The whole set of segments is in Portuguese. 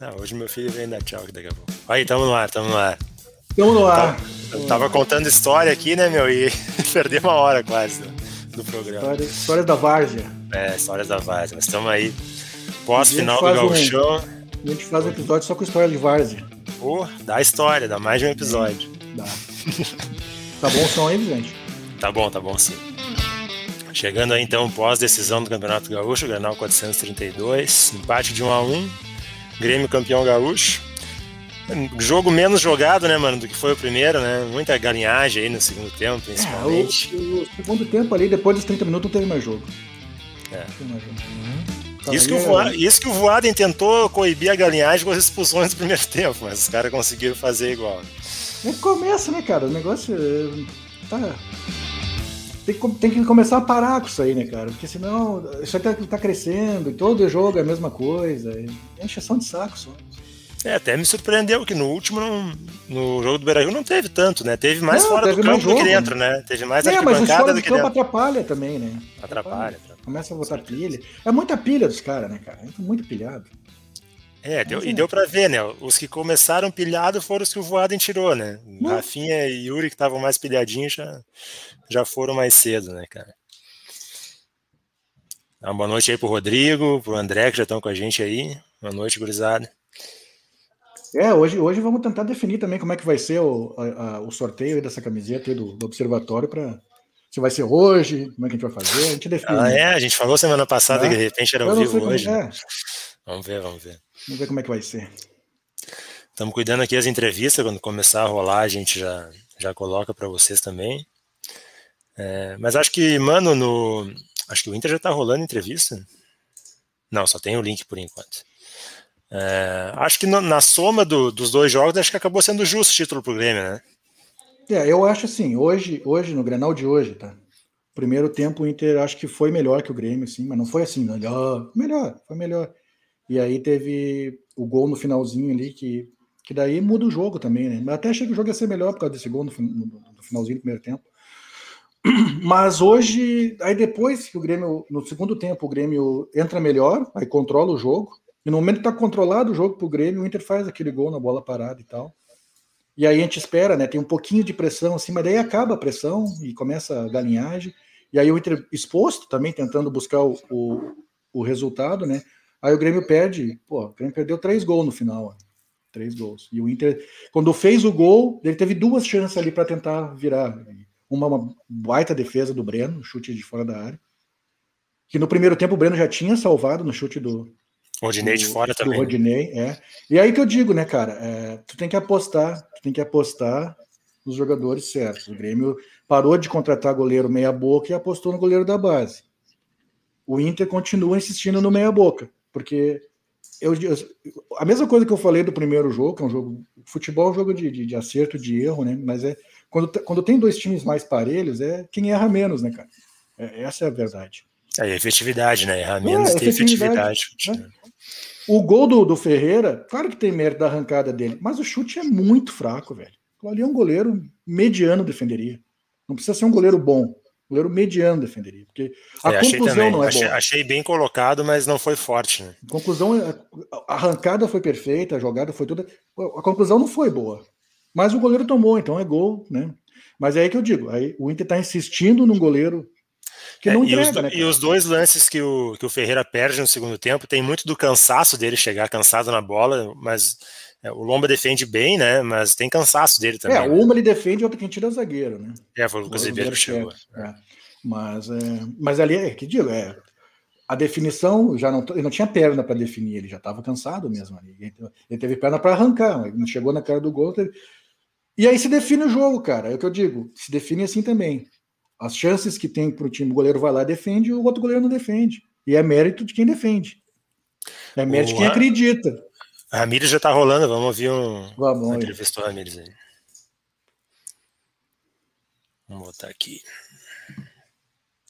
Não, hoje meu filho vem dar tchau daqui a pouco. Aí, tamo no ar, tamo no ar. Tamo no ar. Eu tava contando história aqui, né, meu? E perdi uma hora quase do, do programa. História, histórias da Várzea. É, histórias da Várzea. Mas estamos aí. Pós-final do Gauchão. Um, a gente faz um episódio só com história de Várzea. Pô, dá história, dá mais de um episódio. Dá. tá bom o som aí, gente? Tá bom, tá bom sim. Chegando aí então pós-decisão do Campeonato Gaúcho, Granal 432, empate de 1 a 1 Grêmio campeão gaúcho. Jogo menos jogado, né, mano, do que foi o primeiro, né? Muita galinhagem aí no segundo tempo, principalmente. É, o, o, segundo tempo ali, depois dos 30 minutos, não teve mais jogo. É. Mais jogo. Uhum. Isso, que o Voaden, isso que o Voaden tentou coibir a galinhagem com as expulsões do primeiro tempo, mas os caras conseguiram fazer igual. É começa, né, cara? O negócio é, tá, tem que, tem que começar a parar com isso aí, né, cara? Porque senão isso aí tá, tá crescendo e todo jogo é a mesma coisa. É encheção de saco só. É, até me surpreendeu que no último, não, no jogo do Beira-Rio, não teve tanto, né? Teve mais não, fora do campo jogo, do que dentro, né? Teve mais é, mas o fora do, campo atrapalha também, né? Atrapalha. atrapalha. Começa a botar pilha. É muita pilha dos caras, né, cara? É muito pilhado. É, deu, e deu pra ver, né? Os que começaram pilhado foram os que o Voaden tirou, né? Rafinha e Yuri, que estavam mais pilhadinhos, já, já foram mais cedo, né, cara? Uma boa noite aí pro Rodrigo, pro André, que já estão com a gente aí. Boa noite, gurizada. É, hoje, hoje vamos tentar definir também como é que vai ser o, a, a, o sorteio dessa camiseta do, do observatório para se vai ser hoje, como é que a gente vai fazer, a gente define. Ah, é, a gente falou semana passada é. que de repente era ao vivo hoje. É. Vamos ver, vamos ver. Vamos ver como é que vai ser. Estamos cuidando aqui das entrevistas, quando começar a rolar a gente já, já coloca para vocês também. É, mas acho que, mano, no. Acho que o Inter já tá rolando entrevista. Não, só tem o link por enquanto. É, acho que no, na soma do, dos dois jogos, acho que acabou sendo justo o título pro Grêmio, né? É, eu acho assim, hoje, hoje, no Grenal de hoje, tá? Primeiro tempo o Inter acho que foi melhor que o Grêmio, sim, mas não foi assim, melhor, melhor, foi melhor. E aí teve o gol no finalzinho ali que, que daí muda o jogo também, né? Mas até achei que o jogo ia ser melhor por causa desse gol no, no, no finalzinho do primeiro tempo. Mas hoje, aí depois que o Grêmio, no segundo tempo, o Grêmio entra melhor, aí controla o jogo. E no momento que tá controlado o jogo pro Grêmio, o Inter faz aquele gol na bola parada e tal. E aí a gente espera, né? Tem um pouquinho de pressão assim, mas daí acaba a pressão e começa a galinhagem. E aí o Inter exposto também, tentando buscar o, o, o resultado, né? Aí o Grêmio perde, pô, o Grêmio perdeu três gols no final. Ó. Três gols. E o Inter, quando fez o gol, ele teve duas chances ali para tentar virar. Uma, uma baita defesa do Breno, chute de fora da área. Que no primeiro tempo o Breno já tinha salvado no chute do. Rodinei de fora também. Do Rodinei, é. E aí que eu digo, né, cara? É, tu tem que apostar, tu tem que apostar nos jogadores certos. O Grêmio parou de contratar goleiro meia-boca e apostou no goleiro da base. O Inter continua insistindo no meia-boca, porque eu, a mesma coisa que eu falei do primeiro jogo, que é um jogo. Futebol é um jogo de, de, de acerto, de erro, né? Mas é quando, quando tem dois times mais parelhos, é quem erra menos, né, cara? É, essa é a verdade. É efetividade, né? Errar menos é, tem efetividade. efetividade. Né? O gol do, do Ferreira, claro que tem mérito da arrancada dele, mas o chute é muito fraco, velho. Ali é um goleiro mediano defenderia. Não precisa ser um goleiro bom. Goleiro mediano defenderia. Porque a é, conclusão não é achei, boa. Achei bem colocado, mas não foi forte. Né? A conclusão, é, a arrancada foi perfeita, a jogada foi toda. A conclusão não foi boa. Mas o goleiro tomou, então é gol, né? Mas é aí que eu digo, aí o Inter está insistindo num goleiro que é, não entrega, e os, né, e os dois lances que o, que o Ferreira perde no segundo tempo, tem muito do cansaço dele chegar cansado na bola, mas é, o Lomba defende bem, né? Mas tem cansaço dele também. É, né? uma ele defende, outra quem tira é o zagueiro, né? É, foi o Lucas Ribeiro que chegou. É. Mas, é, mas ali é que digo, é, a definição já não, ele não tinha perna para definir, ele já estava cansado mesmo ali. Ele teve perna para arrancar, não chegou na cara do gol. Teve... E aí se define o jogo, cara. É o que eu digo, se define assim também. As chances que tem para o time, o goleiro vai lá e defende, o outro goleiro não defende. E é mérito de quem defende. É mérito de quem acredita. A Ramires já tá rolando, vamos ouvir um, vamos, uma entrevista do Ramires aí. Vamos botar aqui.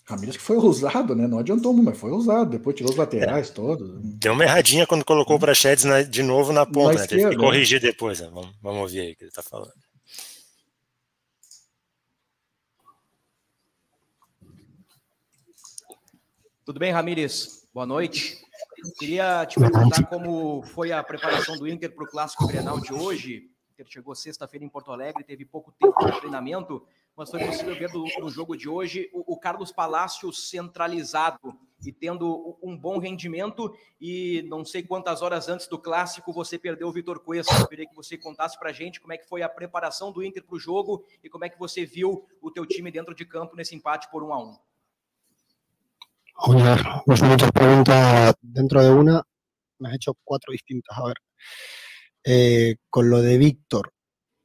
Ramires que foi usado, né? Não adiantou muito, mas foi usado. Depois tirou os laterais é. todos. Deu uma erradinha quando colocou o Prachedes de novo na ponta, na né? Teve que né? corrigir depois. Né? Vamos, vamos ouvir aí o que ele tá falando. Tudo bem, Ramires? Boa noite. Queria te perguntar como foi a preparação do Inter para o Clássico Grenal de hoje. O Inter chegou sexta-feira em Porto Alegre, teve pouco tempo de treinamento, mas foi possível ver do, no jogo de hoje o, o Carlos Palácios centralizado e tendo um bom rendimento. E não sei quantas horas antes do clássico você perdeu o Vitor Cuesta. Eu queria que você contasse para gente como é que foi a preparação do Inter para o jogo e como é que você viu o teu time dentro de campo nesse empate por um a um. Muchas preguntas dentro de una. Me has hecho cuatro distintas. A ver, eh, con lo de Víctor,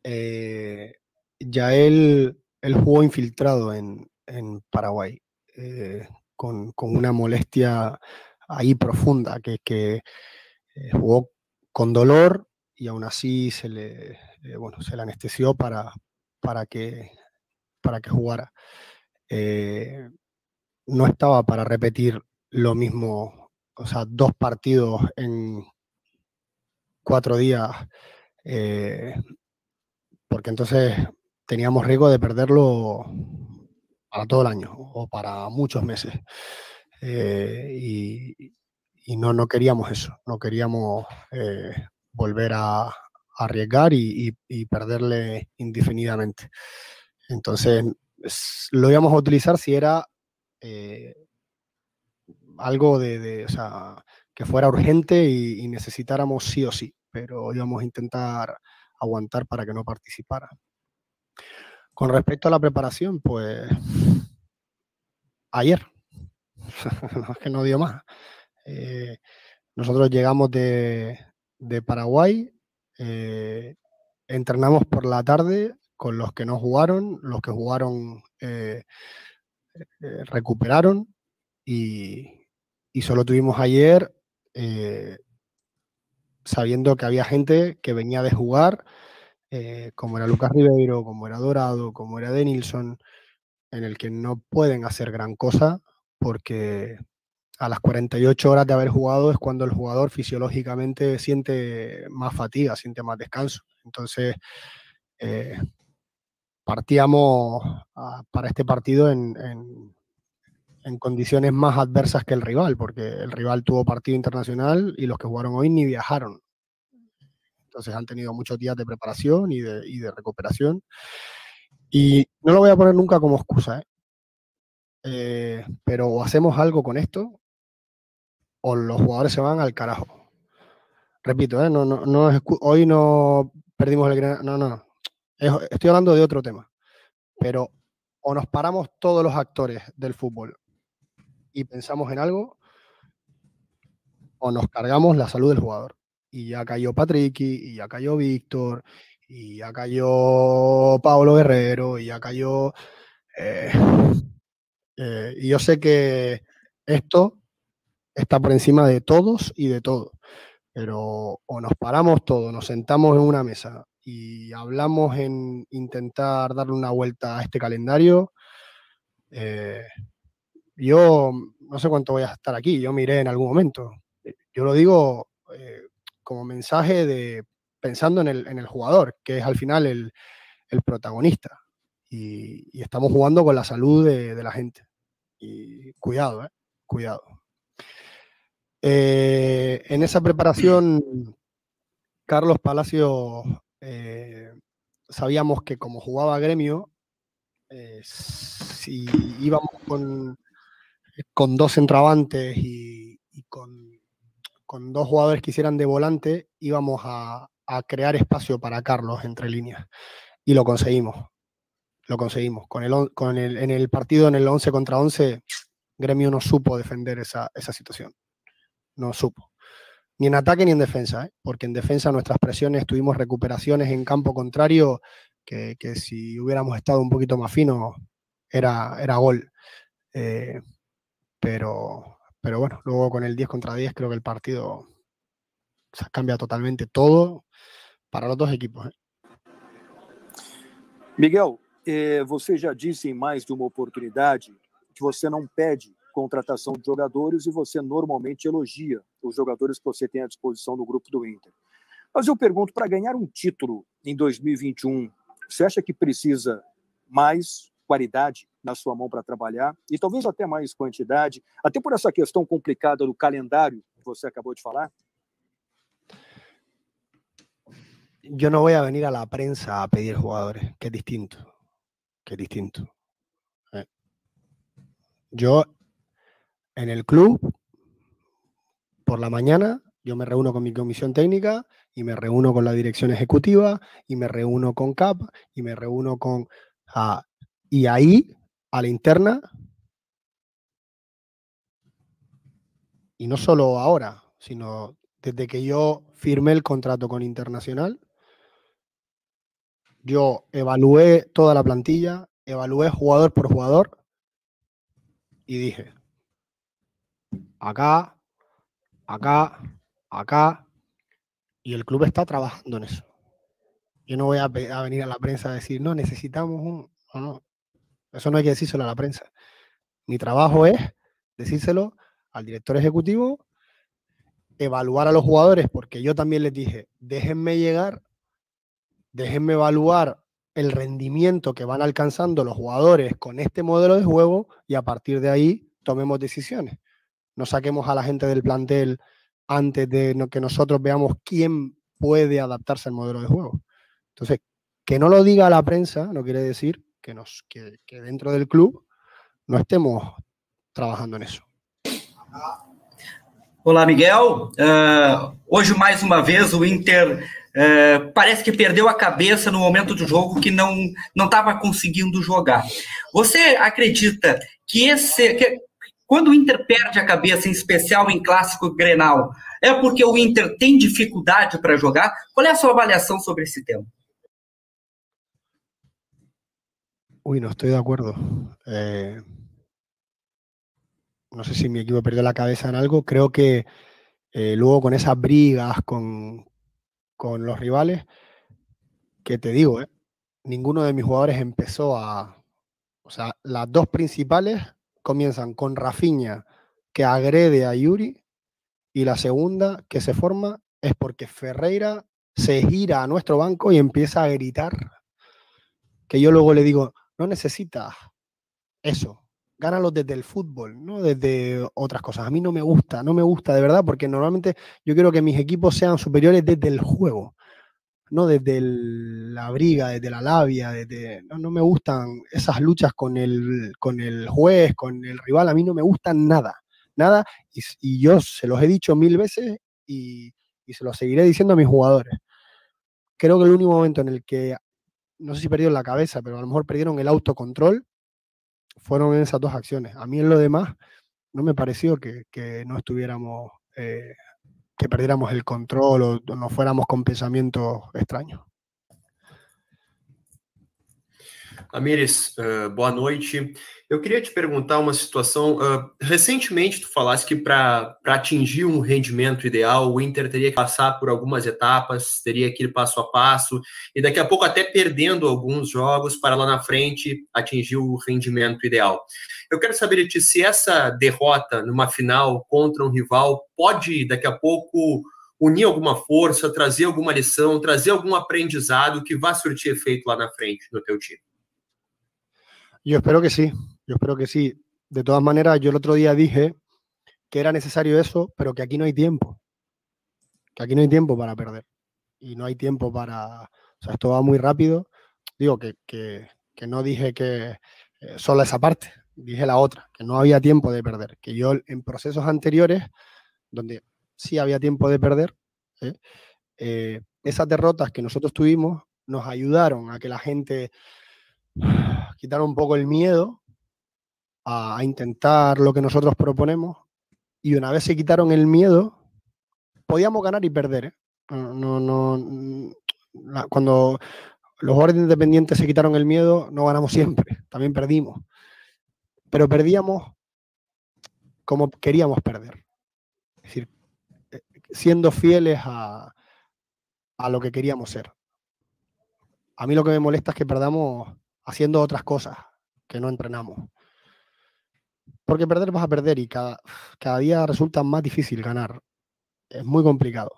eh, ya él él jugó infiltrado en, Paraguay, eh, con, una molestia ahí profunda, que, que jugó con dolor y aún así se le, bueno, se le anestesió para, para, que, para que jugara. No estaba para repetir lo mismo, o sea, dos partidos en cuatro días, porque entonces teníamos riesgo de perderlo para todo el año o para muchos meses. Eh, y, no, no queríamos eso, no queríamos eh, volver a, arriesgar y, perderle indefinidamente. Entonces, lo íbamos a utilizar si era eh, algo de, que fuera urgente y, necesitáramos sí o sí, pero íbamos a intentar aguantar para que no participara. Con respecto a la preparación, pues ayer, es que no dio más. Eh, nosotros llegamos de, Paraguay, eh, entrenamos por la tarde con los que no jugaron, los que jugaron recuperaron y, y, solo tuvimos ayer sabiendo que había gente que venía de jugar eh, como era Lucas Ribeiro, como era Dorado, como era Denilson, en el que no pueden hacer gran cosa porque a las 48 horas de haber jugado es cuando el jugador fisiológicamente siente más fatiga, siente más descanso. Entonces, eh, partíamos para este partido en, en, condiciones más adversas que el rival, porque el rival tuvo partido internacional y los que jugaron hoy ni viajaron. Entonces han tenido muchos días de preparación y de, recuperación. Y no lo voy a poner nunca como excusa, ¿eh? Eh, pero o hacemos algo con esto o los jugadores se van al carajo. Repito, ¿eh? no, no, hoy no perdimos el gran... No, no, estoy hablando de otro tema. Pero o nos paramos todos los actores del fútbol y pensamos en algo, o nos cargamos la salud del jugador y ya cayó Patricky, y ya cayó Víctor, y ya cayó Pablo Guerrero, y ya cayó... Eh, eh, y yo sé que esto está por encima de todos y de todo, pero o nos paramos todos, nos sentamos en una mesa y hablamos en intentar darle una vuelta a este calendario. Eh, yo no sé cuánto voy a estar aquí, yo miré en algún momento. Yo lo digo como mensaje de pensando en el, en el jugador, que es al final el, protagonista. Y, estamos jugando con la salud de, la gente. Y cuidado, ¿eh? cuidado. Eh, en esa preparación, Carlos Palacio, eh, sabíamos que como jugaba gremio, si íbamos con, con dos entrabantes y con con dos jugadores que hicieran de volante, íbamos a, crear espacio para Carlos entre líneas. Y lo conseguimos. Lo conseguimos. Con el, con el, en el partido, en el 11 contra 11, Gremio no supo defender esa, situación. No supo. Ni en ataque ni en defensa, ¿eh? porque en defensa nuestras presiones tuvimos recuperaciones en campo contrario que, si hubiéramos estado un poquito más finos era, era gol. Eh, pero, pero bueno, luego con el 10 contra 10 creo que el partido cambia totalmente todo para os dois equipos. Miguel, eh, você já disse em mais de uma oportunidade que você não pede contratação de jogadores e você normalmente elogia os jogadores que você tem à disposição no grupo do Inter. Mas eu pergunto, para ganhar um título em 2021, você acha que precisa mais qualidade na sua mão para trabalhar e talvez até mais quantidade, até por essa questão complicada do calendário você acabou de falar? Yo no voy a venir a la prensa a pedir jugadores, que es distinto, que es distinto. Yo en el club, por la mañana, yo me reúno con mi comisión técnica y me reúno con la dirección ejecutiva y me reúno con CAP y me reúno con... ah, y ahí, a la interna, y no solo ahora, sino desde que yo firmé el contrato con Internacional, yo evalué toda la plantilla, evalué jugador por jugador y dije, acá, acá, acá, y el club está trabajando en eso. Yo no voy a, venir a la prensa a decir, no, necesitamos un... No, no. Eso no hay que decírselo a la prensa. Mi trabajo es decírselo al director ejecutivo, evaluar a los jugadores, porque yo también les dije, déjenme llegar, déjenme evaluar el rendimiento que van alcanzando los jugadores con este modelo de juego y a partir de ahí tomemos decisiones. No saquemos a la gente del plantel antes de que nosotros veamos quién puede adaptarse al modelo de juego. Entonces, que no lo diga la prensa no quiere decir que, nos, que, que dentro del club no estemos trabajando en eso. Olá, Miguel. Ah, hoje, mais uma vez, o Inter ah, parece que perdeu a cabeça no momento do jogo que não estava conseguindo jogar. Você acredita que esse que, quando o Inter perde a cabeça, em especial em clássico Grenal, é porque o Inter tem dificuldade para jogar? Qual é a sua avaliação sobre esse tema? Uy, no estoy de acuerdo. Eh, no sé si mi equipo perdió la cabeza en algo. Creo que eh, luego con esas brigas con, con los rivales, que te digo, eh, ninguno de mis jugadores empezó a... O sea, las dos principales comienzan con Rafinha, que agrede a Yuri, y la segunda que se forma es porque Ferreira se gira a nuestro banco y empieza a gritar. Que yo luego le digo, no necesitas eso. Gánalo desde el fútbol, no desde otras cosas. A mí no me gusta, no me gusta de verdad, porque normalmente yo quiero que mis equipos sean superiores desde el juego, no desde la briga, desde la labia, desde. No, no me gustan esas luchas con el, con el juez, con el rival, a mí no me gustan nada, nada, y, y yo se los he dicho mil veces y, y se los seguiré diciendo a mis jugadores. Creo que el único momento en el que no sé si perdieron la cabeza, pero a lo mejor perdieron el autocontrol, fueron esas dos acciones. A mí en lo demás no me pareció que, que no estuviéramos, eh, que perdiéramos el control o no fuéramos con pensamientos extraños. Amires, uh, boa noite. Eu queria te perguntar uma situação. Uh, recentemente, tu falaste que para atingir um rendimento ideal, o Inter teria que passar por algumas etapas, teria que ir passo a passo, e daqui a pouco até perdendo alguns jogos para lá na frente atingir o rendimento ideal. Eu quero saber de ti se essa derrota numa final contra um rival pode, daqui a pouco, unir alguma força, trazer alguma lição, trazer algum aprendizado que vá surtir efeito lá na frente no teu time. Yo espero que sí, yo espero que sí. De todas maneras, yo el otro día dije que era necesario eso, pero que aquí no hay tiempo. Que aquí no hay tiempo para perder. Y no hay tiempo para... O sea, esto va muy rápido. Digo que, que, no dije que eh, solo esa parte, dije la otra, que no había tiempo de perder. Que yo en procesos anteriores, donde sí había tiempo de perder, ¿eh? Eh, esas derrotas que nosotros tuvimos nos ayudaron a que la gente quitara un poco el miedo a, intentar lo que nosotros proponemos. Y una vez se quitaron el miedo, podíamos ganar y perder. ¿eh? No, no, mm, cuando los jugadores independientes se quitaron el miedo, no ganamos siempre, también perdimos. Pero perdíamos como queríamos perder. Es decir, eh, siendo fieles a, a lo que queríamos ser. A mí lo que me molesta es que perdamos haciendo otras cosas que no entrenamos. Porque perder vas a perder y cada, cada día resulta más difícil ganar. Es muy complicado,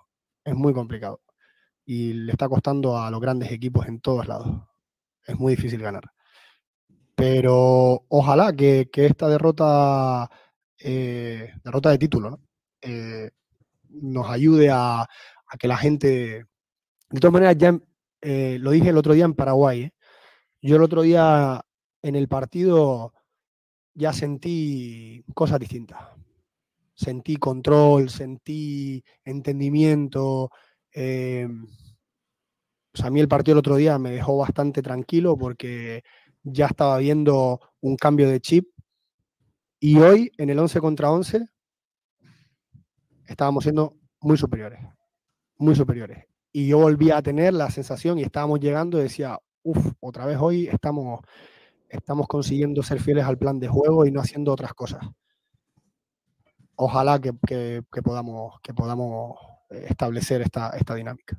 es muy complicado. Y le está costando a los grandes equipos en todos lados. Es muy difícil ganar. Pero ojalá que, que esta derrota, eh, derrota de título, ¿no? Eh, nos ayude a, que la gente, de todas maneras, ya eh, lo dije el otro día en Paraguay. Yo el otro día en el partido ya sentí cosas distintas. Sentí control, sentí entendimiento. Eh, sea, a mí el partido el otro día me dejó bastante tranquilo porque ya estaba viendo un cambio de chip. Y hoy, en el 11 contra 11, estábamos siendo muy superiores. Muy superiores. Y yo volví a tener la sensación y estábamos llegando decía, uff, otra vez hoy estamos, estamos consiguiendo ser fieles al plan de juego y no haciendo otras cosas. Ojalá que, que, que podamos, que podamos estabelecer esta, esta dinámica.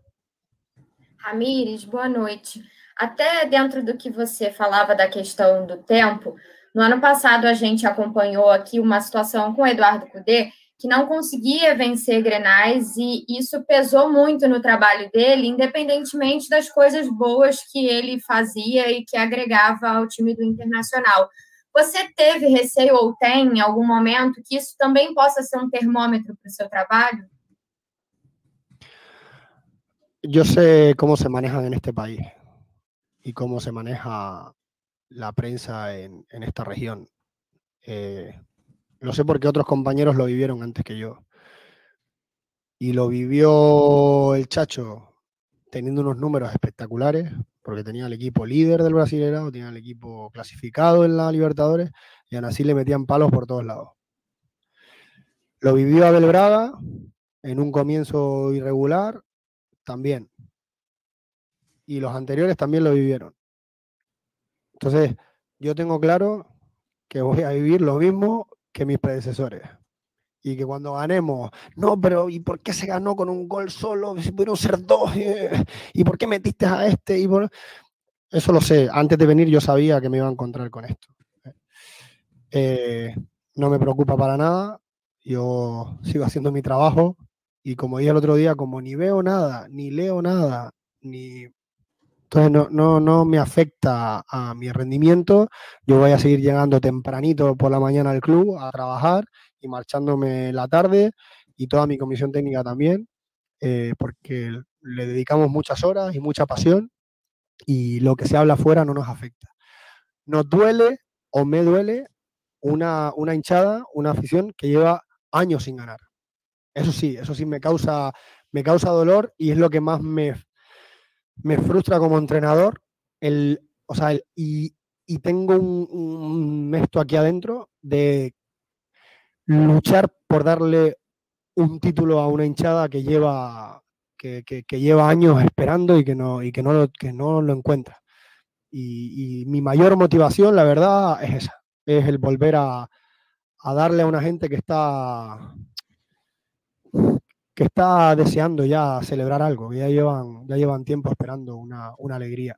Ramires, boa noite. Até dentro do que você falava da questão do tempo, no ano passado a gente acompanhou aqui uma situação com o Eduardo Cudê, que não conseguia vencer Grenais e isso pesou muito no trabalho dele, independentemente das coisas boas que ele fazia e que agregava ao time do Internacional. Você teve receio ou tem em algum momento que isso também possa ser um termômetro para o seu trabalho? yo sé cómo se manejan en este país y cómo se maneja la prensa en, en esta región. Eh, lo sé porque otros compañeros lo vivieron antes que yo. Y lo vivió el Chacho teniendo unos números espectaculares, porque tenía el equipo líder del Brasileirao, tenía el equipo clasificado en la Libertadores, y aún así le metían palos por todos lados. Lo vivió Abel Braga en un comienzo irregular, también. Y los anteriores también lo vivieron. Entonces, yo tengo claro que voy a vivir lo mismo que mis predecesores. Y que cuando ganemos, no, pero ¿y por qué se ganó con un gol solo? Si pudieron ser dos, ¿y por qué metiste a este? Y. Eso lo sé. Antes de venir yo sabía que me iba a encontrar con esto. Eh, no me preocupa para nada. Yo sigo haciendo mi trabajo y como dije el otro día, como ni veo nada, ni leo nada, ni... No, no, no me afecta a mi rendimiento. Yo voy a seguir llegando tempranito por la mañana al club a trabajar y marchándome la tarde y toda mi comisión técnica también, eh, porque le dedicamos muchas horas y mucha pasión y lo que se habla afuera no nos afecta. Nos duele o me duele una, una hinchada, una afición que lleva años sin ganar. Eso sí, eso sí me causa, me causa dolor y es lo que más me, me frustra como entrenador. El, o sea, el, y, y, tengo un, esto aquí adentro de luchar por darle un título a una hinchada que lleva, que, que, que lleva años esperando y que no, y que no, lo, que no lo encuentra. Y, y, mi mayor motivación, la verdad, es esa, es el volver a, a darle a una gente que está que está deseando ya celebrar algo, que ya llevan, ya llevan tiempo esperando una, una alegría.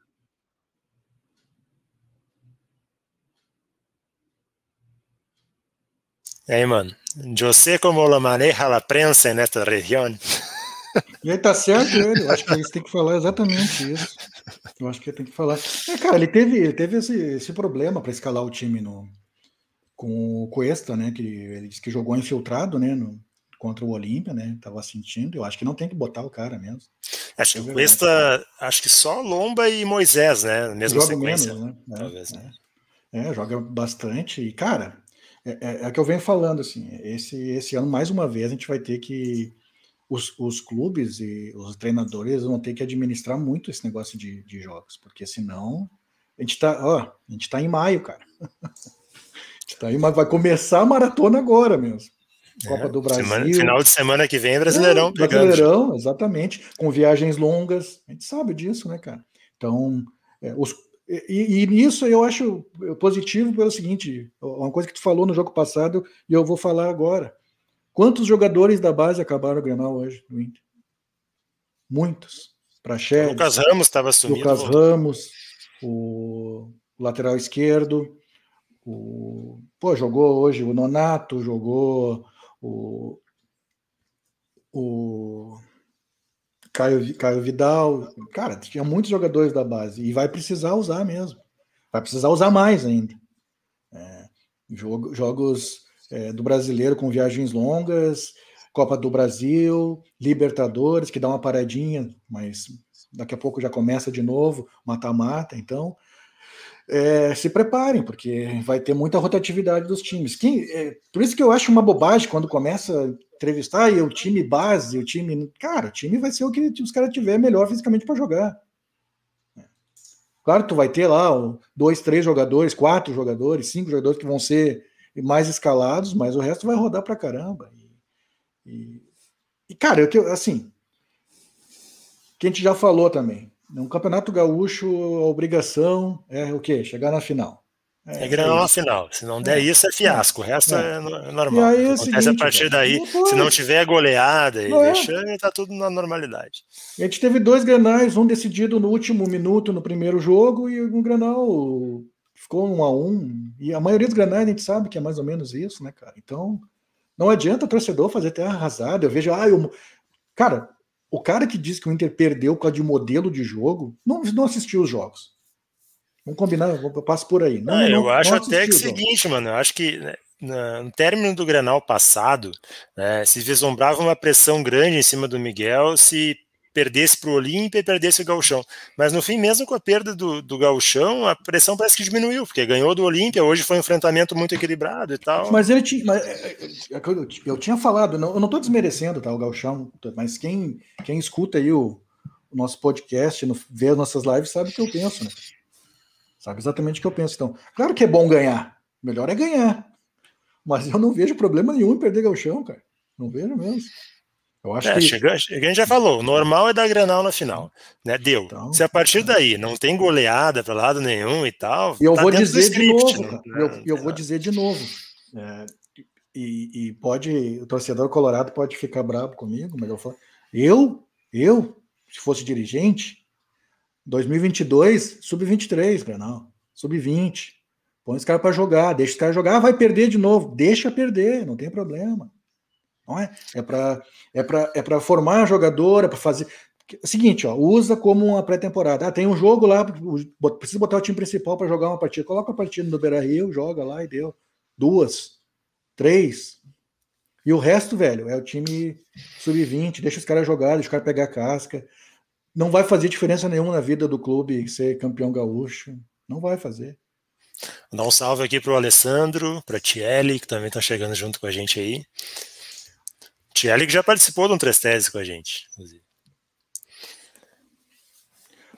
Hey, man, yo sé cómo lo maneja la prensa en esta región. E aí tá certo ele, eu acho que eles têm que falar exatamente isso. Eu acho que tem que falar. É, cara, ele teve, ele teve esse, esse problema para escalar o time no, com o Cuesta, né? Que ele disse que jogou infiltrado, né? No, contra o Olímpia, né? Tava sentindo. Eu acho que não tem que botar o cara mesmo. Acho que Cuesta, acho que só Lomba e Moisés, né? Mesmo joga sequência. menos, né? É, Talvez, é, né? É, joga bastante. E, cara, é, é, é que eu venho falando, assim, esse, esse ano, mais uma vez, a gente vai ter que. Os, os clubes e os treinadores vão ter que administrar muito esse negócio de, de jogos, porque senão a gente tá, ó, a gente tá em maio, cara. a gente tá em maio, vai começar a maratona agora mesmo. Copa é, do Brasil. Semana, final de semana que vem, Brasileirão. É, Brasileirão, exatamente. Com viagens longas. A gente sabe disso, né, cara? Então, é, os, e, e, nisso eu acho positivo pelo seguinte: uma coisa que tu falou no jogo passado e eu vou falar agora. Quantos jogadores da base acabaram o Grenal hoje no Inter? Muitos. Praxedes. Lucas Ramos estava sumindo. Lucas Ramos, o lateral esquerdo. O, pô, jogou hoje o Nonato, jogou o, o Caio, Caio Vidal. Cara, tinha muitos jogadores da base e vai precisar usar mesmo. Vai precisar usar mais ainda. É, jogo, jogos é, do brasileiro com viagens longas. Copa do Brasil, Libertadores, que dá uma paradinha, mas daqui a pouco já começa de novo, mata-mata, então é, se preparem, porque vai ter muita rotatividade dos times. Quem, é, por isso que eu acho uma bobagem quando começa a entrevistar e o time base, o time. Cara, o time vai ser o que os caras tiver melhor fisicamente para jogar. Claro, tu vai ter lá dois, três jogadores, quatro jogadores, cinco jogadores que vão ser mais escalados, mas o resto vai rodar pra caramba. E, e, e cara, eu, assim, que a gente já falou também. No Campeonato Gaúcho, a obrigação é o quê? Chegar na final. É, é ganhar na final. Se não der é. isso, é fiasco. O resto é, é normal. E aí, é Acontece seguinte, a partir daí, se não tiver goleada e é. vexame, tá tudo na normalidade. A gente teve dois granais, um decidido no último minuto no primeiro jogo, e um granal ficou um a um. E a maioria dos granais a gente sabe que é mais ou menos isso, né, cara? Então, não adianta o torcedor fazer terra arrasada. Eu vejo, ah, eu... cara, o cara que diz que o Inter perdeu por causa de modelo de jogo, não, não assistiu os jogos. Vamos combinar, eu passo por aí. Não, não eu não, acho até que é o seguinte, mano, eu acho que né, no término do Grenal passado, né, se vislumbrava uma pressão grande em cima do Miguel se perdesse para o Olímpia e perdesse o Gauchão. Mas no fim, mesmo com a perda do, do Gauchão, a pressão parece que diminuiu, porque ganhou do Olímpia, hoje foi um enfrentamento muito equilibrado e tal. Mas ele tinha. Mas, é, é, é eu, eu, tinha falado, eu não estou desmerecendo tá, o Gauchão, mas quem, quem escuta aí o, o nosso podcast, no, vê as nossas lives, sabe o que eu penso, né? Sabe exatamente o que eu penso. Então, claro que é bom ganhar. Melhor é ganhar. Mas eu não vejo problema nenhum em perder Gauchão, cara. Não vejo mesmo. Eu acho é, que... a gente já falou, o normal é dar Granal na final, né? Deu. Então, Se a partir daí não tem goleada para lado nenhum e tal. E eu tá vou dizer script, de novo, né? eu, eu vou dizer de novo. É, e, e, pode, o torcedor colorado pode ficar bravo comigo, mas eu falo, eu, eu, se fosse dirigente, 2022, sub-23, Granal, sub-20. Põe os caras para jogar, deixa os caras jogar, vai perder de novo, deixa perder, não tem problema. Não é? É para é para é formar jogador, é para fazer seguinte, ó, usa como uma pré-temporada. Ah, tem um jogo lá, precisa botar o time principal para jogar uma partida. Coloca a partida no Beira-Rio, joga lá e deu. Duas, três. E o resto, velho, é o time sub-20, deixa os caras jogar, deixa os caras pegar a casca. Não vai fazer diferença nenhuma na vida do clube ser campeão gaúcho. Não vai fazer. Dar um salve aqui para o Alessandro, para a Tiele, que também está chegando junto com a gente aí. Tielli que já participou de um Três Teses com a gente.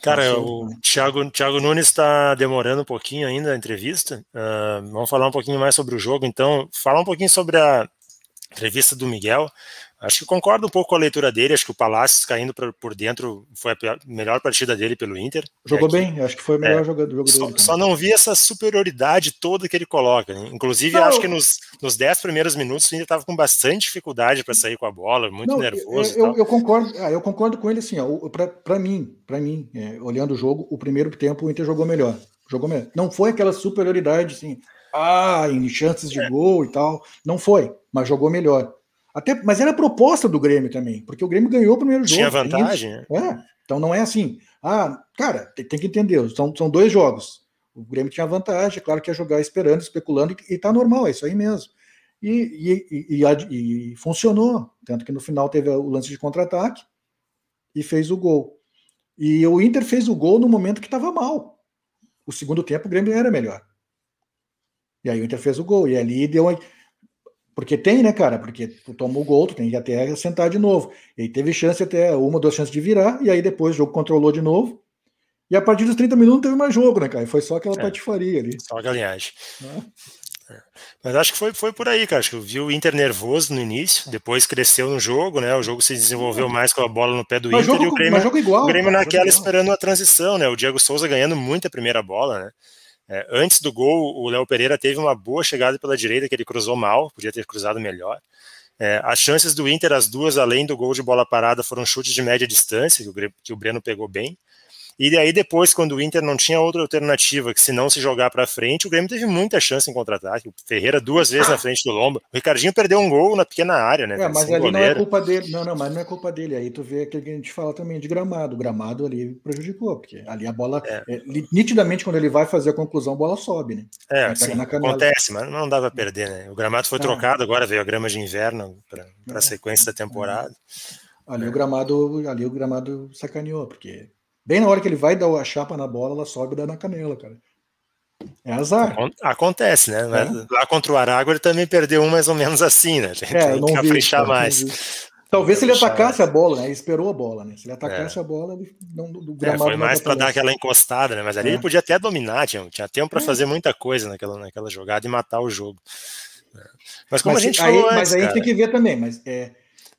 Cara, o Thiago, Thiago Nunes está demorando um pouquinho ainda a entrevista. Uh, vamos falar um pouquinho mais sobre o jogo, então. Falar um pouquinho sobre a entrevista do Miguel. Acho que concordo um pouco com a leitura dele. Acho que o Palácios caindo pra, por dentro foi a melhor partida dele pelo Inter. Jogou é bem, acho que foi o melhor é, jogador, jogo só, dele. Só não vi essa superioridade toda que ele coloca. Né? Inclusive, não, acho que nos, nos dez primeiros minutos o Inter estava com bastante dificuldade para sair com a bola, muito não, nervoso. Eu, eu, eu, concordo, ah, eu concordo com ele assim. Para mim, para mim, é, olhando o jogo, o primeiro tempo o Inter jogou melhor. Jogou melhor. Não foi aquela superioridade assim, ah, em chances de é. gol e tal. Não foi, mas jogou melhor. Até, mas era a proposta do Grêmio também, porque o Grêmio ganhou o primeiro jogo. Tinha vantagem. É, então não é assim. Ah, cara, tem, tem, que entender, são, são dois jogos. O Grêmio tinha vantagem, é claro que ia jogar esperando, especulando, e, e tá normal, é isso aí mesmo. E, e, e, e funcionou, tanto que no final teve o lance de contra-ataque e fez o gol. E o Inter fez o gol no momento que estava mal. O segundo tempo o Grêmio era melhor. E aí o Inter fez o gol, e ali deu uma porque tem, né, cara? Porque tu tomou o gol, tu tem que até sentar de novo. E aí teve chance até uma, duas chances de virar, e aí depois o jogo controlou de novo. E a partir dos 30 minutos não teve mais jogo, né, cara? E foi só aquela é, patifaria ali. Só a galinhagem. É. Mas acho que foi, foi por aí, cara. Acho que eu vi o Inter nervoso no início, depois cresceu no jogo, né? O jogo se desenvolveu mais com a bola no pé do mas Inter jogo, e o Grêmio, jogo igual, o Grêmio cara, naquela esperando a transição, né? O Diego Souza ganhando muito a primeira bola, né? É, antes do gol, o Léo Pereira teve uma boa chegada pela direita, que ele cruzou mal, podia ter cruzado melhor. É, as chances do Inter, as duas, além do gol de bola parada, foram chutes de média distância, que o, que o Breno pegou bem. E aí depois, quando o Inter não tinha outra alternativa que se não se jogar para frente, o Grêmio teve muita chance em contra-ataque. O Ferreira duas vezes na frente do Lomba. O Ricardinho perdeu um gol na pequena área, né? É, mas ali goleiro. não é culpa dele. Não, não, mas não é culpa dele. Aí tu vê aquilo que a gente fala também de gramado. O gramado ali prejudicou, porque ali a bola, é. É, nitidamente, quando ele vai fazer a conclusão, a bola sobe, né? É, acontece, mas não dava a perder, né? O gramado foi ah. trocado, agora veio a grama de inverno para a é. sequência da temporada. Ali o gramado, ali o gramado sacaneou, porque bem na hora que ele vai dar a chapa na bola, ela sobe e dá na canela, cara. É azar. Acontece, né? É. Lá contra o Aragua ele também perdeu um mais ou menos assim, né? Tem, é, tem que caprichar mais. Talvez se ele atacasse a bola, né? Ele esperou a bola, né? Se ele atacasse é. a bola, ele não do gramado. É, foi mais para dar aquela encostada, né? Mas ali é. ele podia até dominar, tinha, tinha tempo para é. fazer muita coisa naquela, naquela jogada e matar o jogo. É. Mas como mas, a gente aí, falou Mas antes, aí tem que ver também, mas é,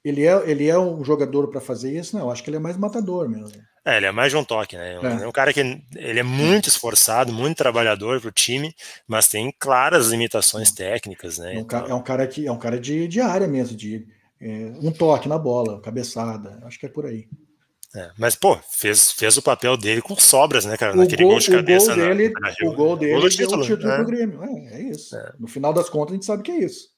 ele é, ele é um jogador para fazer isso? Não, acho que ele é mais matador mesmo. É, ele é mais de um toque, né? É. é um cara que ele é muito esforçado, muito trabalhador para o time, mas tem claras limitações técnicas, né? É um, cara, é um cara que é um cara de, de área mesmo, de é, um toque na bola, cabeçada. Acho que é por aí. É, mas, pô, fez, fez o papel dele com sobras, né, cara? O Naquele gol, gol de cabeça. O gol dele, na, na o gol dele gol título, deu o título né? pro Grêmio. É, é isso. É. No final das contas, a gente sabe que é isso.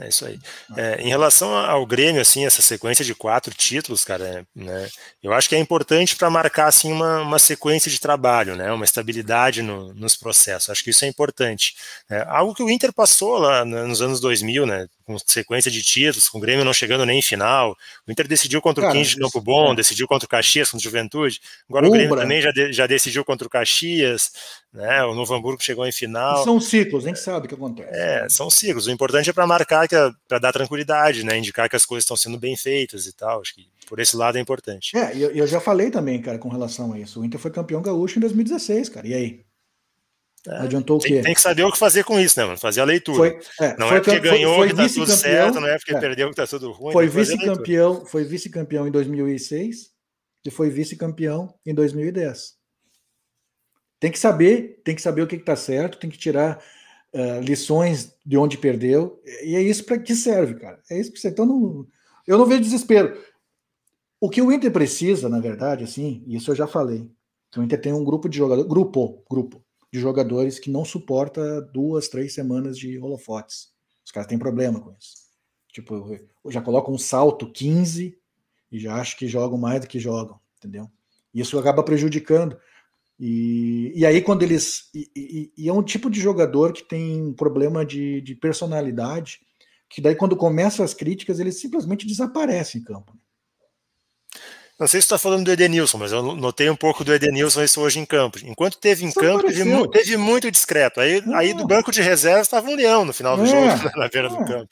É isso aí. É, em relação ao Grêmio, assim, essa sequência de quatro títulos, cara, né, eu acho que é importante para marcar assim uma, uma sequência de trabalho, né, uma estabilidade no, nos processos. Acho que isso é importante. É, algo que o Inter passou lá nos anos 2000, né, com sequência de títulos, com o Grêmio não chegando nem em final. O Inter decidiu contra o 15 de Campo Bom, é. decidiu contra o Caxias, contra o Juventude. Agora Umbra. o Grêmio também já, de, já decidiu contra o Caxias, né? O Novo Hamburgo chegou em final. são ciclos, a gente sabe o que acontece. É, são ciclos. O importante é para marcar, é para dar tranquilidade, né? Indicar que as coisas estão sendo bem feitas e tal. Acho que por esse lado é importante. É, eu, eu já falei também, cara, com relação a isso. O Inter foi campeão gaúcho em 2016, cara. E aí? É, Adiantou o quê? Tem, tem, que saber o que fazer com isso, né, mano? Fazer a leitura. Foi, é, não é porque ganhou foi, foi que tá tudo certo, não é porque é, perdeu que tá tudo ruim. Foi vice-campeão, foi vice-campeão em 2006 e foi vice-campeão em 2010. Tem que saber, tem que saber o que está certo, tem que tirar uh, lições de onde perdeu, e é isso para que serve, cara. É isso que você. Então, não, eu não vejo desespero. O que o Inter precisa, na verdade, assim, isso eu já falei, que o Inter tem um grupo de jogadores, grupo, grupo, de jogadores que não suporta duas, três semanas de holofotes. Os caras têm problema com isso. Tipo, já colocam um salto 15 e já acho que jogam mais do que jogam, entendeu? Isso acaba prejudicando. E, e aí, quando eles. E, e, e, é um tipo de jogador que tem um problema de, de personalidade, que daí, quando começam as críticas, ele simplesmente desaparece em campo. Não sei se está falando do Edenilson, mas eu notei um pouco do Edenilson isso hoje em campo. Enquanto teve em campo, teve, teve, muito discreto. Aí, aí do banco de reserva estava um leão no final do é, jogo, na beira é. do campo.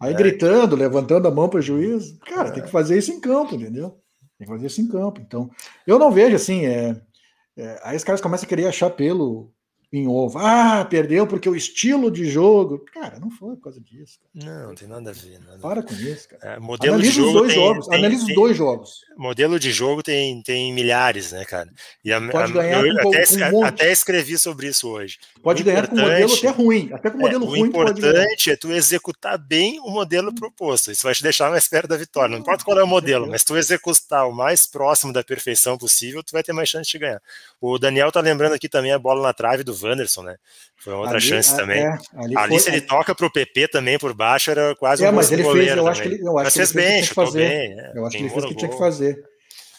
Aí é. gritando, levantando a mão para o juiz. Cara, tem que fazer isso em campo, entendeu? Tem que fazer isso em campo. Então, eu não vejo assim. É, é aí os caras começam a querer achar pelo em ovo. Ah, perdeu porque o estilo de jogo. Cara, não foi por causa disso. Cara. Não, não tem nada a ver. Nada Para com isso, cara. É, modelo Analisa de jogo os dois tem, jogos. Tem, Analisa tem, os dois jogos. Modelo de jogo tem, tem milhares, né, cara? E a, Pode ganhar eu, com, até, com um até escrevi sobre isso hoje. Pode ganhar com um modelo até ruim. Até com um modelo é, ruim. O importante é tu executar bem o modelo proposto. Isso vai te deixar mais perto da vitória. Não importa qual é o modelo, mas tu executar o mais próximo da perfeição possível, tu vai ter mais chance de ganhar. O Daniel tá lembrando aqui também a bola na trave do Wanderson, né? Foi outra ali, chance é, também. É, ali, ali foi, se ele toca para o PP também por baixo, era quase é, um mas ele fez, eu acho que ele, eu acho mas que fez bem, chutou bem. É, eu acho que ele fez o que tinha que fazer.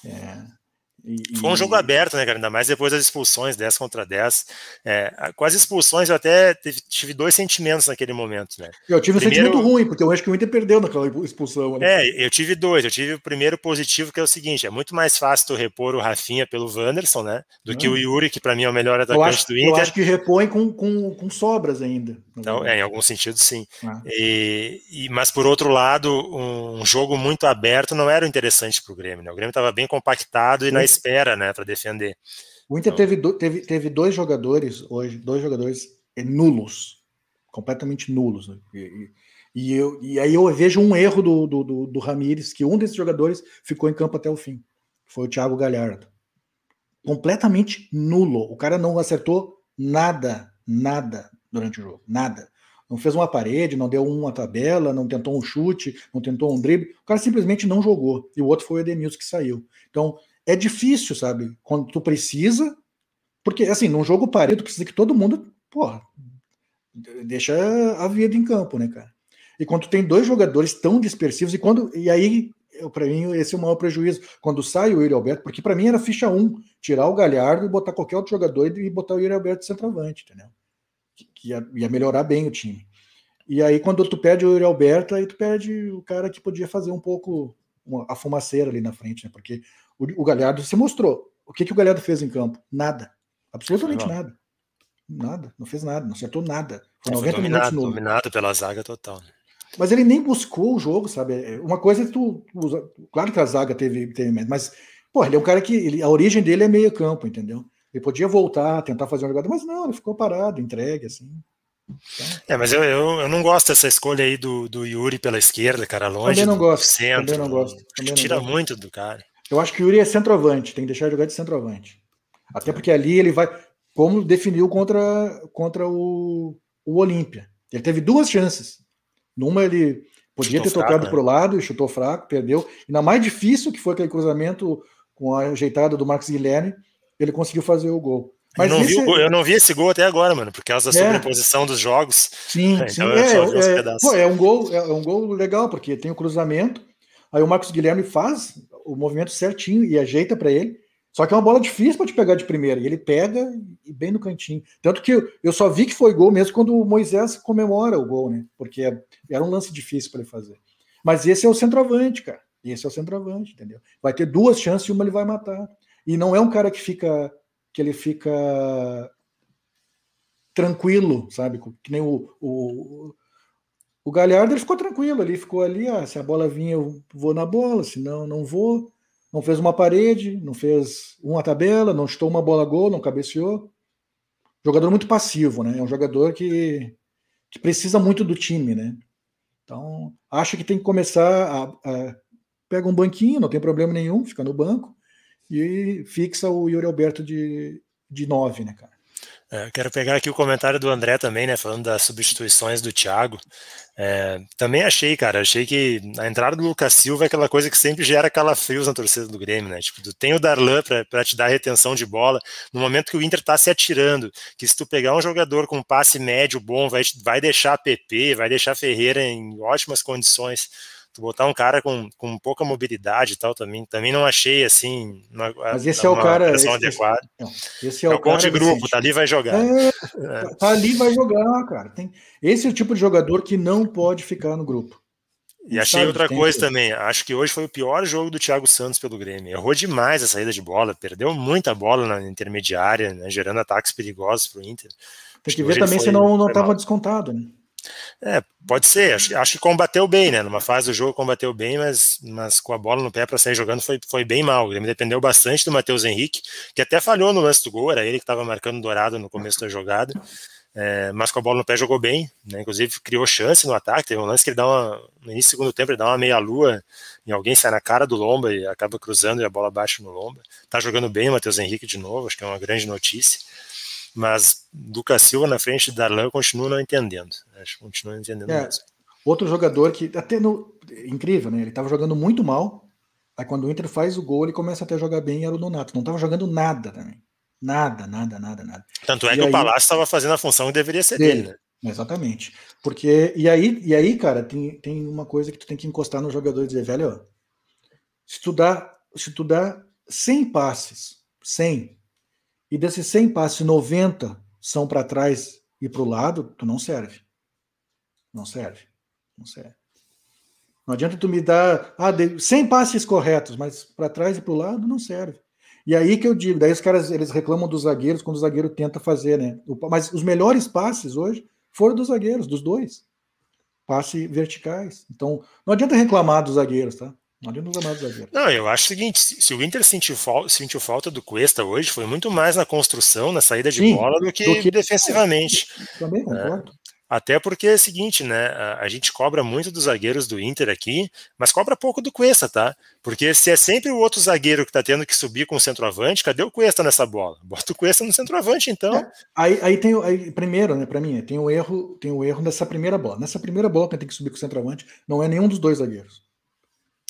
É. E, Foi um jogo aberto, né, cara? Ainda mais depois das expulsões, 10 contra 10. É, com as expulsões, eu até tive, tive, dois sentimentos naquele momento, né? Eu tive primeiro, um sentimento ruim, porque eu acho que o Inter perdeu naquela expulsão. Né? É, eu tive dois. Eu tive o primeiro positivo, que é o seguinte: é muito mais fácil tu repor o Rafinha pelo Wanderson, né? Do hum. que o Yuri, que para mim é o melhor atacante acho, do Inter. Eu acho que repõe com, com, com sobras ainda. Então, é, em algum sentido, sim. Ah. E, e, mas, por outro lado, um jogo muito aberto não era interessante para o Grêmio, né? O Grêmio estava bem compactado e sim. na espera, né? Para defender. O Inter então... teve, do, teve, teve dois jogadores hoje, dois jogadores nulos, completamente nulos. Né? E, e, eu, e aí eu vejo um erro do, do, do, do Ramires, que um desses jogadores ficou em campo até o fim. Foi o Thiago Galhardo. Completamente nulo. O cara não acertou nada, nada durante o jogo. Nada. Não fez uma parede, não deu uma tabela, não tentou um chute, não tentou um drible. O cara simplesmente não jogou. E o outro foi o Edenilson que saiu. Então, é difícil, sabe? Quando tu precisa, porque assim, num jogo parecido, precisa que todo mundo, porra, deixa a vida em campo, né, cara? E quando tu tem dois jogadores tão dispersivos, e quando e aí para mim, esse é o maior prejuízo. Quando sai o Yuri Alberto, porque para mim era ficha 1, tirar o Galhardo e botar qualquer outro jogador e botar o Yuri Alberto centroavante, entendeu? Que ia, ia, melhorar bem o time. E aí, quando tu perde o Yuri Alberto, aí tu perde o cara que podia fazer um pouco uma, a fumaceira ali na frente, né? Porque o, o Galhardo se mostrou. O que, que o Galhardo fez em campo? Nada. Absolutamente não. nada. Nada. Não fez nada. Não acertou nada. Foi 90 foi dominado, minutos no... dominado pela zaga total. Né? Mas ele nem buscou o jogo, sabe? É, uma coisa é tu. Claro que a zaga teve, teve mas, pô, ele é um cara que. Ele, a origem dele é meio campo, entendeu? Ele podia voltar, tentar fazer uma jogada, mas não, ele ficou parado, entregue, assim. É, mas eu, eu, eu, não gosto dessa escolha aí do, do Yuri pela esquerda, cara, longe também não do gosto, centro. Também não gosto. Também tira não gosto. muito do cara. Eu acho que o Yuri é centroavante, tem que deixar de jogar de centroavante. Até porque ali ele vai. Como definiu contra, contra o, o Olímpia. Ele teve duas chances. Numa ele podia chutou ter tocado para o né? lado e chutou fraco, perdeu. E na mais difícil, que foi aquele cruzamento com a ajeitada do Marcos Guilherme, ele conseguiu fazer o gol. Mas eu não, vi, eu não vi esse gol até agora, mano, por causa da é. sobreposição dos jogos. Sim, então sim. É, é, pô, é, um gol, é um gol legal, porque tem o cruzamento, aí o Marcos Guilherme faz o movimento certinho e ajeita para ele. Só que é uma bola difícil para te pegar de primeira. E ele pega e bem no cantinho. Tanto que eu só vi que foi gol mesmo quando o Moisés comemora o gol, né? Porque era um lance difícil para ele fazer. Mas esse é o centroavante, cara. Esse é o centroavante, entendeu? Vai ter duas chances e uma ele vai matar. E não é um cara que fica que ele fica tranquilo, sabe? Que nem o, o, o Galhardo, ele ficou tranquilo ali, ficou ali, ah, se a bola vinha eu vou na bola, se não, não vou não fez uma parede, não fez uma tabela, não chutou uma bola gol, não cabeceou. Jogador muito passivo, né? É um jogador que, que precisa muito do time, né? Então, acho que tem que começar a, a pega um banquinho, não tem problema nenhum, fica no banco e fixa o Yuri Alberto de, de nove, né, cara? É, quero pegar aqui o comentário do André também, né, falando das substituições do Thiago. É, também achei, cara, achei que a entrada do Lucas Silva é aquela coisa que sempre gera calafrios na torcida do Grêmio, né? Tipo, tu tem o Darlan para te dar retenção de bola, no momento que o Inter tá se atirando, que se tu pegar um jogador com passe médio bom, vai, vai deixar PP, vai deixar Ferreira em ótimas condições tu botar um cara com, com pouca mobilidade e tal também, também não achei assim. Uma, Mas esse é o cara. Esse, adequada. Esse é, é o, o de grupo, tá ali vai jogar. É, é. Tá ali vai jogar, cara. Tem, esse é o tipo de jogador que não pode ficar no grupo. E achei outra coisa que... também. Acho que hoje foi o pior jogo do Thiago Santos pelo Grêmio. Errou demais a saída de bola, perdeu muita bola na intermediária, né, gerando ataques perigosos para o Inter. Tem que ver também se não estava descontado, né? É, pode ser. Acho, acho, que combateu bem, né? Numa fase do jogo combateu bem, mas, mas com a bola no pé para sair jogando foi, foi bem mal. Ele dependeu bastante do Matheus Henrique, que até falhou no lance do gol, era ele que estava marcando dourado no começo da jogada. É, mas com a bola no pé jogou bem, né? Inclusive criou chance no ataque. Teve um lance que ele dá uma. No início do segundo tempo, ele dá uma meia-lua e alguém sai na cara do Lomba e acaba cruzando e a bola bate no Lomba. Tá jogando bem o Matheus Henrique de novo, acho que é uma grande notícia. Mas Lucas Silva na frente da Darlan eu continuo não entendendo. Acho continuo entendendo é, mesmo. Outro jogador que até no incrível, né? Ele estava jogando muito mal. Aí quando o Inter faz o gol, ele começa até a jogar bem e era o Donato. Não estava jogando nada também. Nada, nada, nada, nada. Tanto é e que aí, o Palácio estava fazendo a função que deveria ser dele, dele né? Exatamente. Porque, e aí, e aí, cara, tem, tem uma coisa que tu tem que encostar no jogador e dizer, velho, ó, se tu dá, se tu dá 100 passes, 100, e desses 100 passes, 90 são para trás e para o lado, tu não serve. Não serve. Não serve. Não adianta tu me dar ah, 100 passes corretos, mas para trás e para o lado não serve. E aí que eu digo, daí os caras eles reclamam dos zagueiros quando o zagueiro tenta fazer, né? Mas os melhores passes hoje foram dos zagueiros, dos dois. Passe verticais. Então, não adianta reclamar dos zagueiros, tá? Não adianta reclamar dos zagueiros. Não, eu acho o seguinte: se o Inter sentiu, sentiu falta do Cuesta hoje, foi muito mais na construção, na saída de Sim, bola, do que, do que defensivamente. Também concordo. Até porque é o seguinte, né? A, gente cobra muito dos zagueiros do Inter aqui, mas cobra pouco do Cuesta, tá? Porque se é sempre o outro zagueiro que tá tendo que subir com o centroavante, cadê o Cuesta nessa bola? Bota o Cuesta no centroavante, então. É, aí, aí tem aí, primeiro, né, para mim, tem o um erro, tem o um erro nessa primeira bola. Nessa primeira bola que tem que subir com o centroavante, não é nenhum dos dois zagueiros.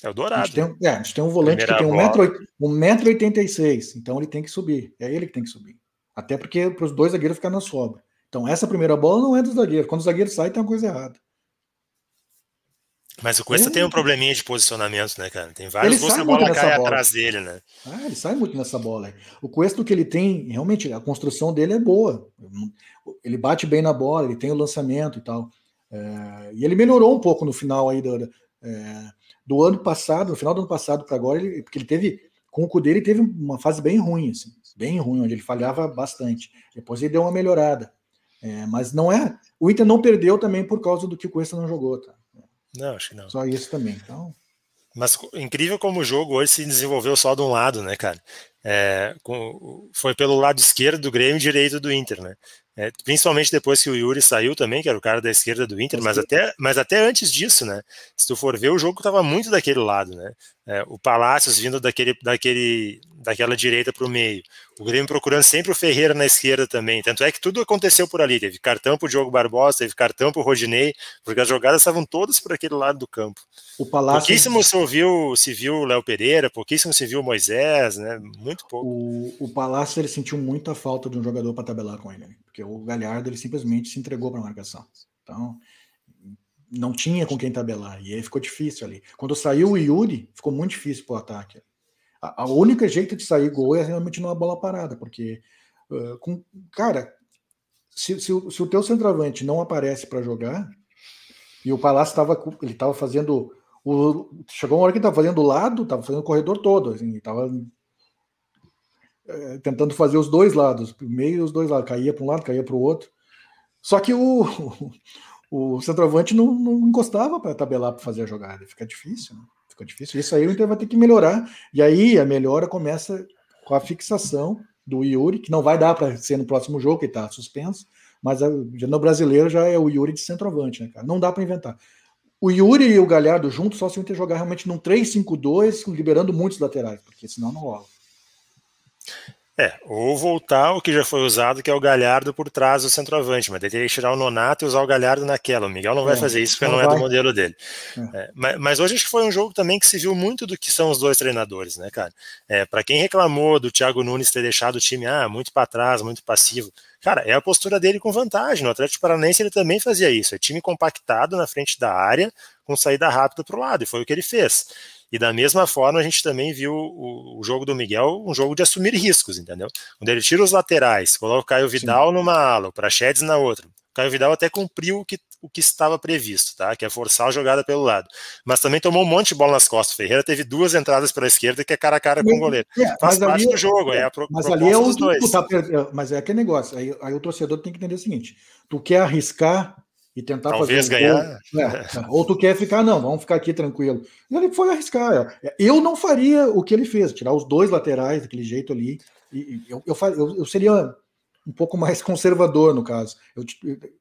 É o Dourado. A gente tem, é, a gente tem um volante Primeira que tem 1,86m, então ele tem que subir. É ele que tem que subir. Até porque para os dois zagueiros ficar na sobra. Então essa primeira bola não é do zagueiro. Quando o zagueiro sai, tem uma coisa errada. Mas o Cuesta tem um probleminha de posicionamento, né, cara? Tem vários gols que a bola cai bola. atrás dele, né? Ah, ele sai muito nessa bola. O Cuesta, o que ele tem, realmente, a construção dele é boa. Ele bate bem na bola, ele tem o lançamento e tal. É, e ele melhorou um pouco no final aí do, é, do ano passado, no final do ano passado para agora, ele, porque ele teve, com o Cudê, ele teve uma fase bem ruim, assim, bem ruim, onde ele falhava bastante. Depois ele deu uma melhorada. É, mas não é. O Inter não perdeu também por causa do que o Cuesta não jogou, tá? Não, acho que não. Só isso também. Então. Mas incrível como o jogo hoje se desenvolveu só de um lado, né, cara? É, com, foi pelo lado esquerdo do Grêmio e direito do Inter, né? É, principalmente depois que o Yuri saiu também, que era o cara da esquerda do Inter, mas até, mas até antes disso, né? Se tu for ver, o jogo estava muito daquele lado, né? É, o Palácios vindo daquele, daquele, daquela direita para o meio. O Grêmio procurando sempre o Ferreira na esquerda também. Tanto é que tudo aconteceu por ali. Teve cartão para o Diogo Barbosa, teve cartão para o Rodinei, porque as jogadas estavam todas por aquele lado do campo. O Palácio... Pouquíssimo se ouviu, se viu o Léo Pereira, pouquíssimo se viu o Moisés, né? Muito pouco. O, o Palácio ele sentiu muita falta de um jogador para tabelar com ele, né? porque o Galhardo ele simplesmente se entregou para a marcação. Então, não tinha com quem tabelar, e aí ficou difícil ali. Quando saiu o Yuri, ficou muito difícil para o ataque. A, a única jeito de sair gol é realmente numa bola parada, porque, uh, com, cara, se, se, se, o teu centroavante não aparece para jogar, e o Palácio estava ele estava fazendo o, chegou uma hora que estava fazendo o lado, estava fazendo o corredor todo, assim, estava é, tentando fazer os dois lados, meio e os dois lados, caía para um lado, caía para o outro. Só que o, o, centroavante não, não encostava para tabelar para fazer a jogada, fica difícil, né? fica difícil. Isso aí o Inter vai ter que melhorar, e aí a melhora começa com a fixação do Yuri, que não vai dar para ser no próximo jogo, que está suspenso, mas no brasileiro já é o Yuri de centroavante, né, cara? Não dá para inventar. O Yuri e o Galhardo juntos só se o Inter jogar realmente num 3-5-2, liberando muitos laterais, porque senão não rola. É, ou voltar ao que já foi usado, que é o Galhardo por trás do centroavante, mas teria que tirar o Nonato e usar o Galhardo naquela. O Miguel não vai é, fazer isso porque não, não é do modelo dele. É. É, mas, mas, hoje acho que foi um jogo também que se viu muito do que são os dois treinadores, né, cara? É, para quem reclamou do Thiago Nunes ter deixado o time ah, muito para trás, muito passivo, cara, é a postura dele com vantagem. No Atlético Paranaense ele também fazia isso, é time compactado na frente da área, com saída rápida para o lado, e foi o que ele fez. E da mesma forma, a gente também viu o, o, jogo do Miguel, um jogo de assumir riscos, entendeu? Quando ele tira os laterais, coloca o Caio Vidal Sim. numa ala, o Prachedes na outra. O Caio Vidal até cumpriu o que, o que estava previsto, tá? Que é forçar a jogada pelo lado. Mas também tomou um monte de bola nas costas. O Ferreira teve duas entradas pela esquerda, que é cara a cara com o goleiro. É, Faz parte do jogo, é a pro, mas ali é o, dois. Tá, mas é aquele negócio. Aí, aí o torcedor tem que entender o seguinte: tu quer arriscar e tentar Talvez fazer. ganhar. Gol, né? Ou tu quer ficar, não, vamos ficar aqui tranquilo. E ele foi arriscar. Eu não faria o que ele fez, tirar os dois laterais daquele jeito ali. E eu, eu, eu, eu seria um pouco mais conservador no caso. Eu,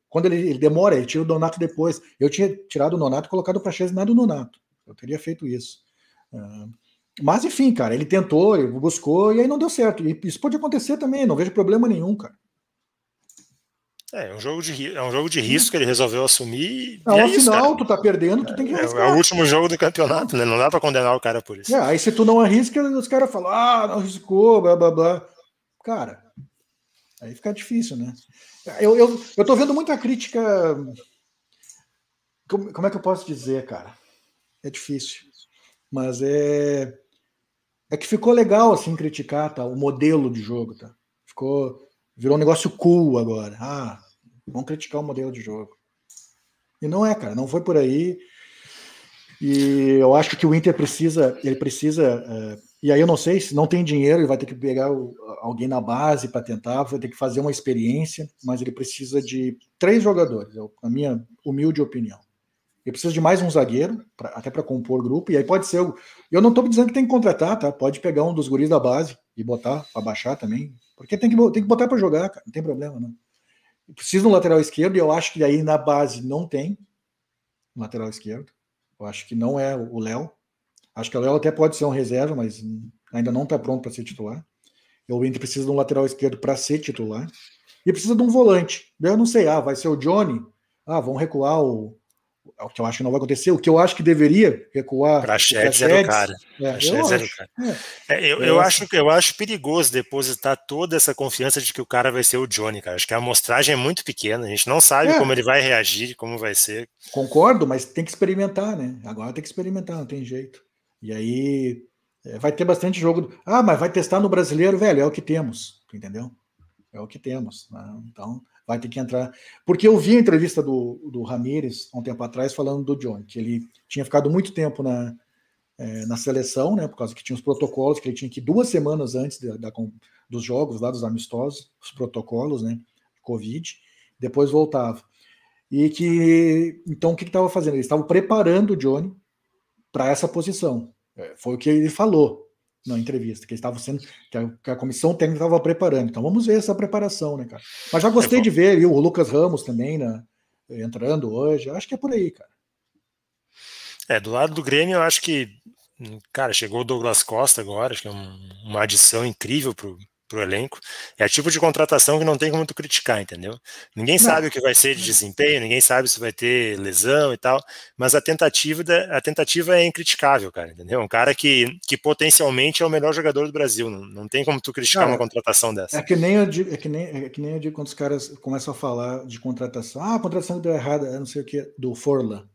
quando ele, ele, demora, ele tira o Donato depois. Eu tinha tirado o Donato e colocado o Praxedes nada do Donato. Eu teria feito isso. Uh, mas enfim, cara, ele tentou, ele buscou e aí não deu certo. E isso pode acontecer também, não vejo problema nenhum, cara. É, é um jogo de, é um jogo de risco que ele resolveu assumir. Não, é afinal, tu tá perdendo, tu tem que arriscar. É, é, o último jogo do campeonato, né? Não dá pra condenar o cara por isso. É, aí se tu não arrisca, os caras falam, ah, não arriscou, blá blá blá. Cara, aí fica difícil, né? Eu, eu, eu tô vendo muita crítica. Como, como é que eu posso dizer, cara? É difícil. Mas é. É que ficou legal, assim, criticar tá, o modelo de jogo, tá? Ficou Virou um negócio cool agora. Ah, vamos criticar o modelo de jogo. E não é, cara, não foi por aí. E eu acho que o Inter precisa, ele precisa, uh, e aí eu não sei se não tem dinheiro, ele vai ter que pegar alguém na base para tentar, vai ter que fazer uma experiência, mas ele precisa de três jogadores, é a minha humilde opinião. Ele precisa de mais um zagueiro, pra, até para compor grupo, e aí pode ser. Eu não estou dizendo que tem que contratar, tá? Pode pegar um dos guris da base e botar para baixar também, porque tem que, tem que botar para jogar, cara, não tem problema, não. Precisa um lateral esquerdo, e eu acho que aí na base não tem um lateral esquerdo. Eu acho que não é o Léo. Acho que o Léo até pode ser um reserva, mas ainda não está pronto para ser titular. O Inter precisa de um lateral esquerdo para ser titular. E precisa de um volante. Eu não sei, ah, vai ser o Johnny. Ah, vão recuar o, o que eu acho que não vai acontecer, o que eu acho que deveria recuar. Praxedes era o cara. É, eu, era o cara. É. É, eu, eu, acho, eu acho perigoso depositar toda essa confiança de que o cara vai ser o Johnny, cara. Acho que a amostragem é muito pequena, a gente não sabe é. como ele vai reagir, como vai ser. Concordo, mas tem que experimentar, né? Agora tem que experimentar, não tem jeito. E aí é, vai ter bastante jogo. Ah, mas vai testar no brasileiro, velho, é o que temos, entendeu? É o que temos. Né? Então, vai ter que entrar. Porque eu vi a entrevista do, do Ramires há um tempo atrás falando do John, que ele tinha ficado muito tempo na, é, na seleção, né? Por causa que tinha os protocolos, que ele tinha que duas semanas antes da, da, dos jogos lá, dos amistosos, os protocolos, né? Covid, depois voltava. E que então o que estava fazendo? Ele estava preparando o Johnny para essa posição. É, foi o que ele falou na entrevista, que estava sendo, que a, que a comissão técnica estava preparando. Então vamos ver essa preparação, né, cara? Mas já gostei é de ver viu, o Lucas Ramos também, né, entrando hoje. Acho que é por aí, cara. É, do lado do Grêmio, eu acho que, cara, chegou o Douglas Costa agora, acho que é um, uma adição incrível pro, para o elenco. É tipo de contratação que não tem como tu criticar, entendeu? Ninguém não. sabe o que vai ser de desempenho, ninguém sabe se vai ter lesão e tal, mas a tentativa, da, a tentativa é incriticável, cara, entendeu? Um cara que, que potencialmente é o melhor jogador do Brasil. Não, não tem como tu criticar cara, uma contratação dessa. É que, nem eu digo, é, que nem, é que nem eu digo quando os caras começam a falar de contratação. Ah, a contratação deu errada, não sei o que, do Forlan.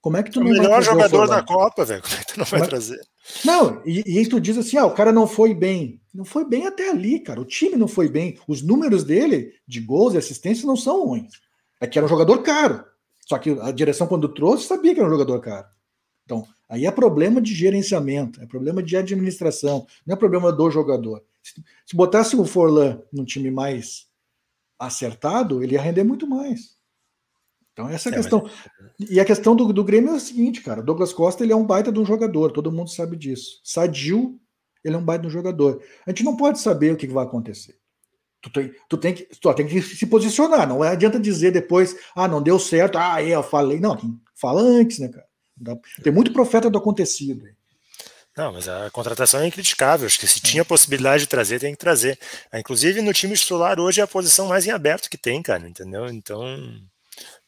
Como é que tu é não o melhor jogador da Copa, velho. Como é que tu não vai Mas, trazer? Não, e, e tu diz assim: ah, o cara não foi bem. Não foi bem até ali, cara. O time não foi bem. Os números dele de gols e assistências não são ruins. É que era um jogador caro. Só que a direção, quando trouxe, sabia que era um jogador caro. Então, aí é problema de gerenciamento, é problema de administração, não é problema do jogador. Se, se botasse o Forlan num time mais acertado, ele ia render muito mais. Então, essa é a é, questão. Mas... E a questão do, do Grêmio é a seguinte, cara. Douglas Costa ele é um baita de um jogador, todo mundo sabe disso. Sadio, ele é um baita de um jogador. A gente não pode saber o que vai acontecer. Tu tem, tu tem, que, tu tem que se posicionar. Não adianta dizer depois, ah, não deu certo, ah, eu falei. Não, fala antes, né, cara? Tem muito profeta do acontecido. Não, mas a contratação é incriticável. Acho que se tinha possibilidade de trazer, tem que trazer. Inclusive, no time titular hoje é a posição mais em aberto que tem, cara, entendeu? Então,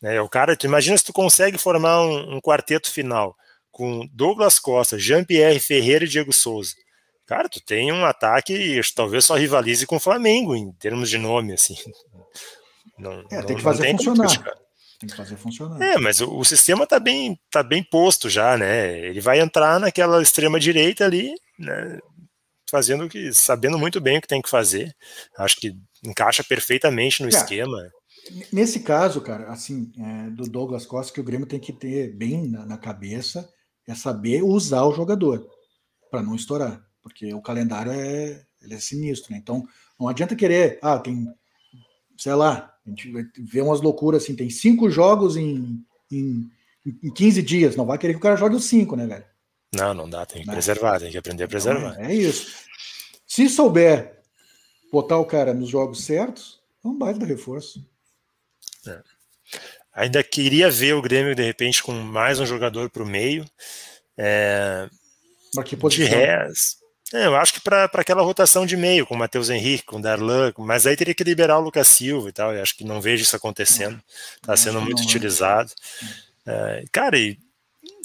né? O cara, tu imagina se tu consegue formar um, um quarteto final com Douglas Costa, Jean-Pierre Ferreira e Diego Souza. Cara, tu tem um ataque talvez só rivalize com o Flamengo em termos de nome, assim. Não, é, tem que fazer tem funcionar. Tem que fazer funcionar. É, mas o, o, sistema tá bem, tá bem posto já, né? Ele vai entrar naquela extrema direita ali, né? Fazendo que, sabendo muito bem o que tem que fazer. Acho que encaixa perfeitamente no é. esquema. Nesse caso, cara, assim, é, do Douglas Costa, que o Grêmio tem que ter bem na, na cabeça é saber usar o jogador para não estourar, porque o calendário é, ele é sinistro, né? Então, não adianta querer, ah, tem, sei lá, a gente vê umas loucuras assim, tem cinco jogos em, em, em 15 dias, não vai querer que o cara jogue os cinco, né, velho? Não, não dá, tem que né? preservar, tem que aprender a então, preservar. Então, é, é isso. Se souber botar o cara nos jogos certos, é um baita reforço. É. Ainda queria ver o Grêmio, de repente, com mais um jogador para o meio. É, de res, é, eu acho que para aquela rotação de meio, com o Matheus Henrique, com o Darlan, mas aí teria que liberar o Lucas Silva e tal. Eu acho que não vejo isso acontecendo. Está sendo muito não, né? utilizado. É, cara, e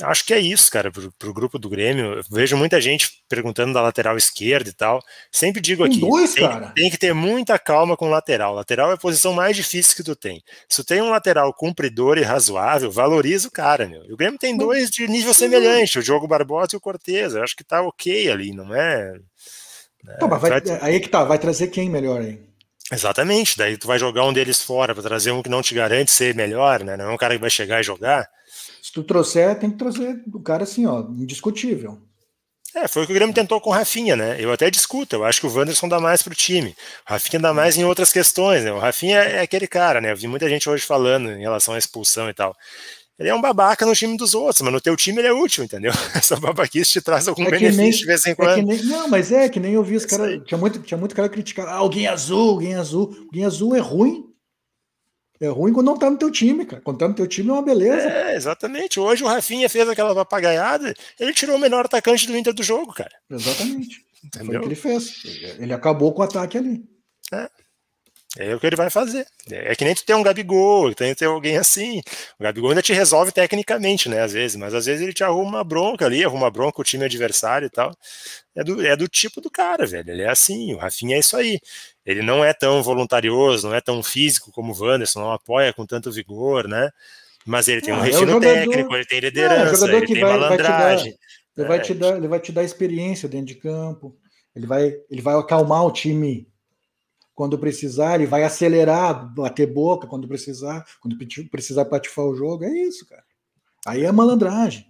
acho que é isso, cara, pro, pro grupo do Grêmio. Eu vejo muita gente perguntando da lateral esquerda e tal. Sempre digo aqui, dois, tem, tem, que ter muita calma com o lateral. Lateral é a posição mais difícil que tu tem. Se tu tem um lateral cumpridor e razoável, valoriza o cara, meu. E o Grêmio tem dois de nível semelhante, o Diogo Barbosa e o Cortez. Eu acho que tá ok ali, não é... Então, vai, vai, aí que tá, vai trazer quem melhor aí? Exatamente, daí tu vai jogar um deles fora para trazer um que não te garante ser melhor, né? Não é um cara que vai chegar e jogar. Se tu trouxer, tem que trazer o cara assim, ó, indiscutível. É, foi o que o Grêmio tentou com o Rafinha, né? Eu até discuto, eu acho que o Wanderson dá mais pro time. O Rafinha dá mais em outras questões, né? O Rafinha é aquele cara, né? Eu vi muita gente hoje falando em relação à expulsão e tal. Ele é um babaca no time dos outros, mas no teu time ele é útil, entendeu? Essa babaquice te traz algum é benefício nem, de vez em quando. É nem, não, mas é que nem eu vi os caras. Tinha muito, tinha muito cara criticando. Ah, alguém azul, alguém azul. Alguém azul é ruim é ruim quando não tá no teu time, cara. Quando tá no teu time é uma beleza. É, exatamente. Hoje o Rafinha fez aquela papagaiada, ele tirou o melhor atacante do Inter do jogo, cara. Exatamente. Entendeu? Foi o que ele fez. Ele acabou com o ataque ali. É. É o que ele vai fazer. É que nem tu tem um Gabigol, tem que ter alguém assim. O Gabigol ainda te resolve tecnicamente, né? Às vezes, mas às vezes ele te arruma uma bronca ali, arruma bronca o time adversário e tal. É do, é do tipo do cara, velho. Ele é assim. O Rafinha é isso aí. Ele não é tão voluntarioso, não é tão físico como o Wanderson, não apoia com tanto vigor, né? Mas ele tem um ah, refino é jogador... técnico, ele tem liderança, é, ele tem vai, malandragem. Vai te dar, ele, vai te dar, ele vai te dar experiência dentro de campo. Ele vai, ele vai acalmar o time quando precisar, ele vai acelerar, bater boca quando precisar, quando precisar patifar o jogo. É isso, cara. Aí é malandragem.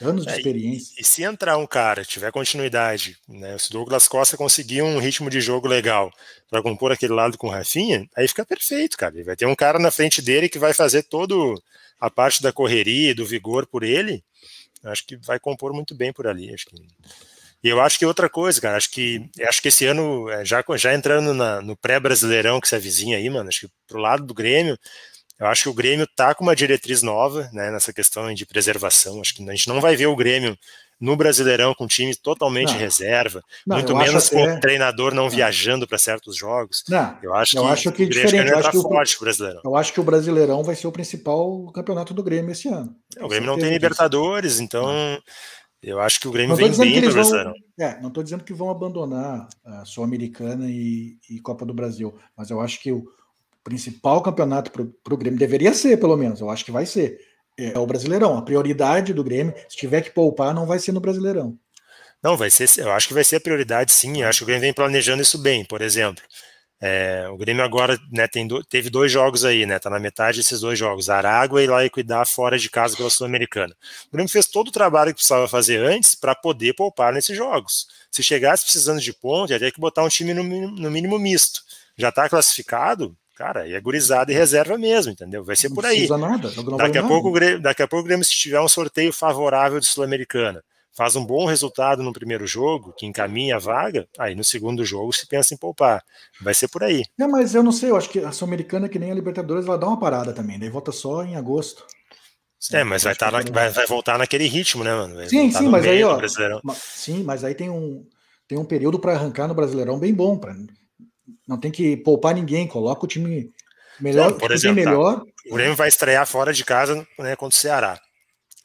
Anos de é, experiência. E, e, se entrar um cara, tiver continuidade, né? Se Douglas Costa conseguir um ritmo de jogo legal para compor aquele lado com o Rafinha, aí fica perfeito, cara. Ele vai ter um cara na frente dele que vai fazer todo a parte da correria e do vigor por ele. Acho que vai compor muito bem por ali. Acho que e eu acho que outra coisa, cara, acho que acho que esse ano, é, já, já entrando na, no pré-brasileirão que se avizinha aí, mano, acho que pro lado do Grêmio, eu acho que o Grêmio tá com uma diretriz nova, né, nessa questão de preservação. Acho que a gente não vai ver o Grêmio no Brasileirão com time totalmente não. reserva, não, muito menos com o treinador não, não. viajando para certos jogos. Eu acho eu que, acho que é diferente. Eu acho que, o, Brasileirão. eu acho que o Brasileirão vai ser o principal campeonato do Grêmio esse ano. O Grêmio não tem Libertadores, então eu acho que o Grêmio vem bem para vão, é, Não estou dizendo que vão abandonar a Sul-Americana e, e, Copa do Brasil, mas eu acho que o principal campeonato para o Grêmio deveria ser, pelo menos. Eu acho que vai ser. É o Brasileirão. A prioridade do Grêmio, se tiver que poupar, não vai ser no Brasileirão. Não, vai ser. Eu acho que vai ser a prioridade, sim. Eu acho que o Grêmio vem planejando isso bem. Por exemplo, é, o Grêmio agora né, tem do, teve dois jogos aí, né? Tá na metade desses dois jogos, Aragua e lá Equidar fora de casa pela Sul-Americana. O Grêmio fez todo o trabalho que precisava fazer antes para poder poupar nesses jogos. Se chegasse precisando de ponto, ia ter que botar um time no no mínimo misto. Já está classificado, cara, é gurizada e reserva mesmo, entendeu? Vai ser por aí. Nada, daqui, a pouco, Grêmio, daqui a pouco o Grêmio, se tiver um sorteio favorável de Sul-Americana, faz um bom resultado no primeiro jogo, que encaminha a vaga, aí no segundo jogo se pensa em poupar. Vai ser por aí. É, mas eu não sei, eu acho que a Sul-Americana, que nem a Libertadores, ela dá uma parada também, daí volta só em agosto. É, mas vai, tá na, vai, vai, voltar naquele ritmo, né, mano? Vai sim, sim, mas aí, ó. Sim, mas aí tem um, tem um período para arrancar no Brasileirão bem bom. Pra, não tem que poupar ninguém, coloca o time melhor. Sim, por exemplo, tá. melhor. Tá. o Grêmio vai estrear fora de casa né, contra o Ceará.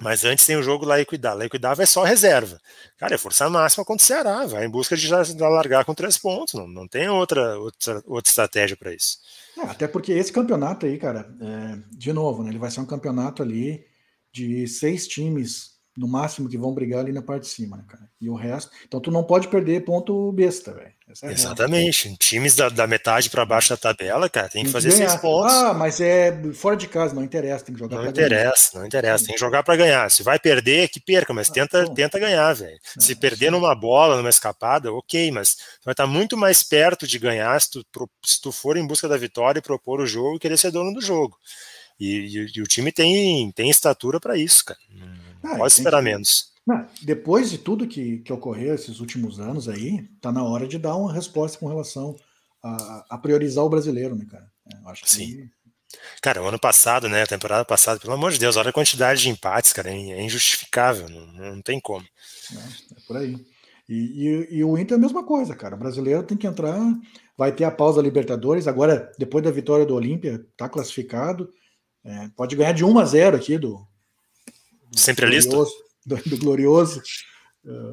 Mas antes tem o jogo lá Equidar. Lá Equidar vai só reserva. Cara, é força máxima contra o Ceará. Vai em busca de já largar com três pontos. Não, não tem outra, outra, outra estratégia para isso. É, até porque esse campeonato aí, cara, é, de novo, né, ele vai ser um campeonato ali de seis times no máximo que vão brigar ali na parte de cima, né, cara? E o resto. Então tu não pode perder ponto besta, velho. É Exatamente. Real. Times da, da metade para baixo da tabela, cara, tem que fazer ganhar. seis pontos. Ah, mas é fora de casa, não interessa, tem que jogar Não interessa, ganhar. não interessa, tem que jogar para ganhar. Se vai perder, que perca, mas ah, tenta, bom. tenta ganhar, velho. Se perder sim. numa bola, numa escapada, ok, mas vai estar tá muito mais perto de ganhar se tu, se tu for em busca da vitória e propor o jogo e querer ser dono do jogo. E, e, e o time tem, tem estatura para isso, cara. Não ah, pode esperar que... menos. Não, depois de tudo que, que ocorreu esses últimos anos aí, tá na hora de dar uma resposta com relação a, a priorizar o brasileiro, né, cara? É, acho que Sim. Cara, o ano passado, né, a temporada passada, pelo amor de Deus, olha a quantidade de empates, cara, é, é injustificável, não, não tem como. É, é por aí. E, e, e, o Inter é a mesma coisa, cara. O brasileiro tem que entrar, vai ter a pausa Libertadores. Agora, depois da vitória do Olímpia, tá classificado. É, pode ganhar de 1 a 0 aqui do, Sempre é listo? Do, do glorioso. Uh,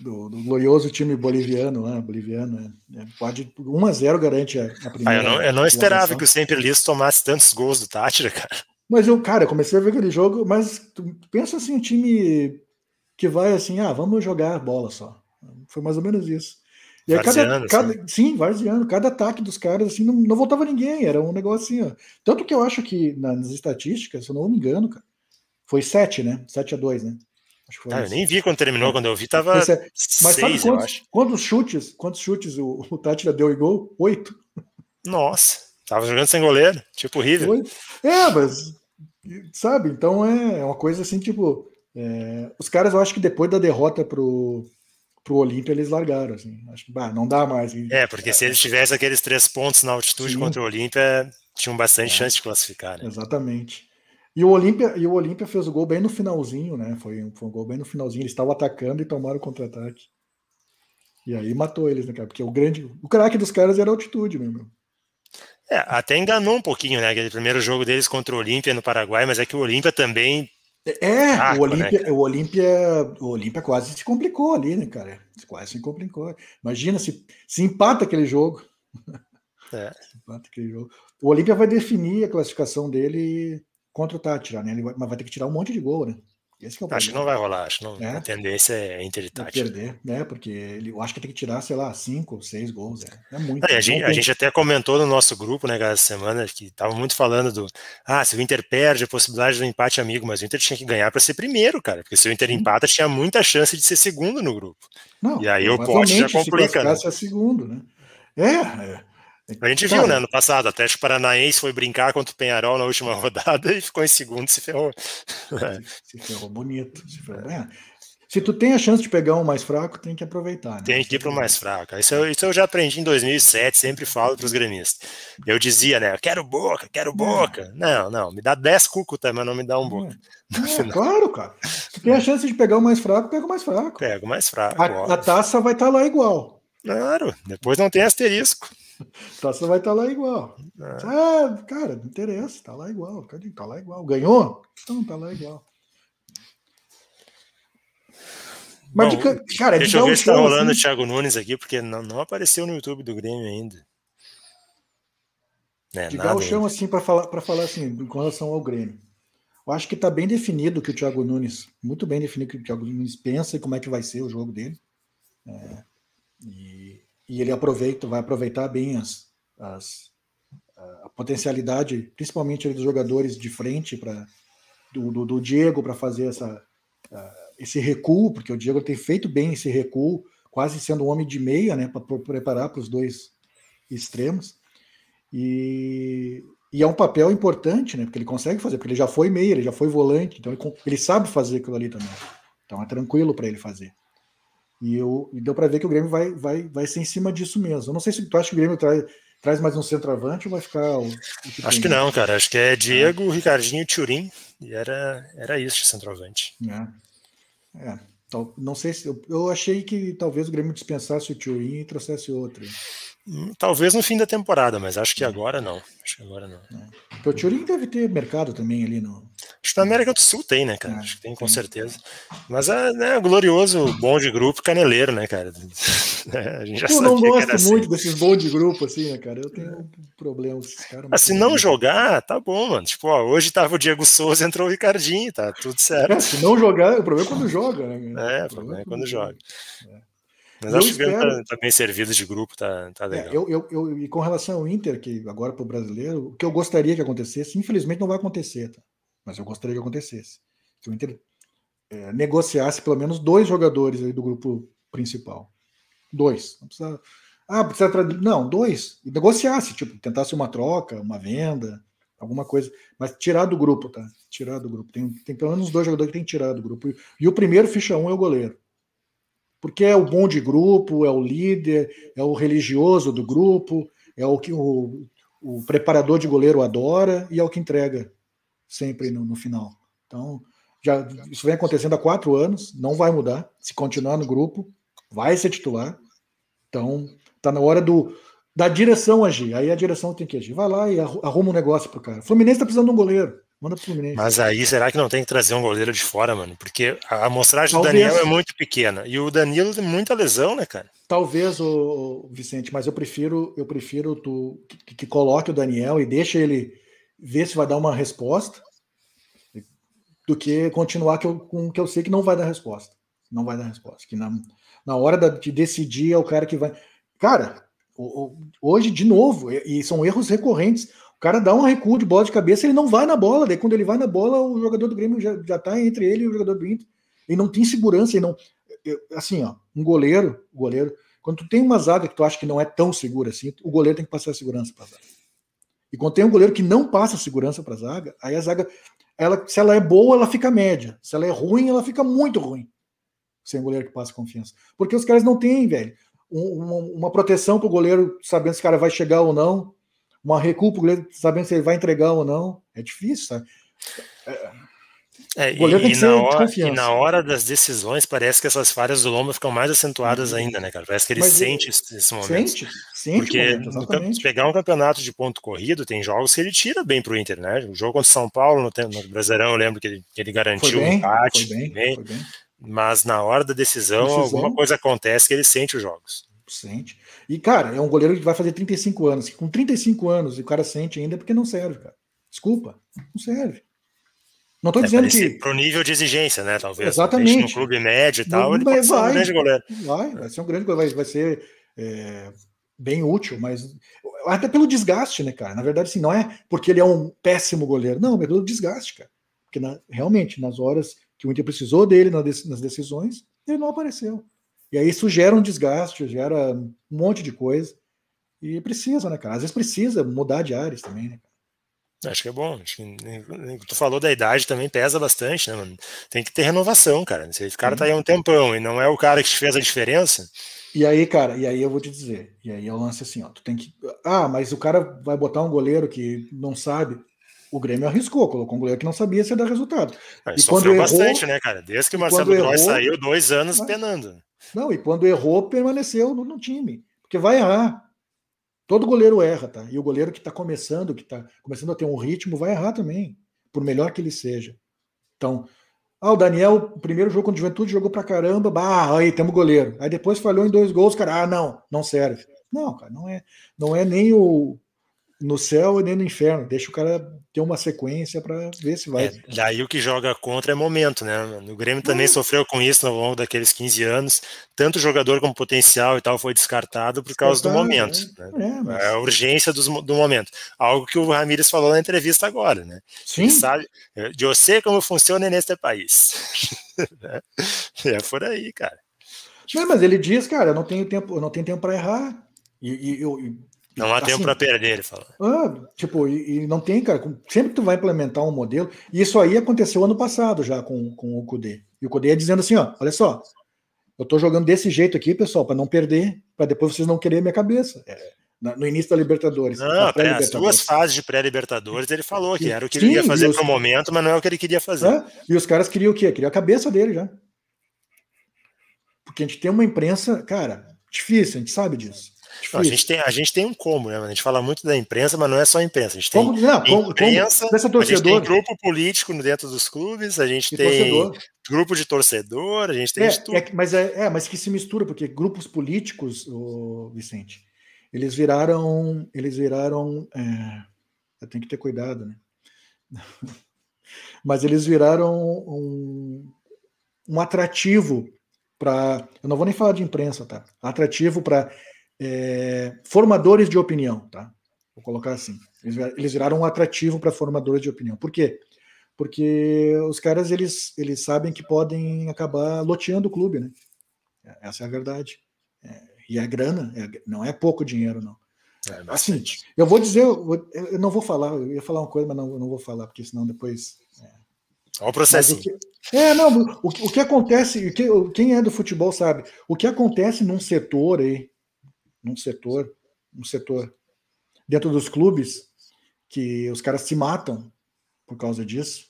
do, do, glorioso time boliviano lá, boliviano. É, é, pode 1 a 0 garante a, a primeira. Ah, eu não, eu não esperava que o Sempre Listo tomasse tantos gols do Tátira, cara. Mas eu, cara, comecei a ver aquele jogo, mas tu pensa assim, um time que vai assim, ah, vamos jogar bola só. Foi mais ou menos isso. E aí, cada, cada, sim, varziano, cada ataque dos caras assim, não, não voltava ninguém, era um negócio assim, ó. Tanto que eu acho que nas estatísticas, se eu não me engano, cara, foi 7, né? 7 a 2, né? Acho que foi ah, eu nem vi quando terminou, quando eu vi tava Mas seis, sabe quantos, quantos chutes, quantos chutes o, o Tátira deu em gol? Oito. Nossa, tava jogando sem goleiro, tipo horrível. Oito. É, mas sabe, então é, é uma coisa assim, tipo, é, os caras eu acho que depois da derrota pro, pro Olímpia eles largaram, assim, acho que bah, não dá mais. É, porque é, se eles tivessem aqueles três pontos na altitude sim. contra o Olímpia, tinham bastante é, chance de classificar, né? Exatamente. E o Olímpia e o Olímpia fez o gol bem no finalzinho, né? Foi, foi um gol bem no finalzinho. Eles estavam atacando e tomaram o contra-ataque. E aí matou eles, né, cara? Porque o grande. O craque dos caras era a altitude, né, meu? É, até enganou um pouquinho, né? Aquele primeiro jogo deles contra o Olímpia no Paraguai, mas é que o Olímpia também. É, Fraco, o Olímpia, né, o Olímpia, o Olímpia quase se complicou ali, né, cara? Quase se complicou. Imagina se, se empata aquele jogo. É. empata aquele jogo. O Olímpia vai definir a classificação dele contra o Tátira, né? Ele vai, mas vai ter que tirar um monte de gol, né? Esse é acho que não vai rolar, acho que não, é. a tendência é Inter e Tátira. perder, né? Porque ele, eu acho que tem que tirar, sei lá, cinco, seis gols. É, é muito. É, a, gente, a, gente, até comentou no nosso grupo, né, essa semana, que tava muito falando do. Ah, se o Inter perde, a possibilidade do empate amigo, mas o Inter tinha que ganhar para ser primeiro, cara. Porque se o Inter empata, tinha muita chance de ser segundo no grupo. Não, e aí o pote já complica. Se né? é segundo, né? É, é. A gente viu, né, no passado, até o Paranaense foi brincar contra o Penharol na última rodada e ficou em segundo se ferrou. Se, ferrou bonito. Se, ferrou. É. se tu tem a chance de pegar um mais fraco, tem que aproveitar. Né? Tem que ir para o mais fraco. Isso eu, isso eu já aprendi em 2007, sempre falo para os gremistas. Eu dizia, né, quero boca, quero é. boca. É. Não, não, me dá 10 cucutas, mas não me dá um boca. É, é claro, cara. Se tem a chance de pegar o mais fraco, pega o mais fraco. Pega o mais fraco. A, a taça vai estar tá lá igual. Claro, depois não tem asterisco. Taça vai estar tá lá igual. É. Ah, cara, não interessa, tá lá igual. Tá lá igual. Ganhou? Então tá lá igual. Mas, Bom, de, cara, deixa eu ver se tá rolando assim... o Thiago Nunes aqui, porque não, não apareceu no YouTube do Grêmio ainda. É, de chão assim para falar, para falar assim, com relação ao Grêmio. Eu acho que está bem definido que o Thiago Nunes, muito bem definido que o Thiago Nunes pensa e como é que vai ser o jogo dele. É, e e ele aproveita, vai aproveitar bem as, as a potencialidade, principalmente dos jogadores de frente para do, do, do, Diego para fazer essa, uh, esse recuo, porque o Diego tem feito bem esse recuo, quase sendo um homem de meia, né, para preparar para os dois extremos. E, e, é um papel importante, né, porque ele consegue fazer, porque ele já foi meia, ele já foi volante, então ele, ele sabe fazer aquilo ali também. Então é tranquilo para ele fazer. E, eu, e deu para ver que o Grêmio vai, vai, vai ser em cima disso mesmo. Eu não sei se tu acha que o Grêmio traz, traz mais um centroavante ou vai ficar. O, o que acho que não, cara. Acho que é Diego, é. Ricardinho e Turim. E era, era isso de centroavante. É. é. Então, não sei se. Eu, eu achei que talvez o Grêmio dispensasse o Turim e trouxesse outro. Hum, talvez no fim da temporada, mas acho que agora não. Acho que agora não. É. O Turing deve ter mercado também ali no. Acho que na América do Sul tem, né, cara? É, acho que tem com certeza. Mas é né, glorioso bom de grupo caneleiro, né, cara? É, a gente já Eu não gosto assim. muito desses bom de grupo, assim, né, cara? Eu tenho um problema com esses caras. Ah, se não jogar, tá bom, mano. Tipo, ó, hoje tava o Diego Souza, entrou o Ricardinho, tá tudo certo. É, se não jogar, o problema é quando joga, né? É, o problema é quando joga. É. Mas eu acho espero... que tá, tá, bem servido de grupo, tá, tá é, legal. É, eu, eu, eu, e com relação ao Inter, que agora para o brasileiro, o que eu gostaria que acontecesse, infelizmente não vai acontecer, tá? mas eu gostaria que acontecesse. Que o Inter é, negociasse pelo menos dois jogadores aí do grupo principal. Dois. Não precisa. Ah, precisa. Não, dois. E negociasse, tipo, tentasse uma troca, uma venda, alguma coisa. Mas tirar do grupo, tá? Tirar do grupo. Tem, tem pelo menos dois jogadores que tem que tirar do grupo. E o primeiro ficha um é o goleiro porque é o bom de grupo, é o líder, é o religioso do grupo, é o que o, o preparador de goleiro adora e é o que entrega sempre no, no final. Então, já, isso vem acontecendo há quatro anos, não vai mudar. Se continuar no grupo, vai ser titular. Então, tá na hora do da direção agir. Aí a direção tem que agir. Vai lá e arruma um negócio pro cara. O Fluminense tá precisando de um goleiro. Manda pro Fluminense. Mas aí, será que não tem que trazer um goleiro de fora, mano? Porque a amostragem Talvez. do Daniel é muito pequena. E o Danilo tem muita lesão, né, cara? Talvez, o Vicente, mas eu prefiro, eu prefiro tu, que, que coloque o Daniel e deixe ele ver se vai dar uma resposta do que continuar que eu, com que eu sei que não vai dar resposta. Não vai dar resposta. Que na, na hora da, de decidir é o cara que vai. Cara, hoje, de novo, e são erros recorrentes cara dá um recuo de bola de cabeça, ele não vai na bola. Daí quando ele vai na bola, o jogador do Grêmio já, já tá entre ele e o jogador do Inter. Ele não tem segurança, ele não. Assim, ó, um goleiro, goleiro, quando tu tem uma zaga que tu acha que não é tão segura assim, o goleiro tem que passar a segurança para zaga. E quando tem um goleiro que não passa a segurança para zaga, aí a zaga, ela, se ela é boa, ela fica média. Se ela é ruim, ela fica muito ruim. Sem goleiro que passa confiança. Porque os caras não têm, velho, uma, uma proteção para o goleiro sabendo se o cara vai chegar ou não uma recuo sabendo se ele vai entregar ou não. É difícil, sabe? É... É, o goleiro e, tem que ser hora, E na hora das decisões, parece que essas falhas do Lomba ficam mais acentuadas uhum. ainda, né, cara? Parece que ele Mas sente ele, esse momento. Sente, sente Porque momento, pegar um campeonato de ponto corrido, tem jogos que ele tira bem pro Inter, né? O jogo contra o São Paulo, no, no Brasileirão, eu lembro que ele, que ele garantiu o um empate. Foi bem, bem, foi bem. Mas na hora da decisão, decisão, alguma coisa acontece que ele sente os jogos. Sente. E, cara, é um goleiro que vai fazer 35 anos. Com 35 anos, o cara sente ainda porque não serve, cara. Desculpa, não serve. Não estou é, dizendo que. Para o nível de exigência, né? Talvez. Exatamente. No clube médio e tal, ele vai, ser um grande goleiro. Vai, vai ser um grande goleiro, vai, vai ser é, bem útil, mas até pelo desgaste, né, cara? Na verdade, assim, não é porque ele é um péssimo goleiro, não, é pelo desgaste, cara. Porque na, realmente, nas horas que o Inter precisou dele nas decisões, ele não apareceu. E aí isso gera um desgaste, gera um monte de coisa. E precisa, né, cara? Às vezes precisa mudar de áreas também, né? Acho que é bom. Acho que, tu falou da idade também pesa bastante, né, mano? Tem que ter renovação, cara. Se o cara tá aí há um tempão e não é o cara que te fez a diferença. E aí, cara, e aí eu vou te dizer, e aí é o lance assim, ó, tu tem que. Ah, mas o cara vai botar um goleiro que não sabe. O Grêmio arriscou, colocou um goleiro que não sabia se ia dar resultado. Ah, e quando errou, bastante, né, cara? Desde que o Marcelo Gross saiu, dois anos mas, penando. Não, e quando errou, permaneceu no, no time. Porque vai errar. Todo goleiro erra, tá? E o goleiro que está começando, que está começando a ter um ritmo, vai errar também, por melhor que ele seja. Então, ah, o Daniel, primeiro jogo com o Juventude jogou pra caramba, bah, aí temos goleiro. Aí depois falhou em dois gols, cara, ah, não, não serve. Não, cara, não é, não é nem o, no céu e nem no inferno. Deixa o cara ter uma sequência para ver se vai. É, daí o que joga contra é momento, né? O Grêmio também sofreu com isso ao longo daqueles 15 anos. Tanto jogador como potencial e tal foi descartado por causa do momento. É, né? é, mas... é a urgência do, do momento. Algo que o Ramires falou na entrevista agora, né? Sim. Ele sabe, de você como funciona neste país. é por aí, cara. Não, mas ele diz, cara, eu não tenho tempo, eu não tenho tempo para errar. E, e, eu, não há assim, tempo para perder, ele falou. Ah, tipo, e, e, não tem, cara. Sempre que tu vai implementar um modelo, e isso aí aconteceu ano passado já com, com o Kudê. E o Kudê é dizendo assim: ó, olha só, eu tô jogando desse jeito aqui, pessoal, para não perder, para depois vocês não quererem minha cabeça. É, no início da Libertadores. Não, da as duas fases de pré-Libertadores ele falou que era o que Sim, ele ia fazer os... pro momento, mas não é o que ele queria fazer. É, e os caras queriam o quê? Queriam a cabeça dele já. Porque a gente tem uma imprensa, cara, difícil, a gente sabe disso. Não, a, gente tem, a gente tem um como, né? A gente fala muito da imprensa, mas não é só a imprensa. A gente tem como, não, como, imprensa, como, a gente tem grupo político dentro dos clubes, a gente tem torcedor. grupo de torcedor, a gente tem é. É, mas, é, é, mas que se mistura, porque grupos políticos, o Vicente, eles viraram. Eles viraram. É, eu tenho que ter cuidado, né? mas eles viraram um, um atrativo para. Eu não vou nem falar de imprensa, tá? Atrativo para é, formadores de opinião, tá? Vou colocar assim. Eles viraram um atrativo para formadores de opinião. Por quê? Porque os caras eles, eles sabem que podem acabar loteando o clube, né? Essa é a verdade. É, e é grana, é, não é pouco dinheiro, não. É, assim, eu vou dizer, eu, eu, não vou falar, eu ia falar uma coisa, mas não, não vou falar, porque senão depois. É. Olha o processo. É, não, o, o que acontece, o que, quem é do futebol sabe, o que acontece num setor aí, num setor, um setor dentro dos clubes que os caras se matam por causa disso,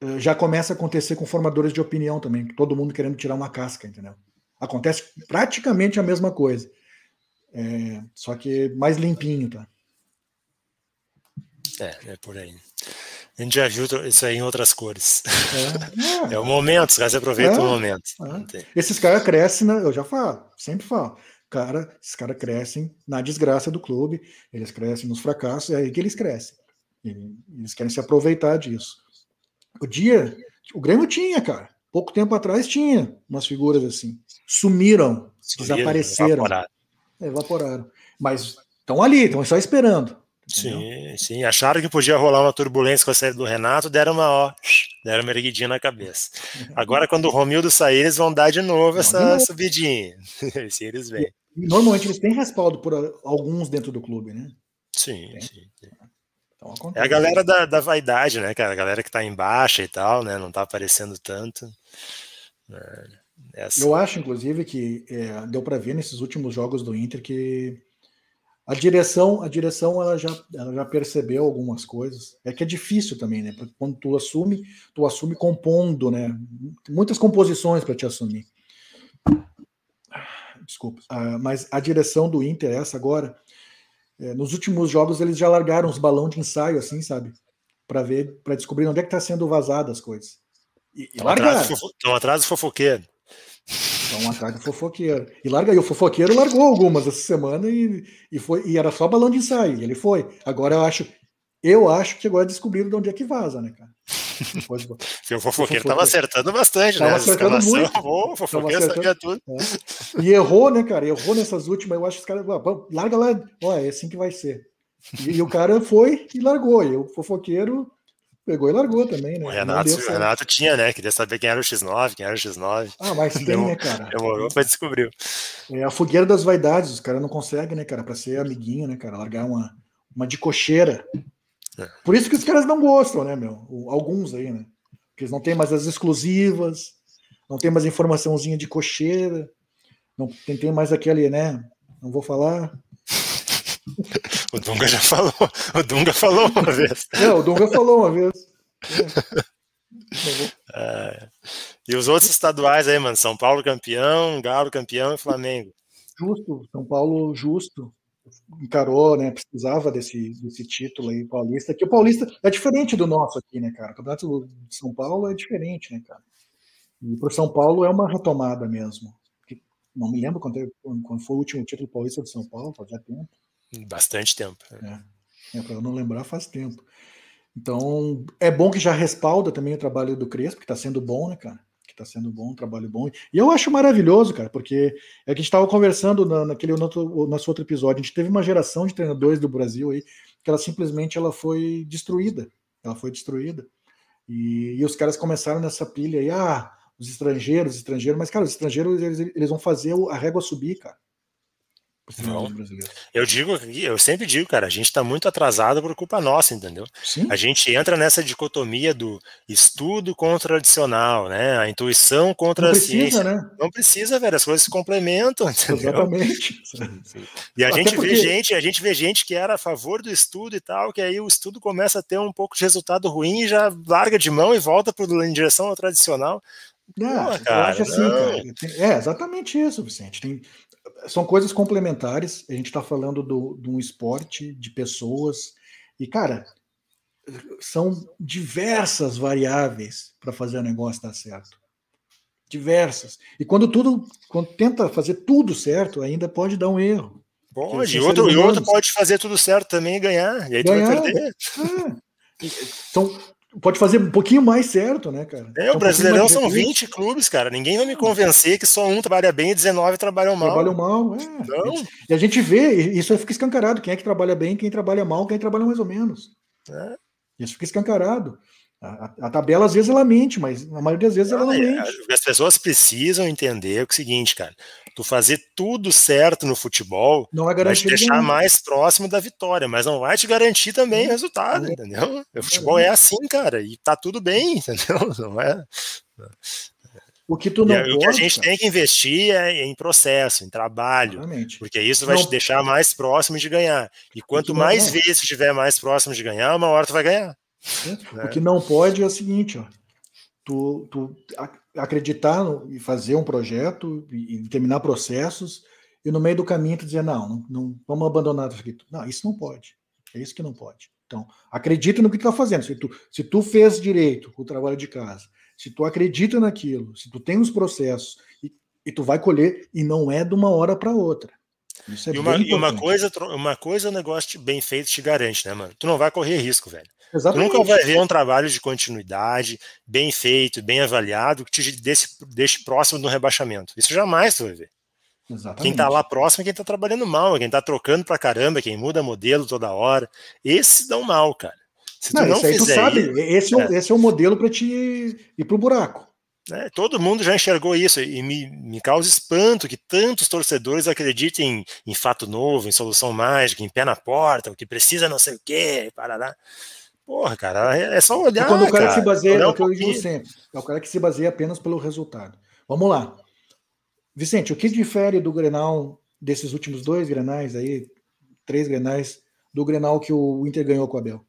eh, já começa a acontecer com formadores de opinião também, todo mundo querendo tirar uma casca, entendeu? Acontece praticamente a mesma coisa. É, só que mais limpinho, tá? É, é por aí. A gente já viu isso aí em outras cores. É, é. é o momento, os caras aproveitam é, o momento. É. Esses caras crescem, né? eu já falo, sempre falo cara, esses caras crescem na desgraça do clube, eles crescem nos fracassos, é aí que eles crescem. Eles querem se aproveitar disso. O dia, o Grêmio tinha, cara. Pouco tempo atrás tinha umas figuras assim. Sumiram, Sumiram desapareceram. Evaporaram. evaporaram. Mas estão ali, estão só esperando. Entendeu? Sim, sim. Acharam que podia rolar uma turbulência com a série do Renato, deram uma ó, deram uma erguidinha na cabeça. Agora, quando o Romildo sair, eles vão dar de novo essa subidinha. Se eles vêm. Normalmente eles têm respaldo por alguns dentro do clube, né? Sim, sim. Então, é a galera da, da vaidade, né, cara? A galera que tá em baixa e tal, né? Não tá aparecendo tanto. É, é assim. Eu acho, inclusive, que é, deu para ver nesses últimos jogos do Inter que A direção, a direção ela já, ela já percebeu algumas coisas. É que é difícil também, né? Porque quando tu assume, tu assume compondo, né? Muitas composições para te assumir. Desculpa. Uh, mas a direção do Inter, essa agora, é, nos últimos jogos eles já largaram os balões de ensaio, assim, sabe? Para ver, para descobrir onde é que está sendo vazada as coisas. E, e largaram. Estão atrás do fofoqueiro. Estão atrás do fofoqueiro. E larga aí, o fofoqueiro largou algumas essa semana e, e, foi, e era só balão de ensaio. E ele foi. Agora eu acho, eu acho que agora descobriram de onde é que vaza, né, cara? Depois, o fofoqueiro estava acertando bastante, tava né? Acertando muito. o fofoqueiro sabia tudo. É. E errou, né, cara? Errou nessas últimas. Eu acho que os caras. Larga lá. Ó, é assim que vai ser. E, e o cara foi e largou. E o fofoqueiro Pegou e largou também, né? O Renato, o Renato tinha, né? Queria saber quem era o X9, quem era o X9. Ah, mas tem, né, cara? Demorou para descobrir. É a fogueira das vaidades, os caras não conseguem, né, cara? Para ser amiguinho, né, cara? Largar uma, uma de cocheira. É. Por isso que os caras não gostam, né, meu? Alguns aí, né? Porque eles não têm mais as exclusivas, não tem mais informaçãozinha de cocheira, não tem, tem mais aquele, né? Não vou falar. O Dunga já falou. O Dunga falou uma vez. É, o Dunga falou uma vez. É. É. E os outros estaduais aí, mano? São Paulo campeão, Galo campeão e Flamengo. Justo, São Paulo justo. Encarou, né? Precisava desse, desse título aí paulista. Que o paulista é diferente do nosso aqui, né, cara? O campeonato de São Paulo é diferente, né, cara? E para o São Paulo é uma retomada mesmo. Não me lembro quando, quando foi o último título paulista de São Paulo, fazia tempo. Bastante tempo. É, é para eu não lembrar, faz tempo. Então, é bom que já respalda também o trabalho do Crespo, que está sendo bom, né, cara? Está sendo bom, um trabalho bom. E eu acho maravilhoso, cara, porque é que a gente estava conversando na, naquele nosso, nosso outro episódio. A gente teve uma geração de treinadores do Brasil aí que ela simplesmente ela foi destruída. Ela foi destruída. E, e os caras começaram nessa pilha aí, ah, os estrangeiros, estrangeiros, mas, cara, os estrangeiros eles, eles vão fazer a régua subir, cara. Não. Eu digo, eu sempre digo, cara, a gente está muito atrasado por culpa nossa, entendeu? Sim. A gente entra nessa dicotomia do estudo contra tradicional, né? A intuição contra Não a precisa, ciência. Né? Não precisa, velho, as coisas se complementam, entendeu? Exatamente. E a gente porque... vê gente, a gente vê gente que era a favor do estudo e tal, que aí o estudo começa a ter um pouco de resultado ruim e já larga de mão e volta pro, em direção ao tradicional. Não, Pô, cara, eu acho assim, cara. É exatamente isso, Vicente. Tem, são coisas complementares. A gente está falando do, de um esporte, de pessoas. E, cara, são diversas variáveis para fazer o negócio dar certo. Diversas. E quando tudo, quando tenta fazer tudo certo, ainda pode dar um erro. Pode, e outro, e outro pode fazer tudo certo também e ganhar. E aí ganhar, tu vai perder. É. São, pode fazer um pouquinho mais certo, né, cara? É, o Brasileirão são 20 clubes, cara. Ninguém vai me convencer que só um trabalha bem e 19 trabalham mal. Trabalham mal, é. Não. E a gente vê, isso fica escancarado. Quem é que trabalha bem, quem trabalha mal, quem trabalha mais ou menos. É. Isso fica escancarado. A, a, tabela às vezes ela mente, mas na maioria das vezes ela não é, mente. As pessoas precisam entender o seguinte, cara tu fazer tudo certo no futebol não é vai te deixar mais próximo da vitória, mas não vai te garantir também resultado, entendeu? O futebol é assim, cara, e tá tudo bem, entendeu? Não é. O que tu não pode, o que a gente tem que investir é em processo, em trabalho, Exatamente. porque isso vai não. te deixar mais próximo de ganhar. E quanto mais vezes estiver mais próximo de ganhar, uma hora tu vai ganhar. É. O que não pode é o seguinte, ó. Tu, tu acreditar e fazer um projeto e, terminar processos e no meio do caminho tu dizer não, não, não vamos abandonar isso aqui. Não, isso não pode. É isso que não pode. Então, acredita no que tu está fazendo. Se tu, se tu fez direito o trabalho de casa, se tu acredita naquilo, se tu tem os processos e, e tu vai colher e não é de uma hora para outra. Isso é e, uma, e uma coisa, uma coisa o negócio bem feito te garante, né, mano? Tu não vai correr risco, velho. Exatamente. Tu nunca vai ver um trabalho de continuidade, bem feito, bem avaliado, que te deixe, deixe próximo do rebaixamento. Isso jamais tu vai ver. Exatamente. Quem tá lá próximo é quem tá trabalhando mal, é quem tá trocando pra caramba, quem muda modelo toda hora. Esses dão mal, cara. Se tu não, não aí tu sabe, esse, é, é. esse é o modelo para te ir pro buraco. É, todo mundo já enxergou isso e me, me causa espanto que tantos torcedores acreditem em, em fato novo, em solução mágica, em pé na porta, o que precisa não sei o quê, parará. Porra, cara, é, é só olhar. E quando o cara, cara se baseia, é o que eu digo sempre, é o cara que se baseia apenas pelo resultado. Vamos lá. Vicente, o que difere do Grenal desses últimos dois Grenais aí, três Grenais do Grenal que o Inter ganhou com o Abel?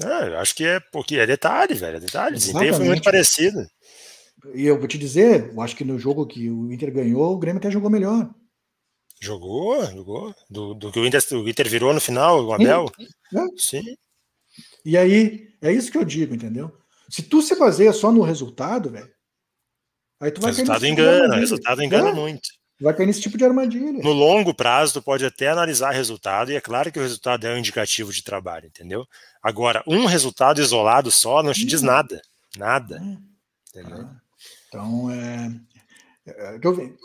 Eu acho que é porque é detalhe, velho, é detalhe. O desempenho foi muito parecido. E eu vou te dizer, eu acho que no jogo que o Inter ganhou, o Grêmio até jogou melhor. Jogou, jogou. Do, do que o Inter, o Inter virou no final, o Abel. É. Sim. E aí, é isso que eu digo, entendeu? Se tu se baseia só no resultado, velho, aí tu vai resultado cair engana, tipo resultado engana é? muito. Vai cair nesse tipo de armadilha. No longo prazo, tu pode até analisar resultado, e é claro que o resultado é um indicativo de trabalho, entendeu? Agora, um resultado isolado só não te diz nada. Nada. É. Entendeu? Ah. Então, é,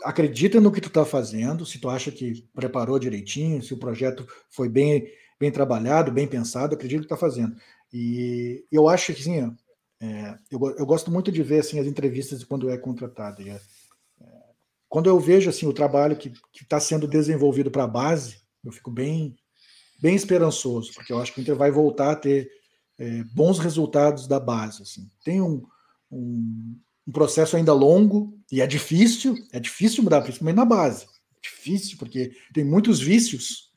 acredita no que tu está fazendo, se tu acha que preparou direitinho, se o projeto foi bem, bem trabalhado, bem pensado, acredita no que está fazendo. E eu acho que, sim, é, eu, eu, gosto muito de ver assim, as entrevistas quando é contratado. É, quando eu vejo assim o trabalho que está sendo desenvolvido para a base, eu fico bem, bem esperançoso, porque eu acho que o Inter vai voltar a ter é, bons resultados da base. Assim. Tem um, um um processo ainda longo e é difícil, é difícil mudar, principalmente na base. É difícil, porque tem muitos vícios,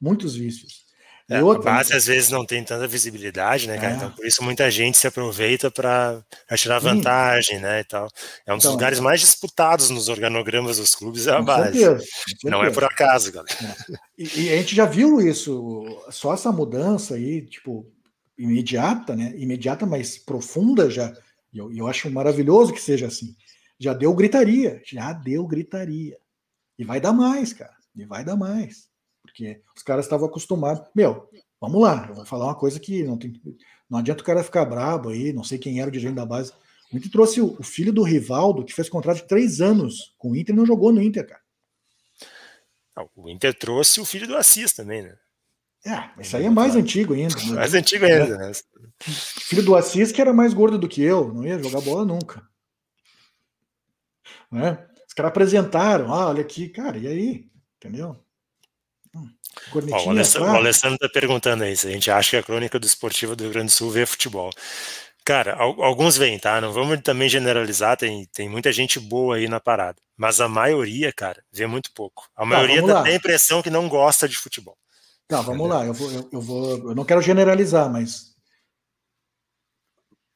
muitos vícios. É, outra, a base às vezes não tem tanta visibilidade, né, cara? É. Então por isso muita gente se aproveita para tirar vantagem, né, e tal. É um dos então, lugares mais disputados nos organogramas dos clubes é a base. Certeza, certeza. Não é por acaso, galera. É. E, e, a gente já viu isso, só essa mudança aí, tipo imediata, né? Imediata, mas profunda já e eu, eu acho maravilhoso que seja assim. Já deu gritaria, já deu gritaria. E vai dar mais, cara. E vai dar mais. Porque os caras estavam acostumados. Meu, vamos lá, eu vou falar uma coisa que não tem. Não adianta o cara ficar brabo aí, não sei quem era o dirigente da base. O Inter trouxe o, filho do Rivaldo, que fez contrato de três anos com o Inter e não jogou no Inter, cara. O Inter trouxe o filho do Assis também, né? É, isso aí é mais antigo ainda. Né? Mais antigo ainda, né? Filho do Assis, que era mais gordo do que eu, não ia jogar bola nunca. Né? Os caras apresentaram, ah, olha aqui, cara, e aí? Entendeu? Hum, Ó, o, Alessandro, o Alessandro está perguntando aí se a gente acha que a crônica do esportivo do Rio Grande do Sul vê futebol. Cara, alguns vêm, tá? Não vamos também generalizar, tem, tem muita gente boa aí na parada. Mas a maioria, cara, vê muito pouco. A maioria tá, tem a impressão que não gosta de futebol. Tá, vamos lá. Eu vou, eu, eu, vou, eu não quero generalizar, mas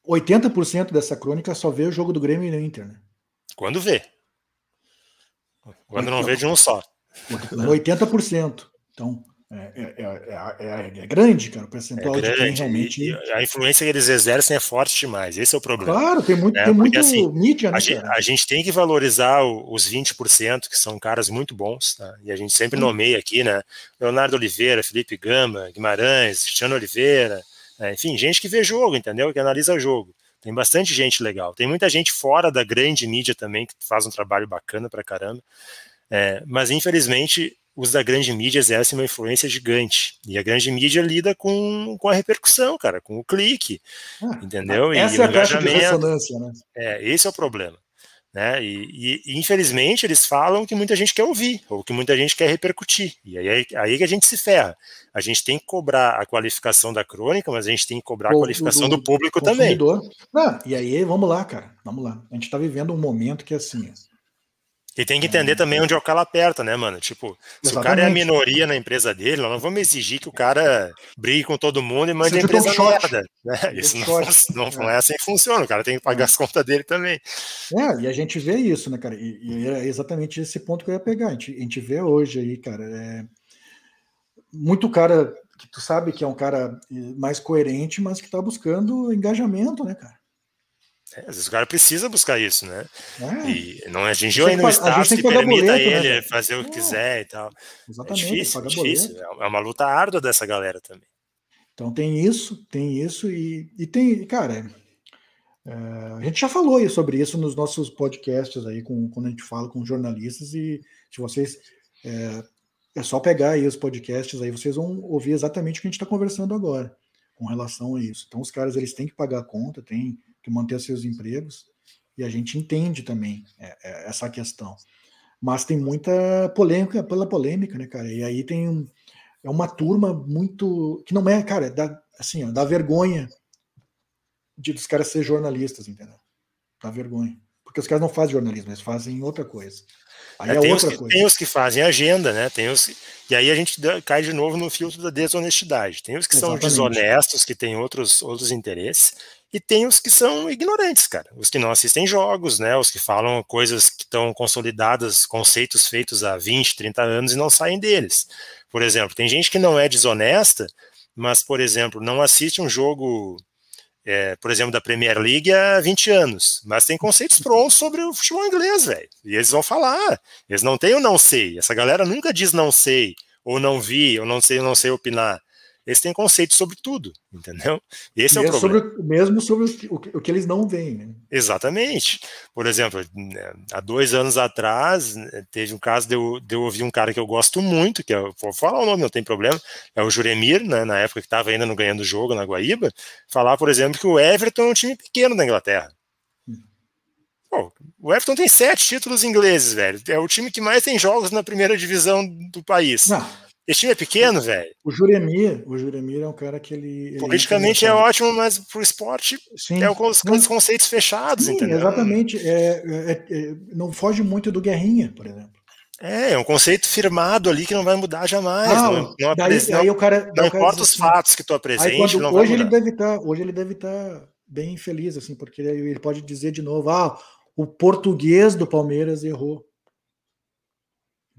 80% dessa crônica só vê o jogo do Grêmio e do Inter, né? Quando vê. Quando não vê de um só. 80%. Então, é, é, é, é, grande, cara, o percentual é grande, de quem realmente. E a influência que eles exercem é forte demais. Esse é o problema. Claro, tem muito, tem muito assim, mídia, né? A gente, a gente, tem que valorizar os 20%, que são caras muito bons, tá? E a gente sempre nomeia aqui, né? Leonardo Oliveira, Felipe Gama, Guimarães, Cristiano Oliveira, né? enfim, gente que vê jogo, entendeu? Que analisa jogo. Tem bastante gente legal. Tem muita gente fora da grande mídia também que faz um trabalho bacana pra caramba. É, mas infelizmente os da grande mídia exercem uma influência gigante. E a grande mídia lida com, com a repercussão, cara, com o clique. Ah, entendeu? Essa e é a caixa de ressonância, né? É, esse é o problema. Né? E, e, infelizmente eles falam que muita gente quer ouvir, ou que muita gente quer repercutir. E aí, aí que a gente se ferra. A gente tem que cobrar a qualificação da crônica, mas a gente tem que cobrar a qualificação do, do público também. Não, e aí, vamos lá, cara. Vamos lá. A gente está vivendo um momento que assim e tem que entender também onde é o calo aperta, né, mano? Tipo, se Exatamente. o cara é a minoria na empresa dele, nós não vamos exigir que o cara brigue com todo mundo e mande a empresa um merda. Né? Isso não, não, não, é. é assim que funciona, o cara tem que pagar as contas dele também. É, e a gente vê isso, né, cara? E, e é exatamente esse ponto que eu ia pegar. A gente, a gente vê hoje aí, cara, é... muito cara que tu sabe que é um cara mais coerente, mas que tá buscando engajamento, né, cara? É, às vezes o cara precisa buscar isso, né? É. E não atingiu ainda um status que permita boleto, ele né, fazer o que é. quiser e tal. Exatamente, é difícil, é difícil. É uma luta árdua dessa galera também. Então tem isso, tem isso e, e tem, cara, é, a gente já falou sobre isso nos nossos podcasts aí, com, quando a gente fala com jornalistas e se vocês é, é só pegar aí os podcasts aí, vocês vão ouvir exatamente o que a gente está conversando agora com relação a isso. Então os caras eles têm que pagar a conta, tem que manter seus empregos, e a gente entende também é, é, essa questão. Mas tem muita polêmica pela polêmica, né, cara? E aí tem é uma turma muito que não é, cara, dá, assim, ó, dá vergonha de os caras ser jornalistas, entendeu? Dá vergonha. Porque os caras não fazem jornalismo, eles fazem outra coisa. É, tem, os que, tem, os que, fazem agenda, né? Tem os, e aí a gente cai de novo no filtro da desonestidade. Tem os que Exatamente. são desonestos, que têm outros, outros interesses, e tem os que são ignorantes, cara. Os que não assistem jogos, né? Os que falam coisas que estão consolidadas, conceitos feitos há 20, 30 anos e não saem deles. Por exemplo, tem gente que não é desonesta, mas, por exemplo, não assiste um jogo é, por exemplo, da Premier League há 20 anos, mas tem conceitos prontos sobre o futebol inglês, velho. E eles vão falar. Eles não têm o não sei. Essa galera nunca diz não sei, ou não vi, ou não sei, não sei opinar eles têm conceito sobre tudo, entendeu? Esse mesmo é o problema. Sobre, mesmo sobre o que, o que, eles não veem. Né? Exatamente. Por exemplo, há dois anos atrás, teve um caso de eu, de eu ouvir um cara que eu gosto muito, que é, vou falar o nome, não tem problema, é o Juremir, né, na época que estava ainda no ganhando jogo na Guaíba, falar, por exemplo, que o Everton é um time pequeno da Inglaterra. Pô, o Everton tem sete títulos ingleses, velho. É o time que mais tem jogos na primeira divisão do país. Não. Esse time é pequeno, velho. O Juremir, o Juremir é um cara que ele. ele Politicamente é ótimo, mas pro esporte sim, é os, os conceitos fechados, sim, entendeu? Exatamente. É, é, é, não foge muito do Guerrinha, por exemplo. É, é um conceito firmado ali que não vai mudar jamais. Ah, não, não, daí, daí o cara, não importa os assim, fatos que tu apresente. Quando, hoje ele deve estar, tá, hoje ele deve estar tá bem feliz, assim, porque ele pode dizer de novo: ah, o português do Palmeiras errou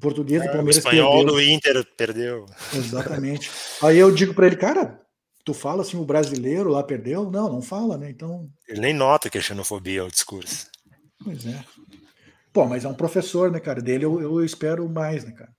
português do é, Palmeiras. O espanhol perdeu. do Inter perdeu. Exatamente. Aí eu digo para ele, cara, tu fala assim, o brasileiro lá perdeu? Não, não fala, né? Então. Ele nem nota que é xenofobia o discurso. Pois é. Pô, mas é um professor, né, cara? Dele eu, eu espero mais, né, cara?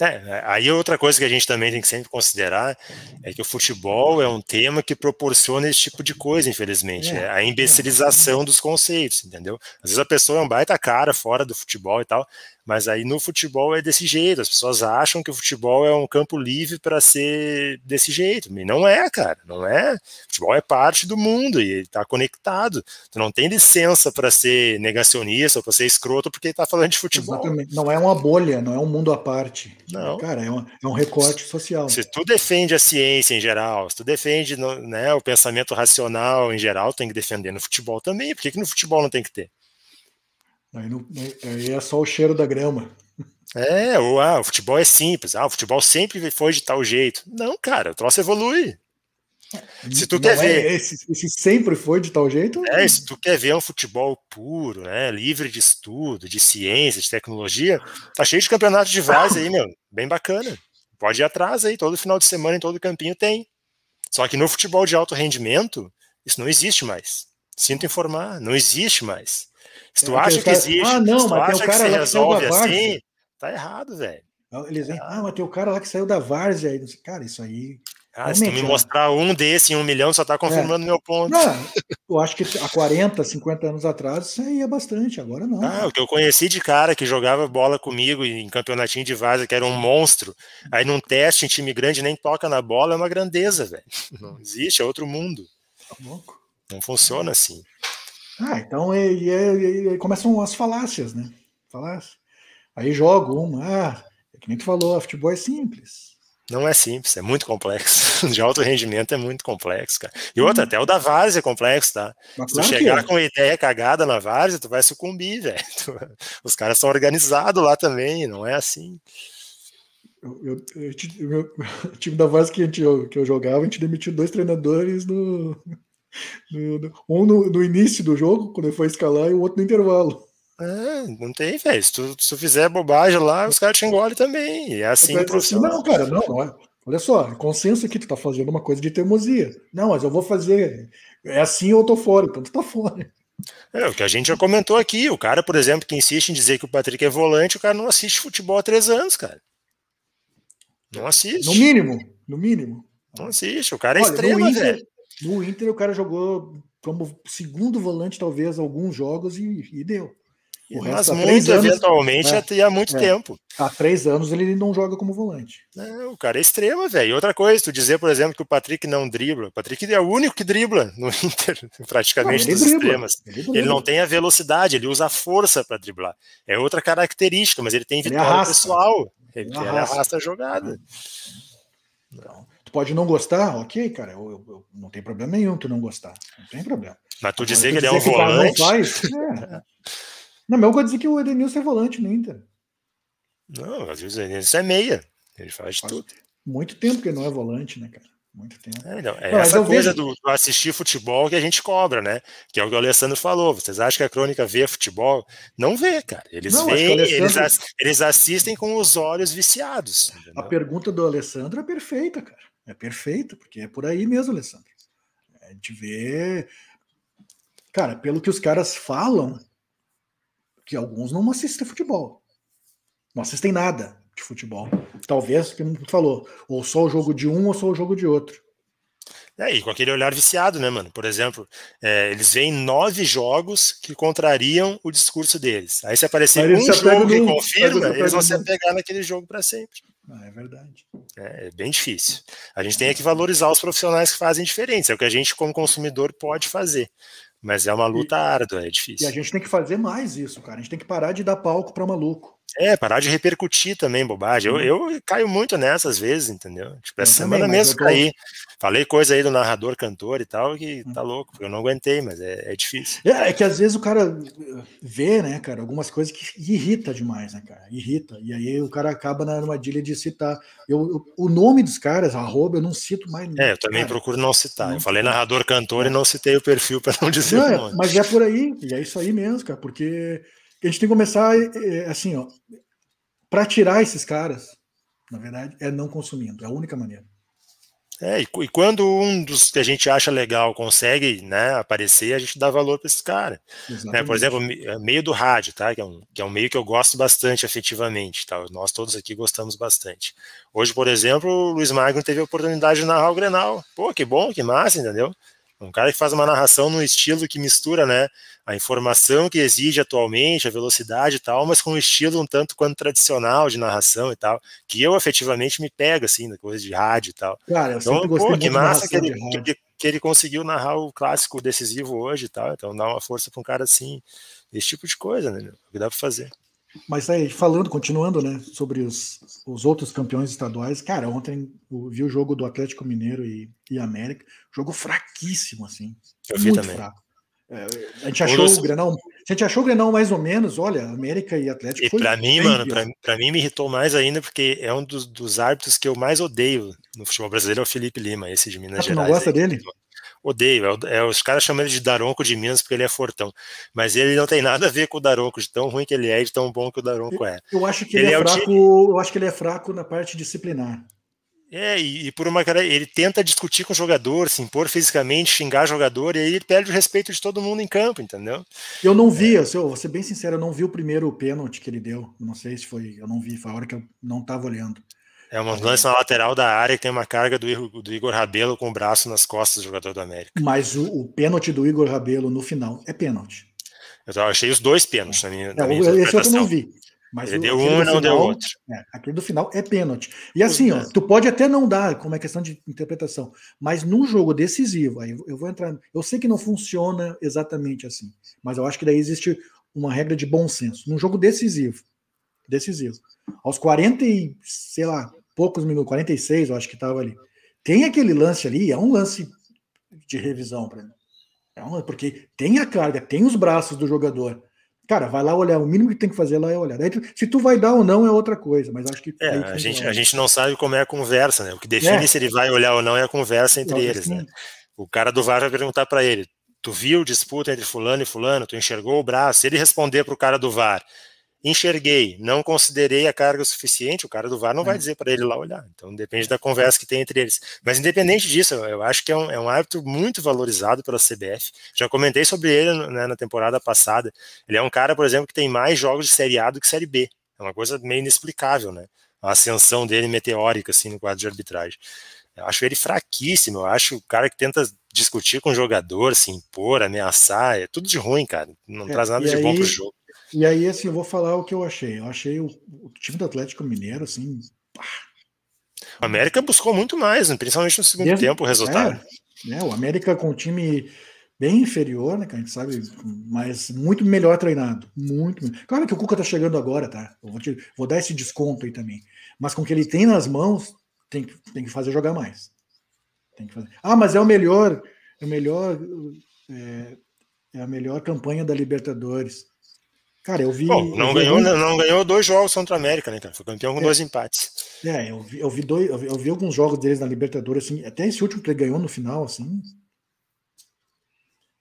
É, aí outra coisa que a gente também tem que sempre considerar é que o futebol é um tema que proporciona esse tipo de coisa, infelizmente. É, é a imbecilização é. dos conceitos, entendeu? Às vezes a pessoa é um baita cara fora do futebol e tal, mas aí no futebol é desse jeito. As pessoas acham que o futebol é um campo livre para ser desse jeito. E não é, cara. Não é. O futebol é parte do mundo e está conectado. Tu não tem licença para ser negacionista ou para ser escroto porque está falando de futebol. Exatamente. Não é uma bolha, não é um mundo à parte. Não. Cara, é um, é um recorte social. Se tu defende a ciência em geral, se tu defende né, o pensamento racional em geral, tem que defender no futebol também. Por que, que no futebol não tem que ter? Aí, não, aí é só o cheiro da grama. É, ou ah, o futebol é simples, ah, o futebol sempre foi de tal jeito. Não, cara, o troço evolui. Se tu não quer é ver. Esse, esse, sempre foi de tal jeito? É, se tu quer ver um futebol puro, né? Livre de estudo, de ciência, de tecnologia, tá cheio de campeonatos de várzea aí, meu. Bem bacana. Pode ir atrás aí, todo final de semana em todo campinho tem. Só que no futebol de alto rendimento, isso não existe mais. Sinto informar, não existe mais. Se tu é, acha que cara... existe, ah, não, mas tem o cara lá que resolve assim, tá errado, velho. Eles dizem, ah, mas tem o cara lá que saiu da várzea. Cara, isso aí. Ah, se tu me mostrar um desse em um milhão, só tá confirmando é. meu ponto. Não, eu acho que há 40, 50 anos atrás isso aí é bastante, agora não. Ah, o que eu conheci de cara que jogava bola comigo em campeonatinho de várzea, que era um monstro. Aí num teste em time grande nem toca na bola, é uma grandeza, velho. Não existe, é outro mundo. Tá louco. Não funciona assim. Ah, então é, é, é, começam as falácias, né? Falácias. Aí jogo uma, ah, é que nem tu falou, futebol é simples. Não é simples, é muito complexo. De alto rendimento é muito complexo, cara. E outra, hum. até o da várzea é complexo, tá? Mas Se tu chegar é. com ideia cagada na várzea, tu vai sucumbir, velho. Os caras são organizados lá também, não é assim. Eu, eu, eu, o time da Várzea que, que eu jogava, a gente demitiu dois treinadores no, um no, no, início do jogo, quando ele foi escalar, e o outro no intervalo. É, não tem, velho. Se tu, se tu fizer bobagem lá, os caras te engolem também. E é assim, assim Não, cara, não, não é. Olha só, é consenso aqui, tu tá fazendo uma coisa de teimosia. Não, mas eu vou fazer. É assim ou eu tô fora, então tu tá fora. É, o que a gente já comentou aqui. O cara, por exemplo, que insiste em dizer que o Patrick é volante, o cara não assiste futebol há três anos, cara. Não assiste. No mínimo, no mínimo. Não assiste. O cara é Olha, extremo, velho. No Inter, o cara jogou como segundo volante, talvez, alguns jogos e, e deu. O Mas muito anos, eventualmente é, há muito é, tempo. Há três anos ele não joga como volante. É, o cara é extremo, velho. Outra coisa, tu dizer, por exemplo, que o Patrick não dribla. O Patrick é o único que dribla no Inter, praticamente, não, dos dribla, extremas. Ele, ele, não tem a velocidade, ele usa a força para driblar. É outra característica, mas ele tem vitória ele pessoal. Ele, ele arrasta. arrasta a jogada. Então, pode não gostar, ok, cara, eu, eu, não tem problema nenhum tu não gostar, não tem problema. Mas tu dizer que ele é um volante. Não, faz, é. não, mas eu vou dizer que o Edenilson é volante no Inter. Não, às vezes isso é meia. Ele faz, faz tudo. Muito tempo que ele não é volante, né, cara? Muito tempo. É, não, é não, essa coisa vejo... do, do, assistir futebol que a gente cobra, né? Que é o que o Alessandro falou. Vocês acham que a crônica vê futebol? Não vê, cara. Eles não, veem, Alessandro... eles, eles assistem com os olhos viciados. Entendeu? A pergunta do Alessandro é perfeita, cara. É perfeita, porque é por aí mesmo, Alessandro. A gente vê. Cara, pelo que os caras falam, que alguns não assistem futebol. Não assistem nada de futebol. Talvez, como tu falou, ou só o jogo de um ou só o jogo de outro. É, e com aquele olhar viciado, né, mano? Por exemplo, é, eles veem nove jogos que contrariam o discurso deles. Aí se aparecer um jogo que confirma, eles vão se apegar naquele jogo para sempre. Ah, é verdade. É, é, bem difícil. A gente tem que valorizar os profissionais que fazem diferença. É o que a gente, como consumidor, pode fazer. Mas é uma luta e, árdua, é difícil. E a gente tem que fazer mais isso, cara. A gente tem que parar de dar palco para maluco. É, parar de repercutir também bobagem. Eu, eu caio muito nessas vezes, entendeu? Tipo, essa eu semana também, mesmo tô... caí. Falei coisa aí do narrador, cantor e tal, que tá louco, eu não aguentei, mas é, é difícil. É, é, que às vezes o cara vê, né, cara, algumas coisas que irrita demais, né, cara? Irrita. E aí o cara acaba na armadilha de citar. Eu, eu o nome dos caras, arroba, eu não cito mais. É, eu também cara, procuro não citar. Não eu falei narrador, cantor é. e não citei o perfil para não dizer não, o é, nome. Mas é por aí, e é isso aí mesmo, cara, porque a gente tem que começar é, é, assim, ó, para tirar esses caras, na verdade, é não consumindo, é a única maneira. É, e, e, quando um dos que a gente acha legal consegue né, aparecer, a gente dá valor para esse cara. Né, por exemplo, é, meio do rádio, tá? Que é, um, que é um meio que eu gosto bastante afetivamente. Tá? Nós todos aqui gostamos bastante. Hoje, por exemplo, o Luiz Magno teve a oportunidade de narrar o Grenal. Pô, que bom, que massa, entendeu? Um cara que faz uma narração num estilo que mistura, né, a informação que exige atualmente, a velocidade e tal, mas com um estilo um tanto quanto tradicional de narração e tal, que eu efetivamente me pego, assim, na coisa de rádio e tal. Cara, eu então, pô, que massa que ele, que, que, ele conseguiu narrar o clássico decisivo hoje e tal, então dá uma força para um cara assim, esse tipo de coisa, né, o que dá para fazer. Mas aí, falando, continuando, né, sobre os, os outros campeões estaduais, cara, ontem eu vi o jogo do Atlético Mineiro e, e América, jogo fraquíssimo, assim. Eu vi também. Fraco. É, a gente achou o Grenal. A gente achou o Grenal mais ou menos, olha, América e Atlético. E para mim, mano, para mim me irritou mais ainda, porque é um dos, dos árbitros que eu mais odeio no futebol brasileiro, é o Felipe Lima, esse de Minas ah, Gerais. Você não gosta aí, dele? Odeio. É, é, os caras chamam ele de Daronco de Minas porque ele é fortão. Mas ele não tem nada a ver com o Daronco, de tão ruim que ele é e de tão bom que o Daronco é. Eu acho que ele, ele é, é fraco. Time... Eu acho que ele é fraco na parte disciplinar. É, e, e, por uma cara, ele tenta discutir com o jogador, se impor fisicamente, xingar o jogador, e aí ele perde o respeito de todo mundo em campo, entendeu? Eu não vi, é. eu vou ser bem sincero, eu não vi o primeiro pênalti que ele deu. Não sei se foi, eu não vi, foi a hora que eu não estava olhando. É um lance na lateral da área que tem uma carga do, do Igor Rabelo com o braço nas costas do jogador do América. Mas o, o pênalti do Igor Rabelo no final é pênalti. Eu achei os dois pênaltis na minha, é, na minha Esse eu não vi. Mas ele deu um e não deu outro. É, aquele do final é pênalti. E assim, ó, tu pode até não dar, como é questão de interpretação, mas num jogo decisivo, aí eu vou entrar. Eu sei que não funciona exatamente assim, mas eu acho que daí existe uma regra de bom senso. Num jogo decisivo, decisivo, aos 40 e, sei lá, poucos minutos, 46, eu acho que estava ali. Tem aquele lance ali, é um lance de revisão para mim. É um, porque tem a carga, tem os braços do jogador. Cara, vai lá olhar. O mínimo que tem que fazer lá é olhar. Daí, se tu vai dar ou não é outra coisa, mas acho que. É, a, gente, a gente não sabe como é a conversa, né? O que define é. se ele vai olhar ou não é a conversa entre eles, né? O cara do VAR vai perguntar para ele: tu viu disputa entre fulano e fulano? Tu enxergou o braço? Se ele responder para o cara do VAR, enxerguei, não considerei a carga suficiente, o cara do VAR não é. vai dizer para ele lá olhar. Então depende da conversa que tem entre eles. Mas independente disso, eu acho que é um, é um árbitro muito valorizado pela CBF. Já comentei sobre ele né, na temporada passada. Ele é um cara, por exemplo, que tem mais jogos de Série A do que Série B. É uma coisa meio inexplicável, né? A ascensão dele meteórica assim no quadro de arbitragem. Eu acho ele fraquíssimo. Eu acho o cara que tenta discutir com o jogador, se impor, ameaçar, é tudo de ruim, cara. Não é, traz nada de aí, bom pro jogo. E aí, assim, eu vou falar o que eu achei. Eu achei o, o time do Atlético Mineiro, assim. Pá. O América buscou muito mais, né? principalmente no segundo tempo, o resultado. É, é, o América com um time bem inferior, né, que a gente sabe, mas muito melhor treinado. Muito. Claro que o Cuca tá chegando agora, tá? Eu vou, te, vou dar esse desconto aí também. Mas com o que ele tem nas mãos, tem que, tem que fazer jogar mais. Tem que fazer. Ah, mas é o melhor, é o melhor, é, é a melhor campanha da Libertadores. Cara, eu vi. Bom, não, eu ganhou, vi, não ganhou dois jogos contra a América, né, cara? Foi campeão com é, dois empates. É, eu vi, eu vi dois, eu vi, eu vi, alguns jogos deles na Libertadores, assim, até esse último que ele ganhou no final, assim.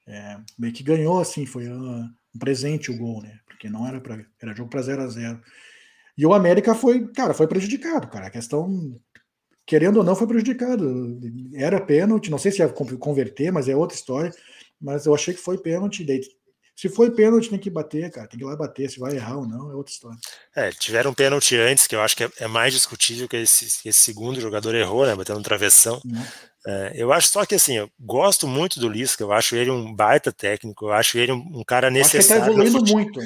É, meio que ganhou, assim, foi uh, um presente o gol, né? Porque não era para era jogo para 0 a 0 E o América foi, cara, foi prejudicado, cara. A questão, querendo ou não, foi prejudicado. Era pênalti, não sei se ia converter, mas é outra história. Mas eu achei que foi pênalti. Daí se foi pênalti, tem que bater, cara. Tem que ir lá bater. Se vai errar ou não, é outra história. É, tiveram um pênalti antes, que eu acho que é, é mais discutível que esse, esse segundo jogador errou, né? Batendo no travessão. Uhum. É, eu acho só que assim, eu gosto muito do Lisca, eu acho ele um baita técnico, eu acho ele um, um cara necessário. Acho que ele tá evoluindo muito.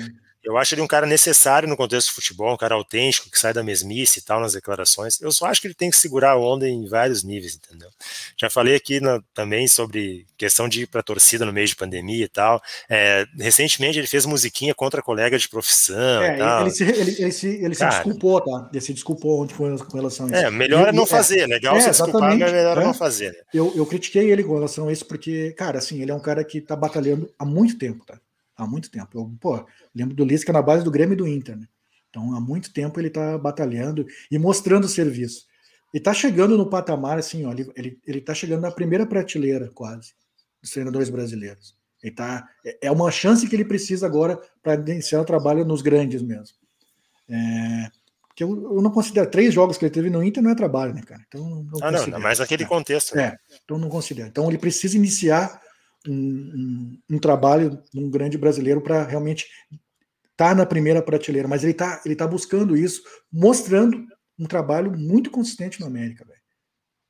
Eu acho ele um cara necessário no contexto do futebol, um cara autêntico, que sai da mesmice e tal nas declarações. Eu só acho que ele tem que segurar a onda em vários níveis, entendeu? Já falei aqui na, também sobre questão de ir para a torcida no meio de pandemia e tal. É, recentemente ele fez musiquinha contra colega de profissão é. Ele se, ele, ele se, ele se desculpou, tá? Ele se desculpou ontem com, com relação a isso. É, melhor é não fazer. Legal é, se desculpar, mas melhor é não fazer. Né? Eu, eu critiquei ele com relação a isso porque, cara, assim, ele é um cara que tá batalhando há muito tempo, tá? Há muito tempo. Eu, pô, lembro do Lisca na base do Grêmio e do Inter, né? Então, há muito tempo ele está batalhando e mostrando serviço. E está chegando no patamar, assim, ó, ele, ele, ele tá chegando na primeira prateleira, quase, dos treinadores brasileiros. Ele tá, é, é uma chance que ele precisa agora para iniciar o trabalho nos grandes mesmo. É, que eu, eu, não considero três jogos que ele teve no Inter não é trabalho, né, cara? Então não, ah, não, não, mas naquele contexto. Né? É, então não considero. Então ele precisa iniciar um, um, um trabalho um grande brasileiro para realmente estar tá na primeira prateleira, mas ele está ele tá buscando isso, mostrando um trabalho muito consistente no América, velho.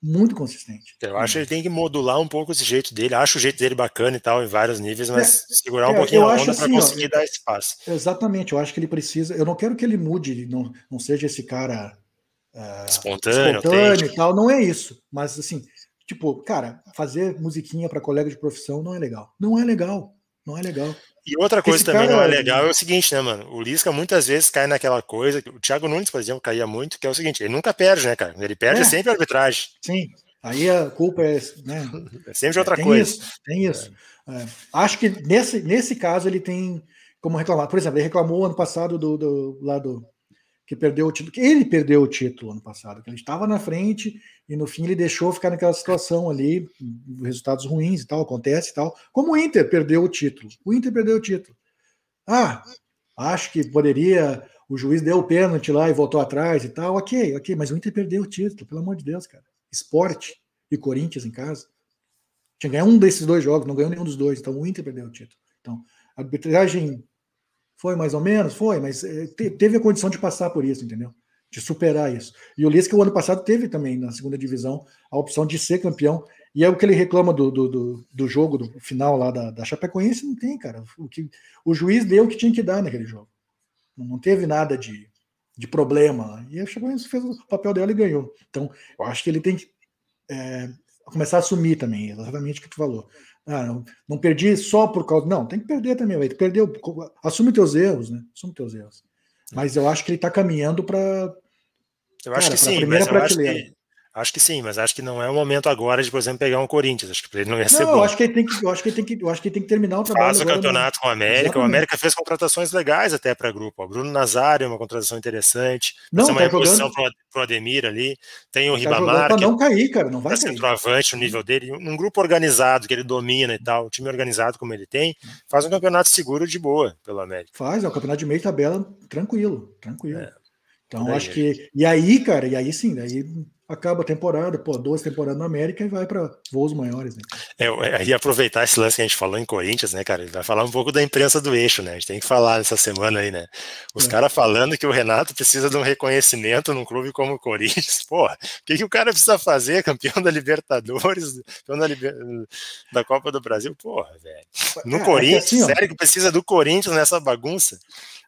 Muito consistente. Eu acho que ele tem que modular um pouco esse jeito dele. Acho o jeito dele bacana e tal, em vários níveis, mas é, segurar um é, pouquinho a onda para assim, conseguir ó, dar espaço. Exatamente, eu acho que ele precisa. Eu não quero que ele mude, não, não seja esse cara uh, espontâneo, espontâneo e tal. Não é isso. Mas assim, Tipo, cara, fazer musiquinha para colega de profissão não é legal. Não é legal. Não é legal. E outra coisa Esse também não é legal é o seguinte, né, mano? O Lisca muitas vezes cai naquela coisa, o Thiago Nunes, por exemplo, caía muito, que é o seguinte, ele nunca perde, né, cara? Ele perde é. sempre a arbitragem. Sim. Aí a culpa é, né? É sempre outra tem coisa. Isso, tem isso. É. É. Acho que nesse, nesse caso ele tem como reclamar. Por exemplo, ele reclamou ano passado do, do lado que perdeu o título, que ele perdeu o título ano passado, que ele estava na frente e no fim ele deixou ficar naquela situação ali, resultados ruins e tal, acontece e tal. Como o Inter perdeu o título. O Inter perdeu o título. Ah, acho que poderia, o juiz deu o pênalti lá e voltou atrás e tal. OK, OK, mas o Inter perdeu o título, pelo amor de Deus, cara. Esporte e Corinthians em casa. Tinha ganhar um desses dois jogos, não ganhou nenhum dos dois, então o Inter perdeu o título. Então, arbitragem foi mais ou menos? Foi, mas eh, teve a condição de passar por isso, entendeu? De superar isso. E o Lisca, o ano passado, teve também na segunda divisão a opção de ser campeão. E é o que ele reclama do, do, do, do jogo, do final lá da, da Chapecoense, não tem, cara. O, que, o juiz deu o que tinha que dar naquele jogo. Não teve nada de, de problema. E a Chapecoense fez o papel dela e ganhou. Então, eu acho que ele tem que é, começar a assumir também, exatamente o que tu falou. Ah, não, não, perdi só por causa. Não, tem que perder também, vai. Perdeu. Assume teus erros, né? Assume teus erros. Mas eu acho que ele está caminhando para. Eu acho cara, que sim, mas eu acho que, Acho que sim, mas acho que não é o momento agora de, por exemplo, pegar um Corinthians. Acho que ele não ia ser não, bom. Eu acho que ele tem que, eu acho que ele tem que, eu acho que tem que terminar o trabalho. Faz o campeonato com o América. Exatamente. O América fez contratações legais até para grupo. O Bruno Nazário é uma contratação interessante. Não, é uma tá reposição para o Ademir ali. Tem o tá Ribamar. Para não cair, cara, não vai é centroavante o nível dele. Um grupo organizado que ele domina e tal, um time organizado como ele tem, faz um campeonato seguro de boa pelo América. Faz, é um campeonato de meio tabela tranquilo, tranquilo. É. Então, acho que. E aí, cara, e aí sim, aí acaba a temporada, pô, duas temporadas na América e vai para voos maiores, né? É, e aproveitar esse lance que a gente falou em Corinthians, né, cara? Ele vai falar um pouco da imprensa do eixo, né? A gente tem que falar nessa semana aí, né? Os é. caras falando que o Renato precisa de um reconhecimento num clube como o Corinthians. Porra, o que, que o cara precisa fazer? Campeão da Libertadores, campeão da, Liber... da Copa do Brasil? Porra, velho. No é, é Corinthians, assim, sério que precisa do Corinthians nessa bagunça?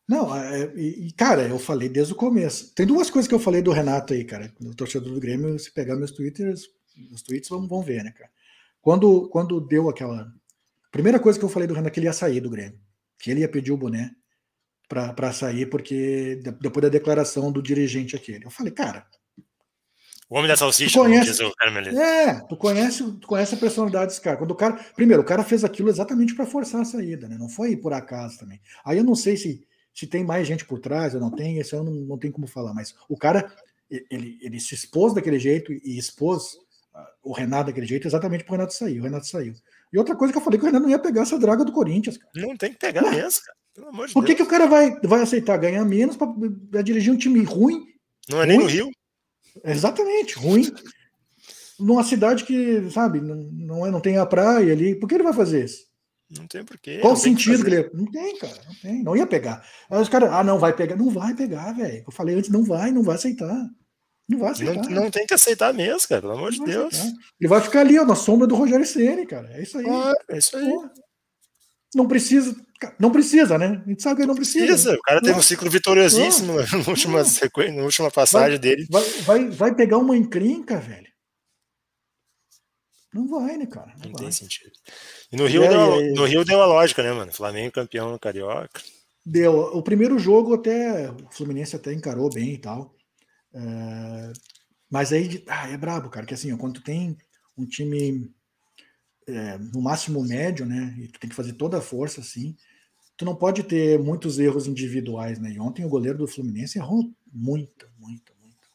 Não, é, e, cara, eu falei desde o começo. Tem duas coisas que eu falei do Renato aí, cara. Do torcedor do Grêmio, se pegar meus twitters, os tweets vão, vão ver, né, cara? Quando, quando deu aquela. Primeira coisa que eu falei do Renato é que ele ia sair do Grêmio. Que ele ia pedir o boné para sair, porque depois da declaração do dirigente aquele. Eu falei, cara. O homem da salsicha, conhece, diz o É, tu conhece, tu conhece a personalidade desse cara. Quando o cara. Primeiro, o cara fez aquilo exatamente para forçar a saída, né? Não foi por acaso também. Aí eu não sei se se tem mais gente por trás ou não tem, esse eu não, não tem como falar. Mas o cara, ele, ele se expôs daquele jeito e expôs uh, o Renato daquele jeito exatamente o Renato sair. O Renato saiu. E outra coisa que eu falei que o Renato não ia pegar essa draga do Corinthians. Cara. Não tem que pegar mesmo, cara. Pelo amor de Por que, que o cara vai, vai aceitar ganhar menos para dirigir um time ruim? Não é nem no Rio. Exatamente, ruim. Numa cidade que, sabe, não, não, é, não tem a praia ali. Por que ele vai fazer isso? Não tem porquê. Qual o sentido ele. Não tem, cara. Não tem. Não ia pegar. Aí os caras, ah, não vai pegar. Não vai pegar, velho. Eu falei antes, não vai, não vai aceitar. Não vai aceitar. Não, não tem que aceitar mesmo, cara. Pelo amor de Deus. Aceitar. Ele vai ficar ali, ó, na sombra do Rogério Ceni, cara. É isso aí. Ah, é isso aí. Pô. Não precisa. Não precisa, né? A gente sabe que ele não precisa. precisa. O cara teve um ciclo vitoriosíssimo na última, na última passagem vai, dele. Vai, vai, vai pegar uma encrenca, velho. Não vai, né, cara? Não, não tem sentido. E no Rio, é, deu, é, no Rio deu a lógica, né, mano? Flamengo campeão no Carioca. Deu. O primeiro jogo até. O Fluminense até encarou bem e tal. É, mas aí ah, é brabo, cara, que assim, ó, quando tu tem um time é, no máximo médio, né? E tu tem que fazer toda a força, assim. Tu não pode ter muitos erros individuais, né? E ontem o goleiro do Fluminense errou muito, muito, muito.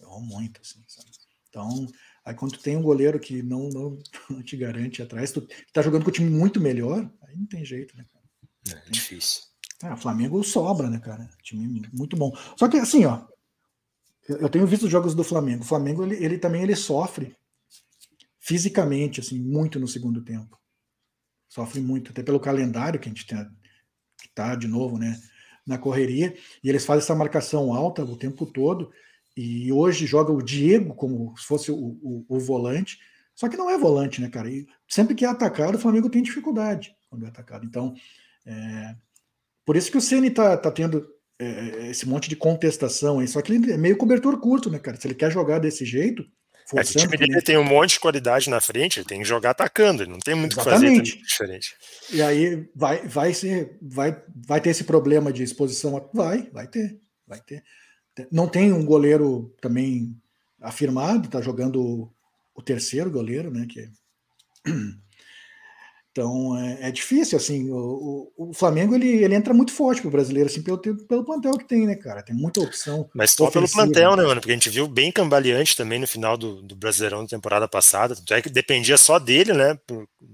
Errou muito, assim, sabe? Então, aí quando tu tem um goleiro que não, não, não te garante atrás, tu tá jogando com o time muito melhor, aí não tem jeito, né, cara? É difícil. É, o Flamengo sobra, né, cara? Time muito bom. Só que assim, ó, eu tenho visto os jogos do Flamengo. O Flamengo ele, ele também ele sofre fisicamente assim muito no segundo tempo. Sofre muito, até pelo calendário que a gente tem, que tá de novo, né, na correria, e eles fazem essa marcação alta o tempo todo. E hoje joga o Diego como se fosse o, o, o volante, só que não é volante, né, cara? E sempre que é atacado, o Flamengo tem dificuldade quando é atacado. Então, é, por isso que o Ceni tá, tá tendo é, é, esse monte de contestação aí. Só que ele é meio cobertor curto, né, cara? Se ele quer jogar desse jeito. É que o time dele tem um monte de qualidade na frente, ele tem que jogar atacando, ele não tem muito o que fazer diferente. E aí vai, vai, ser, vai, vai ter esse problema de exposição. Vai, vai ter, vai ter. Não tem um goleiro também afirmado, tá jogando o terceiro goleiro, né? Que Então é, é difícil, assim. O, o, o, Flamengo ele, ele entra muito forte pro brasileiro, assim, pelo, pelo plantel que tem, né, cara? Tem muita opção. Mas só pelo plantel, né, mano? Porque a gente viu bem cambaleante também no final do, do Brasileirão da temporada passada. Tanto é que dependia só dele, né,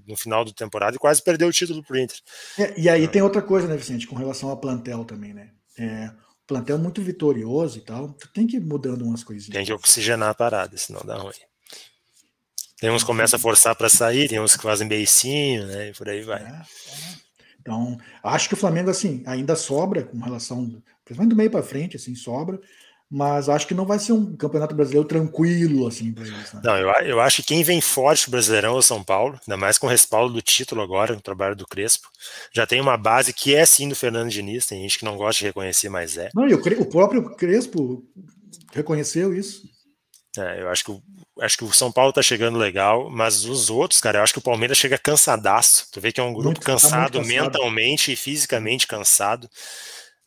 no final da temporada e quase perdeu o título pro Inter. É, e aí tem outra coisa, né, Vicente, com relação ao plantel também, né? É, plantel muito vitorioso e tal, tu tem que ir mudando umas coisinhas. Tem que oxigenar a parada, senão dá ruim. Tem uns que começam a forçar para sair, tem uns que fazem beicinho, né? E por aí vai. É, é. Então, acho que o Flamengo, assim, ainda sobra com relação, principalmente do meio para frente, assim, sobra, mas acho que não vai ser um campeonato brasileiro tranquilo, assim, para eles. Né? Não, eu, eu acho que quem vem forte o Brasileirão é o São Paulo, ainda mais com o respaldo do título agora, no trabalho do Crespo. Já tem uma base que é sim do Fernando Diniz, tem gente que não gosta de reconhecer, mas é. Não, e o, o próprio Crespo reconheceu isso. É, eu acho que, acho que o São Paulo tá chegando legal, mas os outros, cara, eu acho que o Palmeiras chega cansadaço. Tu vê que é um grupo muito, cansado, tá cansado, mentalmente e fisicamente cansado.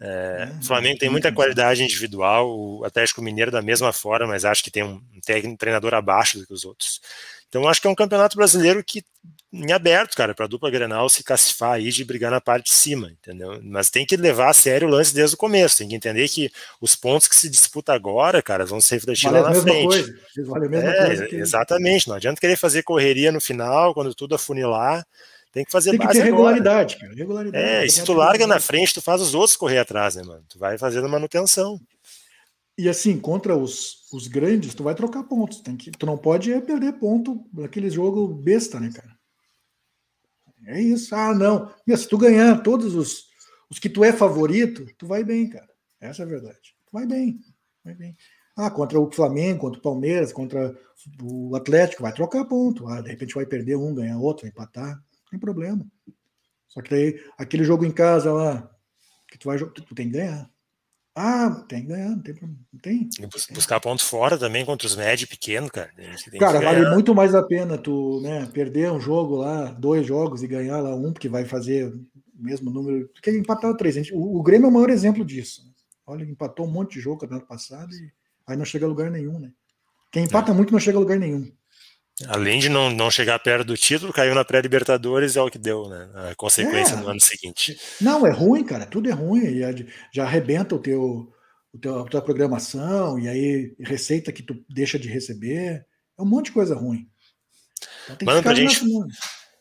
É, o Flamengo tem muita qualidade individual, o Atlético Mineiro da mesma forma, mas acho que tem um, um treinador abaixo do que os outros. Então acho que é um campeonato brasileiro que em aberto, cara, para a dupla Grenal se cacifar aí de brigar na parte de cima, entendeu? Mas tem que levar a sério o lance desde o começo, tem que entender que os pontos que se disputa agora, cara, vão se refletir vale lá na frente. Vale é, que... Exatamente, não adianta querer fazer correria no final, quando tudo afunilar, tem que fazer tem que ter regularidade, cara, regularidade. É, e se tu larga na frente, tu faz os outros correr atrás, né, mano? Tu vai fazendo manutenção. E assim, contra os, os grandes, tu vai trocar pontos. Tem que, tu não pode perder ponto naquele jogo besta, né, cara? É isso. Ah, não. se tu ganhar todos os, os que tu é favorito, tu vai bem, cara. Essa é a verdade. Tu vai bem. Vai bem. Ah, contra o Flamengo, contra o Palmeiras, contra o Atlético, vai trocar ponto. Ah, de repente vai perder um, ganhar outro, vai empatar. Não tem problema. Só que daí, aquele jogo em casa lá, que tu vai tu tem que ganhar. Ah, tem que ganhar, não tem problema. Não tem. buscar pontos fora também contra os médios pequenos, cara. cara, vale muito mais a pena tu né, perder um jogo lá, dois jogos e ganhar lá um, porque vai fazer o mesmo número. Porque empatar três. O, o Grêmio é o maior exemplo disso. Olha, empatou um monte de jogo no ano passado e aí não chega a lugar nenhum, né? Quem empata é. muito não chega a lugar nenhum. Além de não, não chegar perto do título, caiu na pré-Libertadores, é o que deu, né? A consequência é. no ano seguinte. Não, é ruim, cara, tudo é ruim, e já arrebenta o teu, o teu, a tua programação, e aí receita que tu deixa de receber, é um monte de coisa ruim. Então, Mano, pra gente,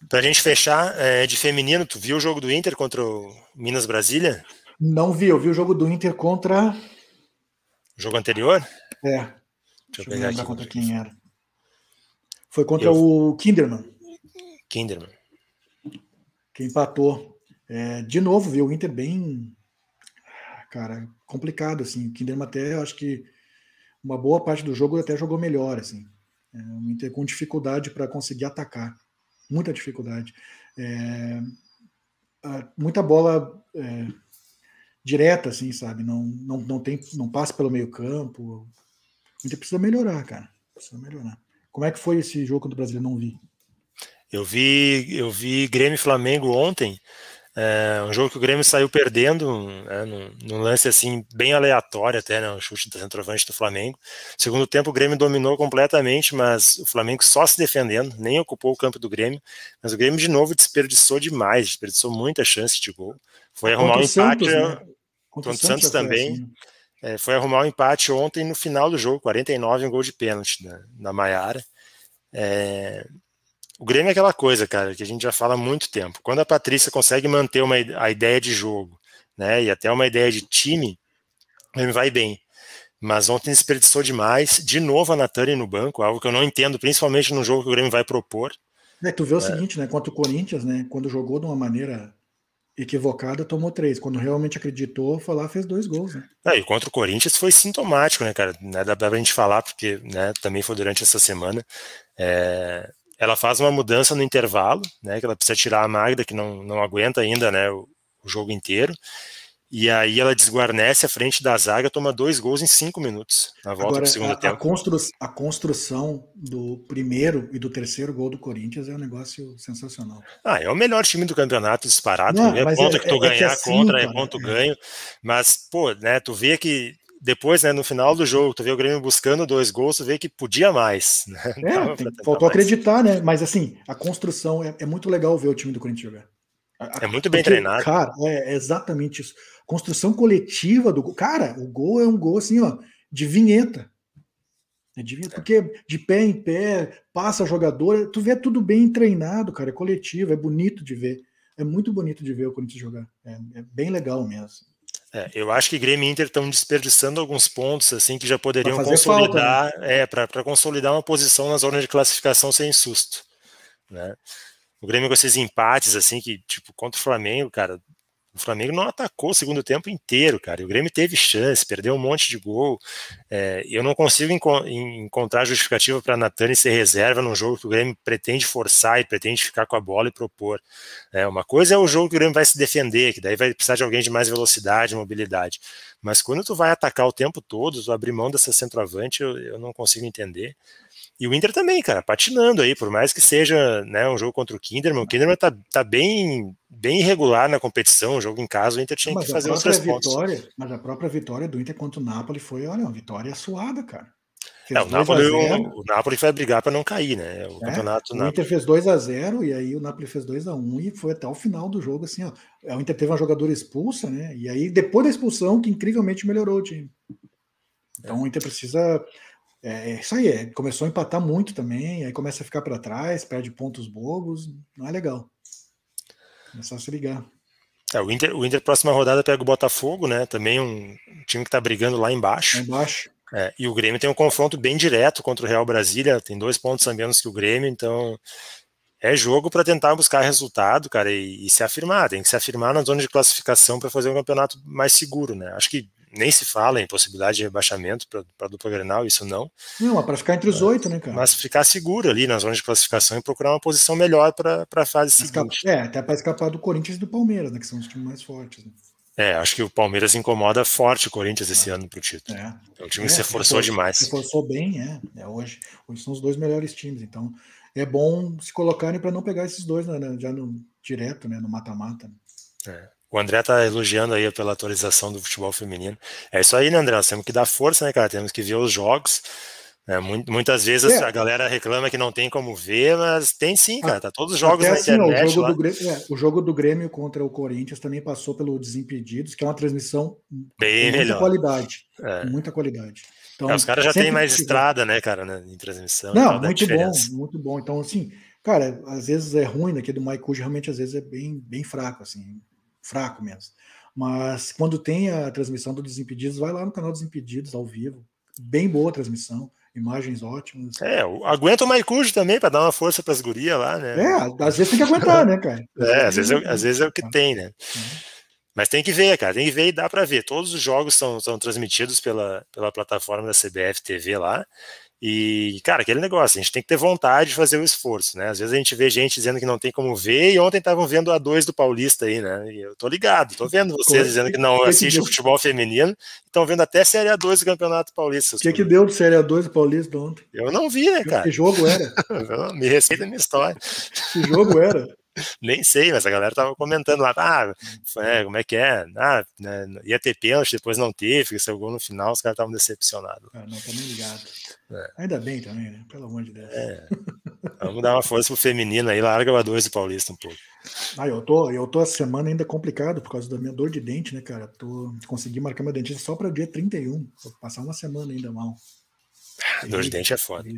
pra gente fechar, é, de feminino, tu viu o jogo do Inter contra o Minas Brasília? Não vi, eu vi o jogo do Inter contra. O jogo anterior? É. Deixa, Deixa eu pegar aqui. contra quem era. Foi contra eu... o Kinderman. Kinderman. Que empatou. É, de novo, viu o Inter bem. Cara, complicado, assim. O Kinderman até, acho que uma boa parte do jogo até jogou melhor, assim. É, o Inter com dificuldade para conseguir atacar. Muita dificuldade. É, muita bola é, direta, assim, sabe? Não, não, não, tem, não passa pelo meio campo. A gente precisa melhorar, cara. Precisa melhorar. Como é que foi esse jogo contra o Brasil? Não vi. Eu vi, eu vi Grêmio e Flamengo ontem. É, um jogo que o Grêmio saiu perdendo, né, num, num, lance assim bem aleatório até, né, um chute do centroavante do Flamengo. Segundo tempo o Grêmio dominou completamente, mas o Flamengo só se defendendo, nem ocupou o campo do Grêmio. Mas o Grêmio de novo desperdiçou demais, desperdiçou muita chance de gol. Foi arrumar um empate. Santos, né? Contra o Santos, Santos também. Assim. É, foi arrumar um empate ontem no final do jogo, 49, um gol de pênalti da, da Maiara. É, o Grêmio é aquela coisa, cara, que a gente já fala há muito tempo. Quando a Patrícia consegue manter uma, a ideia de jogo, né, e até uma ideia de time, o Grêmio vai bem. Mas ontem desperdiçou demais. De novo a Natani no banco, algo que eu não entendo, principalmente no jogo que o Grêmio vai propor. É, tu vê o é. seguinte, né? Contra o Corinthians, né? Quando jogou de uma maneira equivocada, tomou três. Quando realmente acreditou, foi lá fez dois gols, né? É, e contra o Corinthians foi sintomático, né, cara? Né, dá pra gente falar, porque né, também foi durante essa semana. É, ela faz uma mudança no intervalo, né? Que ela precisa tirar a Magda, que não, não aguenta ainda né, o, o jogo inteiro. E aí ela desguarnece a frente da zaga, toma dois gols em cinco minutos na volta Agora, do segundo a, tempo. A, constru, a construção do primeiro e do terceiro gol do Corinthians é um negócio sensacional. Ah, é o melhor time do campeonato disparado. Não, é ponto é, que tu é, ganhar é assim, contra, cara, é ponto é. ganho. Mas, pô, né, tu vê que depois, né, no final do jogo, tu vê o Grêmio buscando dois gols, tu vê que podia mais. Né? É, tem, faltou mais. acreditar, né? Mas assim, a construção é, é muito legal ver o time do Corinthians jogar. É muito bem Porque, treinado. Cara, é exatamente isso. Construção coletiva do gol. Cara, o gol é um gol assim, ó, de vinheta. É de vinheta, porque de pé em pé, passa a jogador, tu vê tudo bem treinado, cara, é coletivo, é bonito de ver. É muito bonito de ver o Corinthians jogar. É, é bem legal mesmo. É, eu acho que Grêmio e Inter estão desperdiçando alguns pontos assim que já poderiam consolidar, falta, né? é, para consolidar uma posição na zona de classificação sem susto. Né? O Grêmio com esses empates, assim, que, tipo, contra o Flamengo, cara, o Flamengo não atacou o segundo tempo inteiro, cara. E o Grêmio teve chance, perdeu um monte de gol. É, eu não consigo enco encontrar justificativa para Natani ser reserva num jogo que o Grêmio pretende forçar e pretende ficar com a bola e propor. É, uma coisa é o jogo que o Grêmio vai se defender, que daí vai precisar de alguém de mais velocidade, mobilidade. Mas quando tu vai atacar o tempo todo, tu abrir mão dessa centroavante, eu, eu não consigo entender. E o Inter também, cara, patinando aí, por mais que seja né, um jogo contra o Kinderman, o Kinderman tá, tá bem, bem irregular na competição, o jogo em casa, o Inter tinha mas que fazer os três vitória, pontos. Mas a própria vitória do Inter contra o Napoli foi, olha, uma vitória suada, cara. É, o, Napoli, o, o, Napoli vai brigar para não cair, né? O é, campeonato. O Inter fez 2 a 0 e aí o Napoli fez 2 a 1 e foi até o final do jogo, assim, ó. O Inter teve uma jogadora expulsa, né? E aí, depois da expulsão, que incrivelmente melhorou o time. Então o Inter precisa é, é, isso aí, é, começou a empatar muito também, aí começa a ficar para trás, perde pontos bobos, não é legal. É só se ligar. É, o, Inter, o Inter, próxima rodada, pega o Botafogo, né? Também um time que está brigando lá embaixo. Lá embaixo. É, e o Grêmio tem um confronto bem direto contra o Real Brasília, tem dois pontos a menos que o Grêmio, então é jogo para tentar buscar resultado, cara, e, e, se afirmar. Tem que se afirmar na zona de classificação para fazer um campeonato mais seguro, né? Acho que nem se fala em possibilidade de rebaixamento para a dupla Grenal, isso não. Não, é para ficar entre os oito, né, cara? Mas ficar seguro ali na zona de classificação e procurar uma posição melhor para a fase seguinte. É, até para escapar do Corinthians e do Palmeiras, né, que são os times mais fortes. Né? É, acho que o Palmeiras incomoda forte o Corinthians esse é. ano para o título. É. O time é, se reforçou demais. Se reforçou bem, é. é. hoje, hoje são os dois melhores times, então é bom se colocarem para não pegar esses dois né, né, já no direto, né, no mata-mata. É. O André tá elogiando aí pela atualização do futebol feminino. É isso aí, né, André? Nós temos que dar força, né, cara? Temos que ver os jogos. É, muitas vezes é. a galera reclama que não tem como ver, mas tem sim, cara. Tá todos os jogos Até na assim, internet. o, jogo Grêmio, é, o, jogo do Grêmio, contra o Corinthians também passou pelo Desimpedidos, que é uma transmissão Bem melhor. muita qualidade. É. Muita qualidade. Então, É, os caras já têm mais estrada, né, cara, né, em transmissão. Não, dá muito bom, muito bom. Então, assim, cara, às vezes é ruim, né? Que do Mike realmente às vezes é bem, bem fraco, assim, fraco mesmo. Mas quando tem a transmissão do Desimpedidos, vai lá no canal Desimpedidos ao vivo. Bem boa a transmissão, imagens ótimas. É, aguenta o Maicujo também para dar uma força para as gurias lá, né? É, às vezes tem que aguentar, né, cara? É, às vezes, é, às vezes é o que tem, né? Uhum. Mas tem que ver, cara, tem que ver e dá para ver. Todos os jogos são, são transmitidos pela, pela plataforma da CBF TV lá. E, cara, aquele negócio, a gente tem que ter vontade de fazer o esforço, né? Às vezes a gente vê gente dizendo que não tem como ver, e ontem estavam vendo a 2 do Paulista aí, né? E eu tô ligado, tô vendo vocês dizendo que não assistem futebol feminino, estão vendo até Série A2 do Campeonato Paulista. O que, que deu do Série A2 do Paulista ontem? Eu não vi, né, cara? Que jogo era? Me receita a minha história. Que jogo era? Nem sei, mas a galera tava comentando lá, ah, é, como é que é? Ah, né, ia ter pênalti, depois não teve, que saiu gol no final, os caras estavam decepcionados. Ah, não, tá nem ligado. É. Ainda bem também, né? Pelo amor de Deus. Vamos dar uma força pro feminino aí, larga o A2 do Paulista um pouco. Ah, eu tô, eu tô essa semana ainda complicado por causa da minha dor de dente, né, cara? Tô, consegui marcar meu dentista só para dia 31. Vou passar uma semana ainda mal. Dor de dente é foda.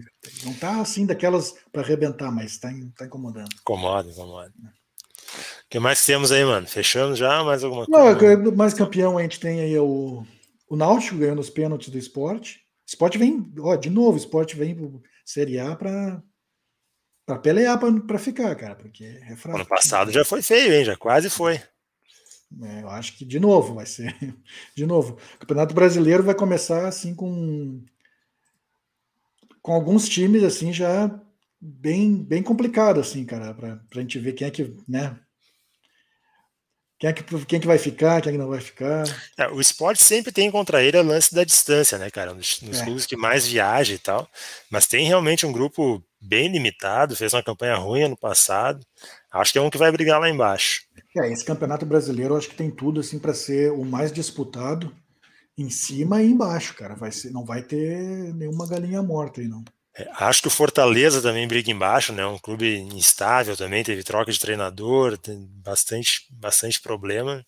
Não tá assim daquelas para arrebentar, mas tá, tá incomodando. Incomoda, incomoda. O que mais temos aí, mano? Fechamos já? Mais alguma Não, coisa? é mais campeão a gente tem aí o, o Náutico ganhando os pênaltis do esporte. Esporte vem, ó, de novo, esporte vem pro Série A para para pelear para ficar, cara, porque é fraco. Ano passado já foi feio, hein? Já quase foi. É, eu acho que de novo vai ser. De novo. O Campeonato Brasileiro vai começar assim com. Com alguns times assim já bem, bem complicado, assim, cara, para a gente ver quem é que. né? Quem é, que, quem é que vai ficar, quem é que não vai ficar. É, o esporte sempre tem contra ele o lance da distância, né, cara? Nos, nos É. clubes que mais viaja e tal. Mas tem realmente um grupo bem limitado, fez uma campanha ruim ano passado. Acho que é um que vai brigar lá embaixo. É, esse campeonato brasileiro acho que tem tudo assim para ser o mais disputado em cima e embaixo, cara. Vai ser, não vai ter nenhuma galinha morta aí, não. É, acho que o Fortaleza também briga embaixo, né? Um clube instável também, teve troca de treinador, tem bastante, bastante problema.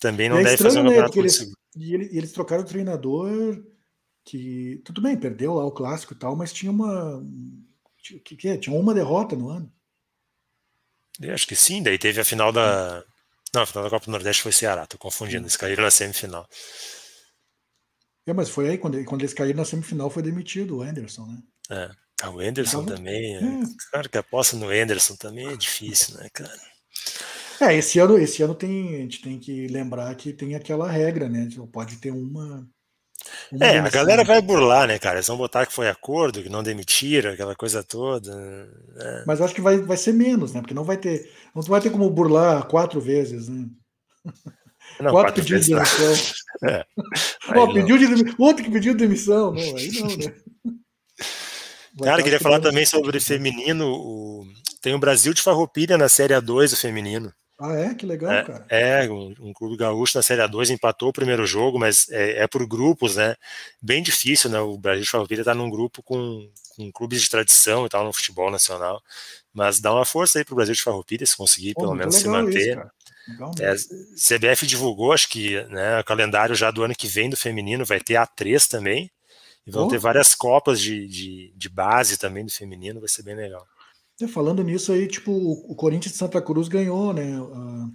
Também não é deve fazer um estranho, né? campeonato eles, e ele- e eles trocaram o treinador que tudo bem, perdeu lá o clássico e tal, mas tinha uma que, que é? tinha uma derrota no ano. Eu acho que sim, daí teve a final da. Não, a final da Copa do Nordeste foi Ceará, tô confundindo, eles caíram na semifinal. É, mas foi aí quando, quando eles caíram na semifinal foi demitido o Anderson, né? É. Ah, o Enderson Tava- também. É. Cara, que aposta no Enderson também é difícil, né, cara? É, esse ano, esse ano tem, a gente tem que lembrar que tem aquela regra, né? Tipo, Pode ter uma. É, a galera vai burlar, né, cara? Eles vão botar que foi acordo, que não demitiram, aquela coisa toda. né? Mas eu acho que vai, vai ser menos, né? Porque não vai ter. Não vai ter como burlar quatro vezes, né? Não, quatro pedidos de demissão. É. Não. pediu de outro que pediu demissão. Não, aí não, né? Vai Cara, tá queria falar também sobre feminino. o- Tem o Brasil de Farroupilha na Série A2, o feminino. Ah, é? Que legal, É, cara. é, um, clube gaúcho na Série A2 empatou o primeiro jogo, mas é, é por grupos, né? Bem difícil, né? O Brasil de Farroupilha tá num grupo com, com clubes de tradição e tal no futebol nacional. Mas dá uma força aí pro Brasil de Farroupilha se conseguir Pô, pelo menos se manter. isso. Legal É. CBF divulgou, acho que né, o calendário já do ano que vem do feminino vai ter A3 também. E vão Oh. ter várias copas de, de, de base também do feminino, vai ser bem legal. É, falando nisso aí, tipo, o Corinthians de Santa Cruz ganhou, né? A,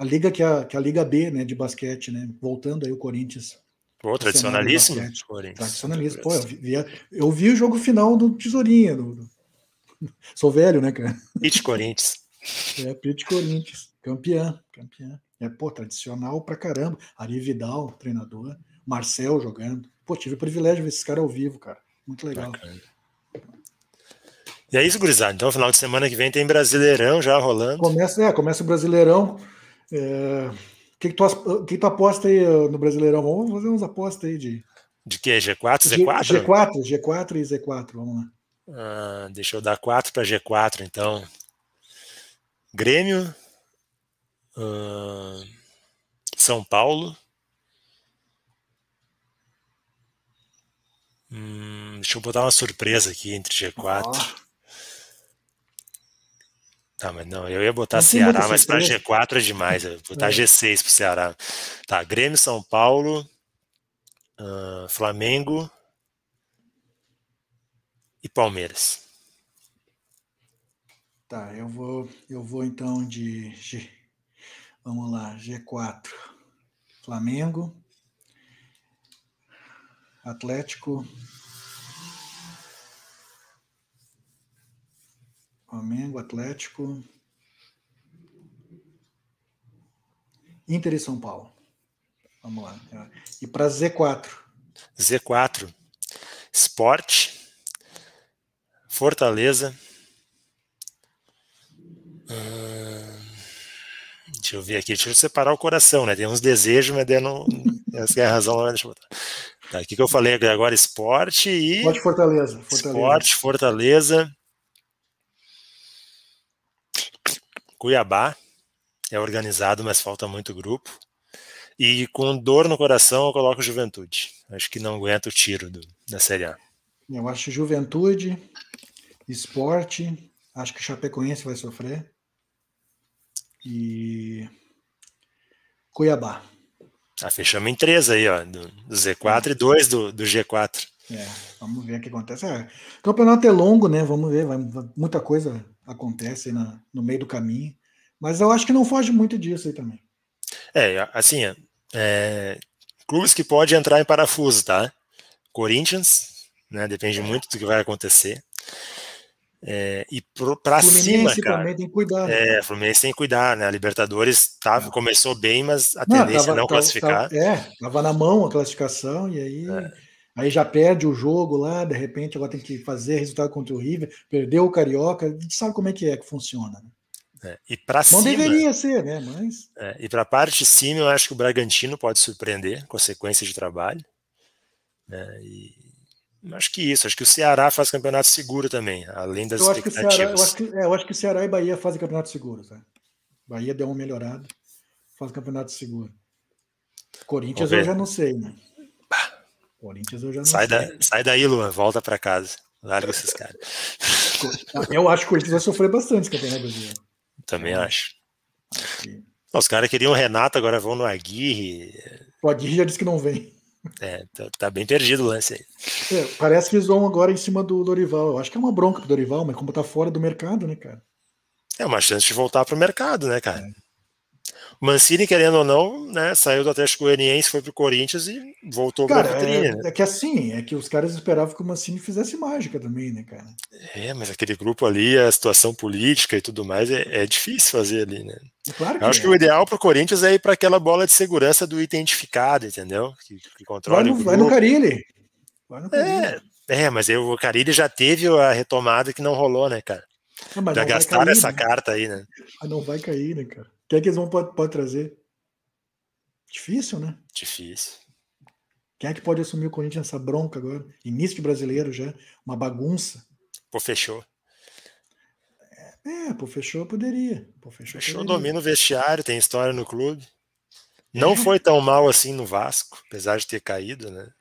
a liga que é a, que a Liga B, né? De basquete, né? Voltando aí o Corinthians. Pô, tradicionalíssimo. Tradicionalista. Pô, eu vi, eu vi o jogo final do Tesourinha. do- do- Sou velho, né, cara? It Corinthians. É, Pete Corinthians, campeã, campeã. É, pô, tradicional pra caramba. Ari Vidal, treinador. Marcel jogando. Pô, tive o privilégio de ver esses caras ao vivo, cara. Muito legal. Bacana. E é isso, gurizada. Então, final de semana que vem tem Brasileirão já rolando. Começa, é, começa o Brasileirão. É, O que, que, tu, que tu aposta aí eh, no Brasileirão? Vamos fazer uns apostas aí de De quê? G4, G- Z4? G4, G4 e Z4. Vamos lá. Ah, deixa eu dar 4 para G4, então. Grêmio. ah, São Paulo. Hum, deixa eu botar uma surpresa aqui entre G4. Tá, mas não, eu ia botar não Ceará, mas para G4 é demais. Eu ia botar é. G6 pro Ceará. Tá, Grêmio, São Paulo, uh, Flamengo e Palmeiras. Tá, eu vou, eu vou então de G. Vamos lá, G4. Flamengo, Atlético, Flamengo, Atlético, Inter e São Paulo. Vamos lá. E para Z4. Z4. Esporte, Fortaleza, deixa eu ver aqui, deixa eu separar o coração, né? Tem uns desejos, mas não. Essa é a razão. Deixa eu botar. Tá, o que, que eu falei agora? Esporte e. Esporte Fortaleza. Fortaleza. Esporte, Fortaleza. Cuiabá. É organizado, mas falta muito grupo. E com dor no coração, eu coloco Juventude. Acho que não aguenta o tiro do, da Série A. Eu acho Juventude, Esporte. Acho que Chapecoense vai sofrer e Cuiabá. Ah, fechamos em três aí, ó, do, do Z4 é. e dois do, do G4. É, vamos ver o que acontece. É, o campeonato é longo, né? Vamos ver, vai, muita coisa acontece na, no meio do caminho. Mas eu acho que não foge muito disso aí também. É, assim, é, clubes que podem entrar em parafuso, tá? Corinthians, né? Depende muito do que vai acontecer. É, e para cima, cara. também tem que cuidar. Né? É, Fluminense tem que cuidar, né? A Libertadores tava, é. começou bem, mas a tendência não, tava, é não tava, classificar. Tava, é, tava na mão a classificação e aí, é. Aí já perde o jogo lá, de repente agora tem que fazer resultado contra o River, perdeu o Carioca, a gente sabe como é que é que funciona. Né? É, e para cima. Não deveria ser, né? Mas. É, e para a parte de cima, eu acho que o Bragantino pode surpreender com a sequência de trabalho. Né? E, Acho que isso, acho que o Ceará faz campeonato seguro também, além das eu expectativas. Ceará, eu, acho que, é, eu acho que o Ceará e Bahia fazem campeonato seguro. Tá? Bahia deu uma melhorada, faz campeonato seguro. Corinthians eu já não sei, né? Corinthians eu já não sai sei. Da, sai daí, Luan, volta para casa. Larga esses caras. Eu acho que o Corinthians vai sofrer bastante esse campeonato brasileiro. Também acho. acho Os caras queriam o Renato, agora vão no Aguirre. O Aguirre já disse que não vem. É, tá, tá, bem perdido o lance aí. É, parece que eles vão agora em cima do Dorival. Eu acho que é uma bronca pro Dorival, mas como tá fora do mercado, né, cara? É uma chance de voltar pro mercado, né, cara? É. Mancini, querendo ou não, né, saiu do Atlético Goianiense, foi pro Corinthians e voltou cara, pra vitrine, é, né? é que assim, é que os caras esperavam que o Mancini fizesse mágica também, né, cara? É, mas aquele grupo ali, a situação política e tudo mais, é, é difícil fazer ali, né? Claro que Eu acho é. que o ideal pro Corinthians é ir para aquela bola de segurança do identificado, entendeu? Que, que controla vai no, vai no Carilli. Vai no Carilli. É, é, mas o Carilli já teve a retomada que não rolou, né, cara? Ah, já gastaram cair, essa né? carta aí, né? Ah, não vai cair, né, cara? Quem é que eles vão pode, pode trazer? Difícil, né? Difícil. Quem é que pode assumir o Corinthians nessa bronca agora? Início de brasileiro já, uma bagunça. Pô, fechou. É, é pô, fechou poderia. Pô, fechou, fechou domina o vestiário, tem história no clube. Não é. foi tão mal assim no Vasco, apesar de ter caído, né?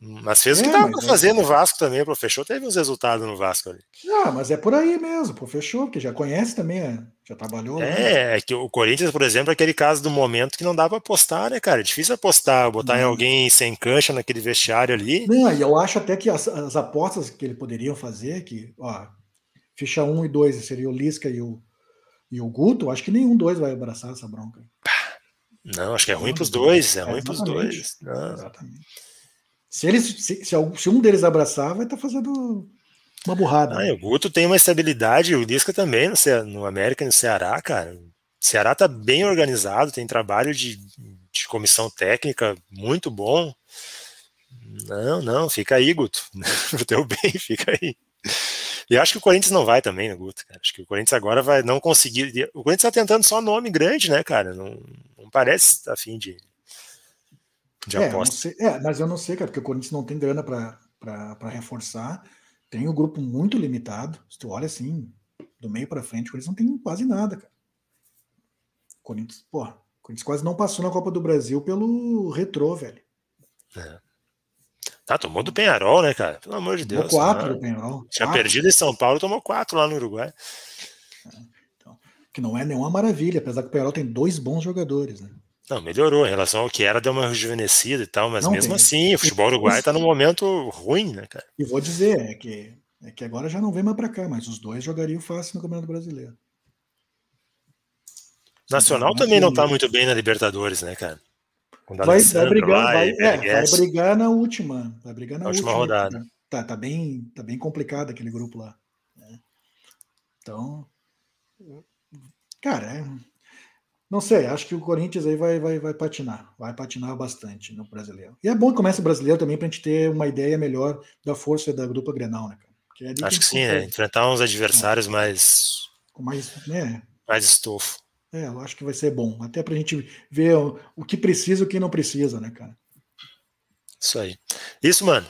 Mas fez o que é, dava para fazer é... no Vasco também, o Fechou teve uns resultados no Vasco ali. Ah, mas é por aí mesmo, o Fechou, porque já conhece também, é, já trabalhou. É, é que o Corinthians, por exemplo, é aquele caso do momento que não dá para apostar, né, cara? É difícil apostar, botar não. em alguém sem cancha naquele vestiário ali. Não, e eu acho até que as, as apostas que ele poderiam fazer, que, ó, ficha 1 um e 2 seria o Lisca e o, e o Guto, acho que nenhum dois vai abraçar essa bronca. Não, acho que é ruim para os dois, é, é ruim para os dois. Não. Exatamente. Se, eles, se, se, um deles abraçar, vai estar tá fazendo uma burrada. Ah, o Guto tem uma estabilidade, o Lisca também no, no América e no Ceará, cara. O Ceará tá bem organizado, tem trabalho de, de comissão técnica muito bom. Não, não, fica aí, Guto. Pro teu bem, fica aí. E acho que o Corinthians não vai também, né, Guto? Cara. Acho que o Corinthians agora vai não conseguir. O Corinthians tá tentando só nome grande, né, cara? Não, não parece a fim de, de é, aposta. Sei, é, mas eu não sei, cara, porque o Corinthians não tem grana para reforçar. Tem um grupo muito limitado. Se tu olha assim, do meio para frente, o Corinthians não tem quase nada, cara. O Corinthians, porra, o Corinthians quase não passou na Copa do Brasil pelo retrô, velho. É. Tá, tomou do Penharol, né, cara? Pelo amor de Tomou Deus. quatro né? do Penharol. Tinha Quatro. perdido em São Paulo, tomou quatro lá no Uruguai. Que não é nenhuma maravilha, apesar que o Penharol tem dois bons jogadores, né? Não, melhorou em relação ao que era, deu uma rejuvenescida e tal, mas Não, mesmo tem- assim, o futebol uruguai tá num momento ruim, né, cara? E vou dizer, é que, é que agora já não vem mais pra cá, mas os dois jogariam fácil no Campeonato Brasileiro. Nacional Então, também não assim, tá muito bem na Libertadores, né, cara? Vai, vai brigar, lá vai, é, vai brigar na última. Vai brigar na, Na última última, rodada. Tá, tá, bem, tá bem complicado aquele grupo lá. né? Então, cara, é- não sei, acho que o Corinthians aí vai, vai, vai patinar, vai patinar bastante no brasileiro. E é bom que comece o brasileiro também pra gente ter uma ideia melhor da força da dupla Grenal, né, cara? É Acho que a sim, consegue Enfrentar uns adversários mais, Com mais, né? mais estofo. É, eu acho que vai ser bom. Até pra gente ver o, o que precisa e o que não precisa, né, cara? Isso aí. Isso, mano.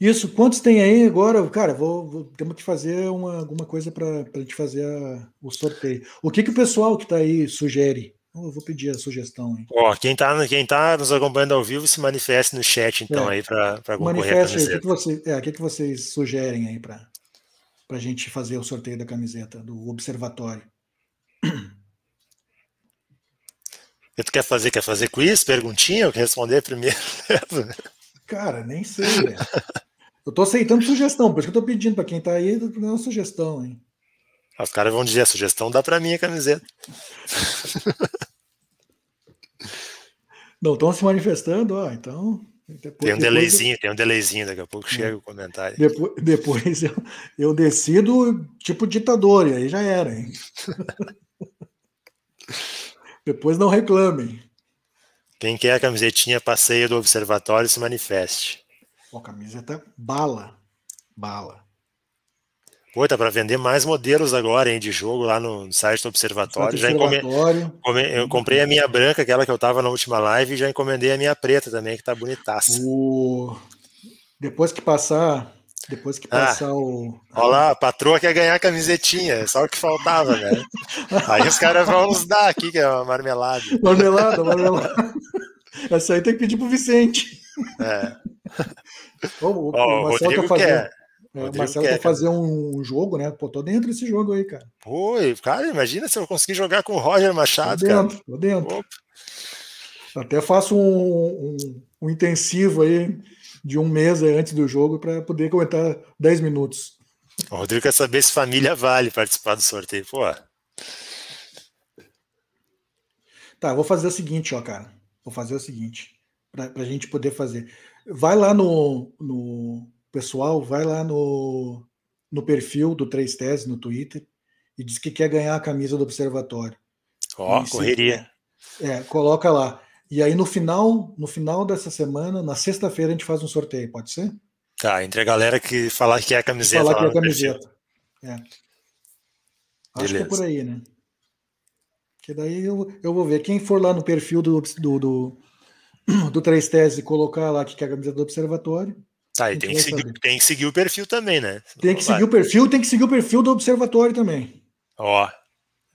Isso, quantos tem aí agora? Cara, vou, vou- temos que fazer uma, alguma coisa para a gente fazer a- o sorteio. O que, que o pessoal que está aí sugere? Eu vou pedir a sugestão. Hein? Ó, quem tá, quem tá nos acompanhando ao vivo se manifeste no chat, então, É. aí, pra concorrer à Manifeste aí, o que, camiseta. que, você, é, que, que vocês sugerem aí para a gente fazer o sorteio da camiseta do Observatório? Que tu quer fazer? Quer fazer quiz, perguntinha? Eu quero responder primeiro. Cara, nem sei, velho. Eu tô aceitando sugestão, por isso que eu tô pedindo para quem está aí, dar uma sugestão, hein? Os caras vão dizer, a sugestão dá pra mim a camiseta. Não estão se manifestando, ó, então. Depois, Tem um eu- delayzinho, tem um delayzinho, daqui a pouco chega o comentário. Depois, depois eu, eu decido tipo ditador, e aí já era, hein? depois não reclamem. Quem quer a camisetinha passeio do observatório se manifeste. Ó, camiseta bala. Bala. Pô, tá pra vender mais modelos agora, hein, de jogo lá no site do observatório. Já Observatório. Eu comprei a minha branca, aquela que eu tava na última live, e já encomendei a minha preta também, que tá bonitaça. O... Depois que passar. Depois que Ah. passar o. Olha lá, a patroa quer ganhar a camisetinha, é só o que faltava, né? Aí os caras vão nos dar aqui, que é uma marmelada. Marmelada, marmelada. Essa aí tem que pedir pro Vicente. É. O, Ó, o Marcelo Rodrigo quer é, o Rodrigo Marcelo quer, quer fazer um jogo, né? Pô, tô dentro desse jogo aí, cara. Pô, cara, imagina se eu conseguir jogar com o Roger Tô Machado, cara. dentro, tô dentro. Opa. Até faço um, um- um intensivo aí de um mês antes do jogo para poder comentar 10 minutos. O Rodrigo quer saber se família vale participar do sorteio. Pô, Tá, vou fazer o seguinte, ó, cara. Vou fazer o seguinte, para a gente poder fazer. Vai lá no, no pessoal, vai lá no, no perfil do Três Teses no Twitter e diz que quer ganhar a camisa do Observatório. ó, se- correria. É, coloca lá. E aí no final, no final dessa semana, na sexta-feira a gente faz um sorteio, pode ser? Tá, entre a galera que falar que quer a camiseta Falar que é perfil. camiseta. É. Acho que Beleza. é por aí, né? Que daí eu, eu vou ver. Quem for lá no perfil do, do, do, do Três Teses e colocar lá que quer a camiseta do Observatório, Tá, e gente tem que, seguir, tem que seguir o perfil também, né? tem que Vai. seguir o perfil, tem que seguir o perfil do Observatório também. Ó,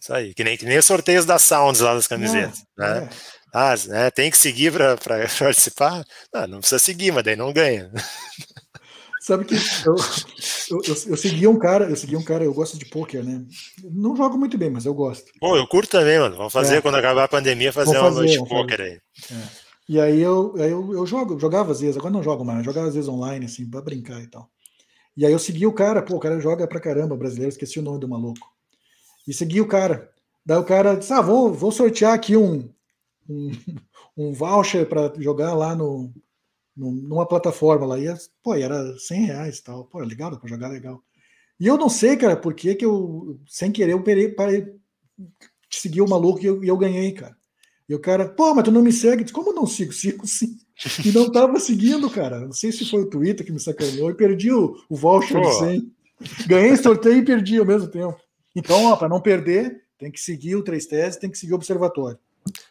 isso aí. Que nem, que nem os sorteios da Sounds lá das camisetas. É, né? é. Ah, né, tem que seguir para participar? Não, não precisa seguir, mas daí não ganha. Sabe que eu, eu, eu, eu segui um cara, eu segui um cara, eu gosto de pôquer, né? Não jogo muito bem, mas eu gosto. Pô, eu curto também, mano. Vamos fazer, É. quando acabar a pandemia, fazer Vamos uma fazer, noite de pôquer aí. E aí eu, aí eu, eu jogo, jogava às vezes, agora não jogo mais, jogava às vezes online, assim, pra brincar e tal. E aí eu segui o cara, pô, o cara joga pra caramba, brasileiro, esqueci o nome do maluco. E segui o cara. Daí o cara disse, ah, vou, vou sortear aqui um, um, um voucher para jogar lá no, numa plataforma lá. E, pô, era 100 reais e tal. Pô, legal, dá pra jogar legal. E eu não sei, cara, por que que eu, sem querer, eu parei, parei de seguir o maluco e eu, e eu ganhei, cara. E o cara, pô, mas tu não me segue? Como eu não sigo? Sigo sim. E não tava seguindo, cara. Não sei se foi o Twitter que me sacaneou e perdi o, o voucher Pô. de 100. Ganhei sorteio e perdi ao mesmo tempo. Então, ó, para não perder, tem que seguir o Três Teses, tem que seguir o Observatório.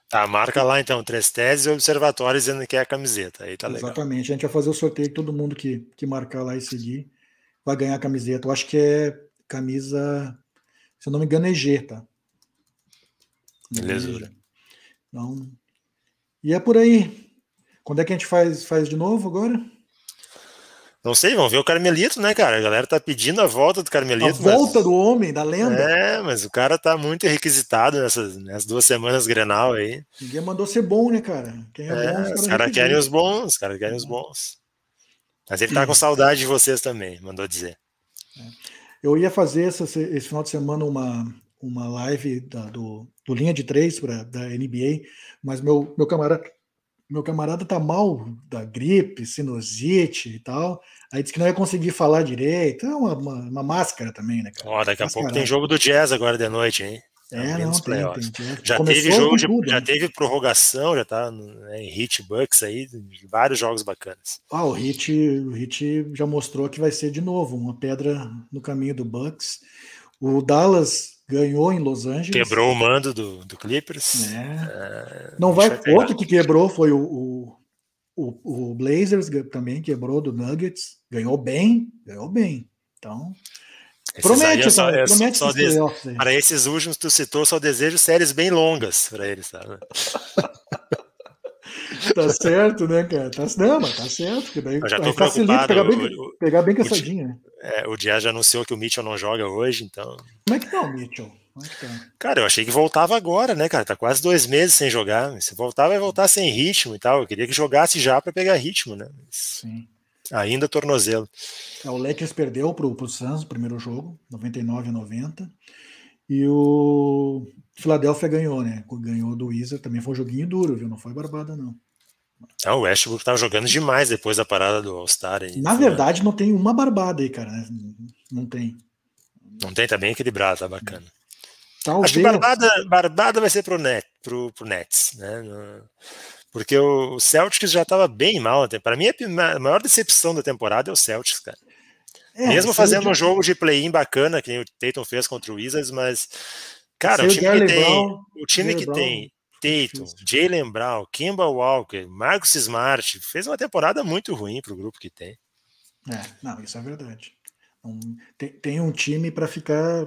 Tá, marca lá então, três teses e observatório dizendo que quer a camiseta. Aí tá legal. Exatamente. A gente vai fazer o sorteio, todo mundo que, que marcar lá e seguir vai ganhar a camiseta. Eu acho que é camisa, se eu não me engano, é G, tá? Belezura. Então, e é por aí. Quando é que a gente faz, faz de novo agora? Não sei, vamos ver o Carmelito, né, cara? A galera tá pedindo a volta do Carmelito. A volta mas... do homem, da lenda. É, mas o cara tá muito requisitado nessas, nessas duas semanas Grenal aí. Ninguém mandou ser bom, né, cara? Quem é, é bom, os caras cara querem os bons, os caras querem os bons. Mas ele tá com saudade de vocês também, mandou dizer. É. Eu ia fazer essa, esse final de semana uma, uma live da, do, do Linha de Três pra, da NBA, mas meu, meu camarada meu camarada tá mal da gripe, sinusite e tal. Aí disse que não ia conseguir falar direito. É uma, uma, uma máscara também, né, cara? Ó, daqui a pouco tem jogo do Jazz agora de noite, hein? É, não, tem, tem, já teve jogo de, tudo, já né? teve prorrogação, já tá né, em Hit Bucks aí, vários jogos bacanas. Ah, o Hit, o Hit já mostrou que vai ser de novo uma pedra no caminho do Bucks. O Dallas ganhou em Los Angeles. Quebrou o mando do, do Clippers. É. É, não vai. Outro que quebrou foi o, o, o, o, Blazers também quebrou do Nuggets. Ganhou bem, ganhou bem. Então. Esses promete, é só, é promete só de, Para esses últimos, tu citou, só desejo séries bem longas para eles, sabe? tá certo, né, cara? Tá, não, mas tá certo. Que daí, eu já tô preocupado. Pegar bem, o, pegar bem cansadinho? É, o Dias já anunciou que o Mitchell não joga hoje, então. Como é que tá o Mitchell? É tá? Cara, eu achei que voltava agora, né, cara? Tá quase dois meses sem jogar. Se voltar, vai voltar sem ritmo e tal. Eu queria que jogasse já para pegar ritmo, né? Sim. Ainda tornozelo. É, o Lakers perdeu pro, pro Suns no primeiro jogo, 99 a 90. E o Philadelphia ganhou, né? Ganhou do Wizard. Também foi um joguinho duro, viu? Não foi barbada, não. Ah, o Westbrook tava jogando demais depois da parada do All-Star. Na verdade, não tem uma barbada aí, cara. Né? Não tem. Não tem, tá bem equilibrado, tá bacana. Talvez... Acho que barbada, barbada vai ser pro, Net, pro, pro Nets, né? Porque o Celtics já estava bem mal. Para mim, a maior decepção da temporada é o Celtics, cara. É, Mesmo fazendo um jogo de play-in bacana, que o Tatum fez contra o Wizards, mas, cara, o time que tem, o time que tem Tatum, Jalen Brown, Kimba Walker, Marcus Smart, fez uma temporada muito ruim para o grupo que tem. É, não, isso é verdade. Um, tem, tem, um time para ficar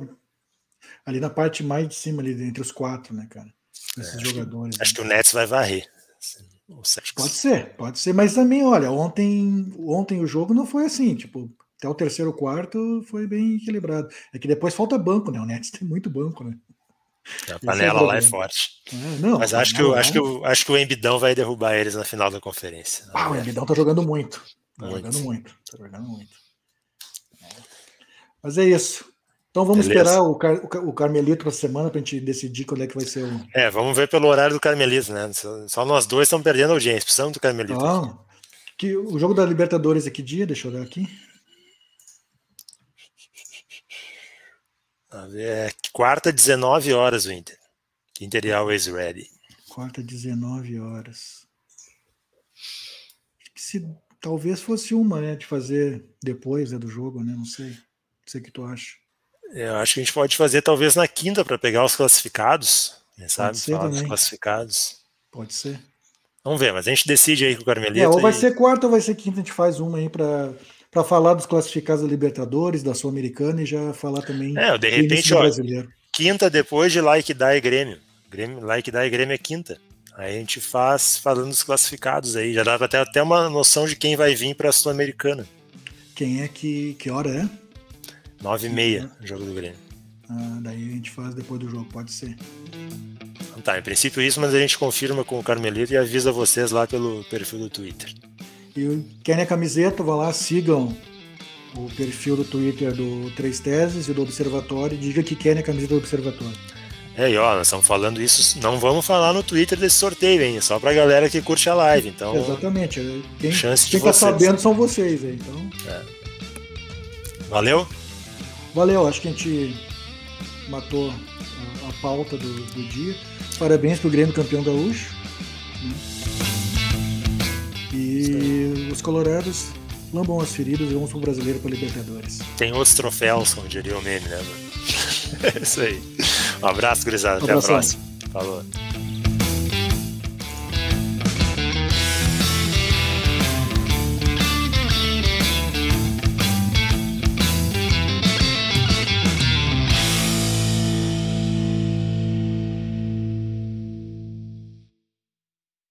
ali na parte mais de cima, ali entre os quatro, né, cara? Esses é, jogadores. Acho, né? que o Nets vai varrer. Pode ser, pode ser, mas também, olha, ontem, ontem o jogo não foi assim, tipo, até o terceiro quarto foi bem equilibrado. É que depois falta banco, né? O Nets tem muito banco, né? A é panela é lá é forte. É, não, Mas acho que, eu, acho, que eu, acho que o Embidão vai derrubar eles na final da conferência. Ah, o Embidão tá jogando muito. Tá muito. jogando muito. Tá jogando muito. É. Mas é isso. Então vamos Beleza. esperar o, Car o Carmelito para semana para a gente decidir quando é que vai ser o. É, vamos ver pelo horário do Carmelito, né? Só nós dois estamos perdendo audiência, precisamos do Carmelito. Ah, que, o jogo da Libertadores é que dia? Deixa eu olhar aqui. É quarta, 19 horas o Inter. Inter e Always Ready. Quarta, 19 horas. Acho que se talvez fosse uma, né, de fazer depois né, do jogo, né? Não sei. Não sei o que tu acha. Eu acho que a gente pode fazer talvez na quinta para pegar os classificados. Quem sabe? Pode ser Falar também. dos classificados. Pode ser. Vamos ver, mas a gente decide aí com o Carmelito. É, ou vai e... ser quarta ou vai ser quinta, a gente faz uma aí para para falar dos classificados da Libertadores, da Sul-Americana e já falar também é, de repente, ó, brasileiro. Quinta depois de Like e Grêmio. Grêmio. Like e Grêmio é quinta. Aí a gente faz falando dos classificados aí. Já dá para ter até uma noção de quem vai vir para a Sul-Americana. Quem é que. Que hora é? Nove e meia, jogo do Grêmio. Ah, daí a gente faz depois do jogo, pode ser. Então tá, em princípio isso, mas a gente confirma com o Carmelito e avisa vocês lá pelo perfil do Twitter. E querem a camiseta, vão lá, sigam o perfil do Twitter do Três Teses e do Observatório e diga que querem a camiseta do Observatório. É, e ó, nós estamos falando isso, não vamos falar no Twitter desse sorteio, hein? É só pra galera que curte a live, então... Exatamente, quem, chance quem tá sabendo são vocês, aí, então... É. Valeu? Valeu, acho que a gente matou a, a pauta do, do, dia. Parabéns pro Grêmio campeão gaúcho. Né? E os colorados lambam as feridas e vamos pro brasileiro para Libertadores. Tem outros troféus, como diria o meme, né, mano? é isso aí. Um abraço, gurizada. Até a próxima. Falou.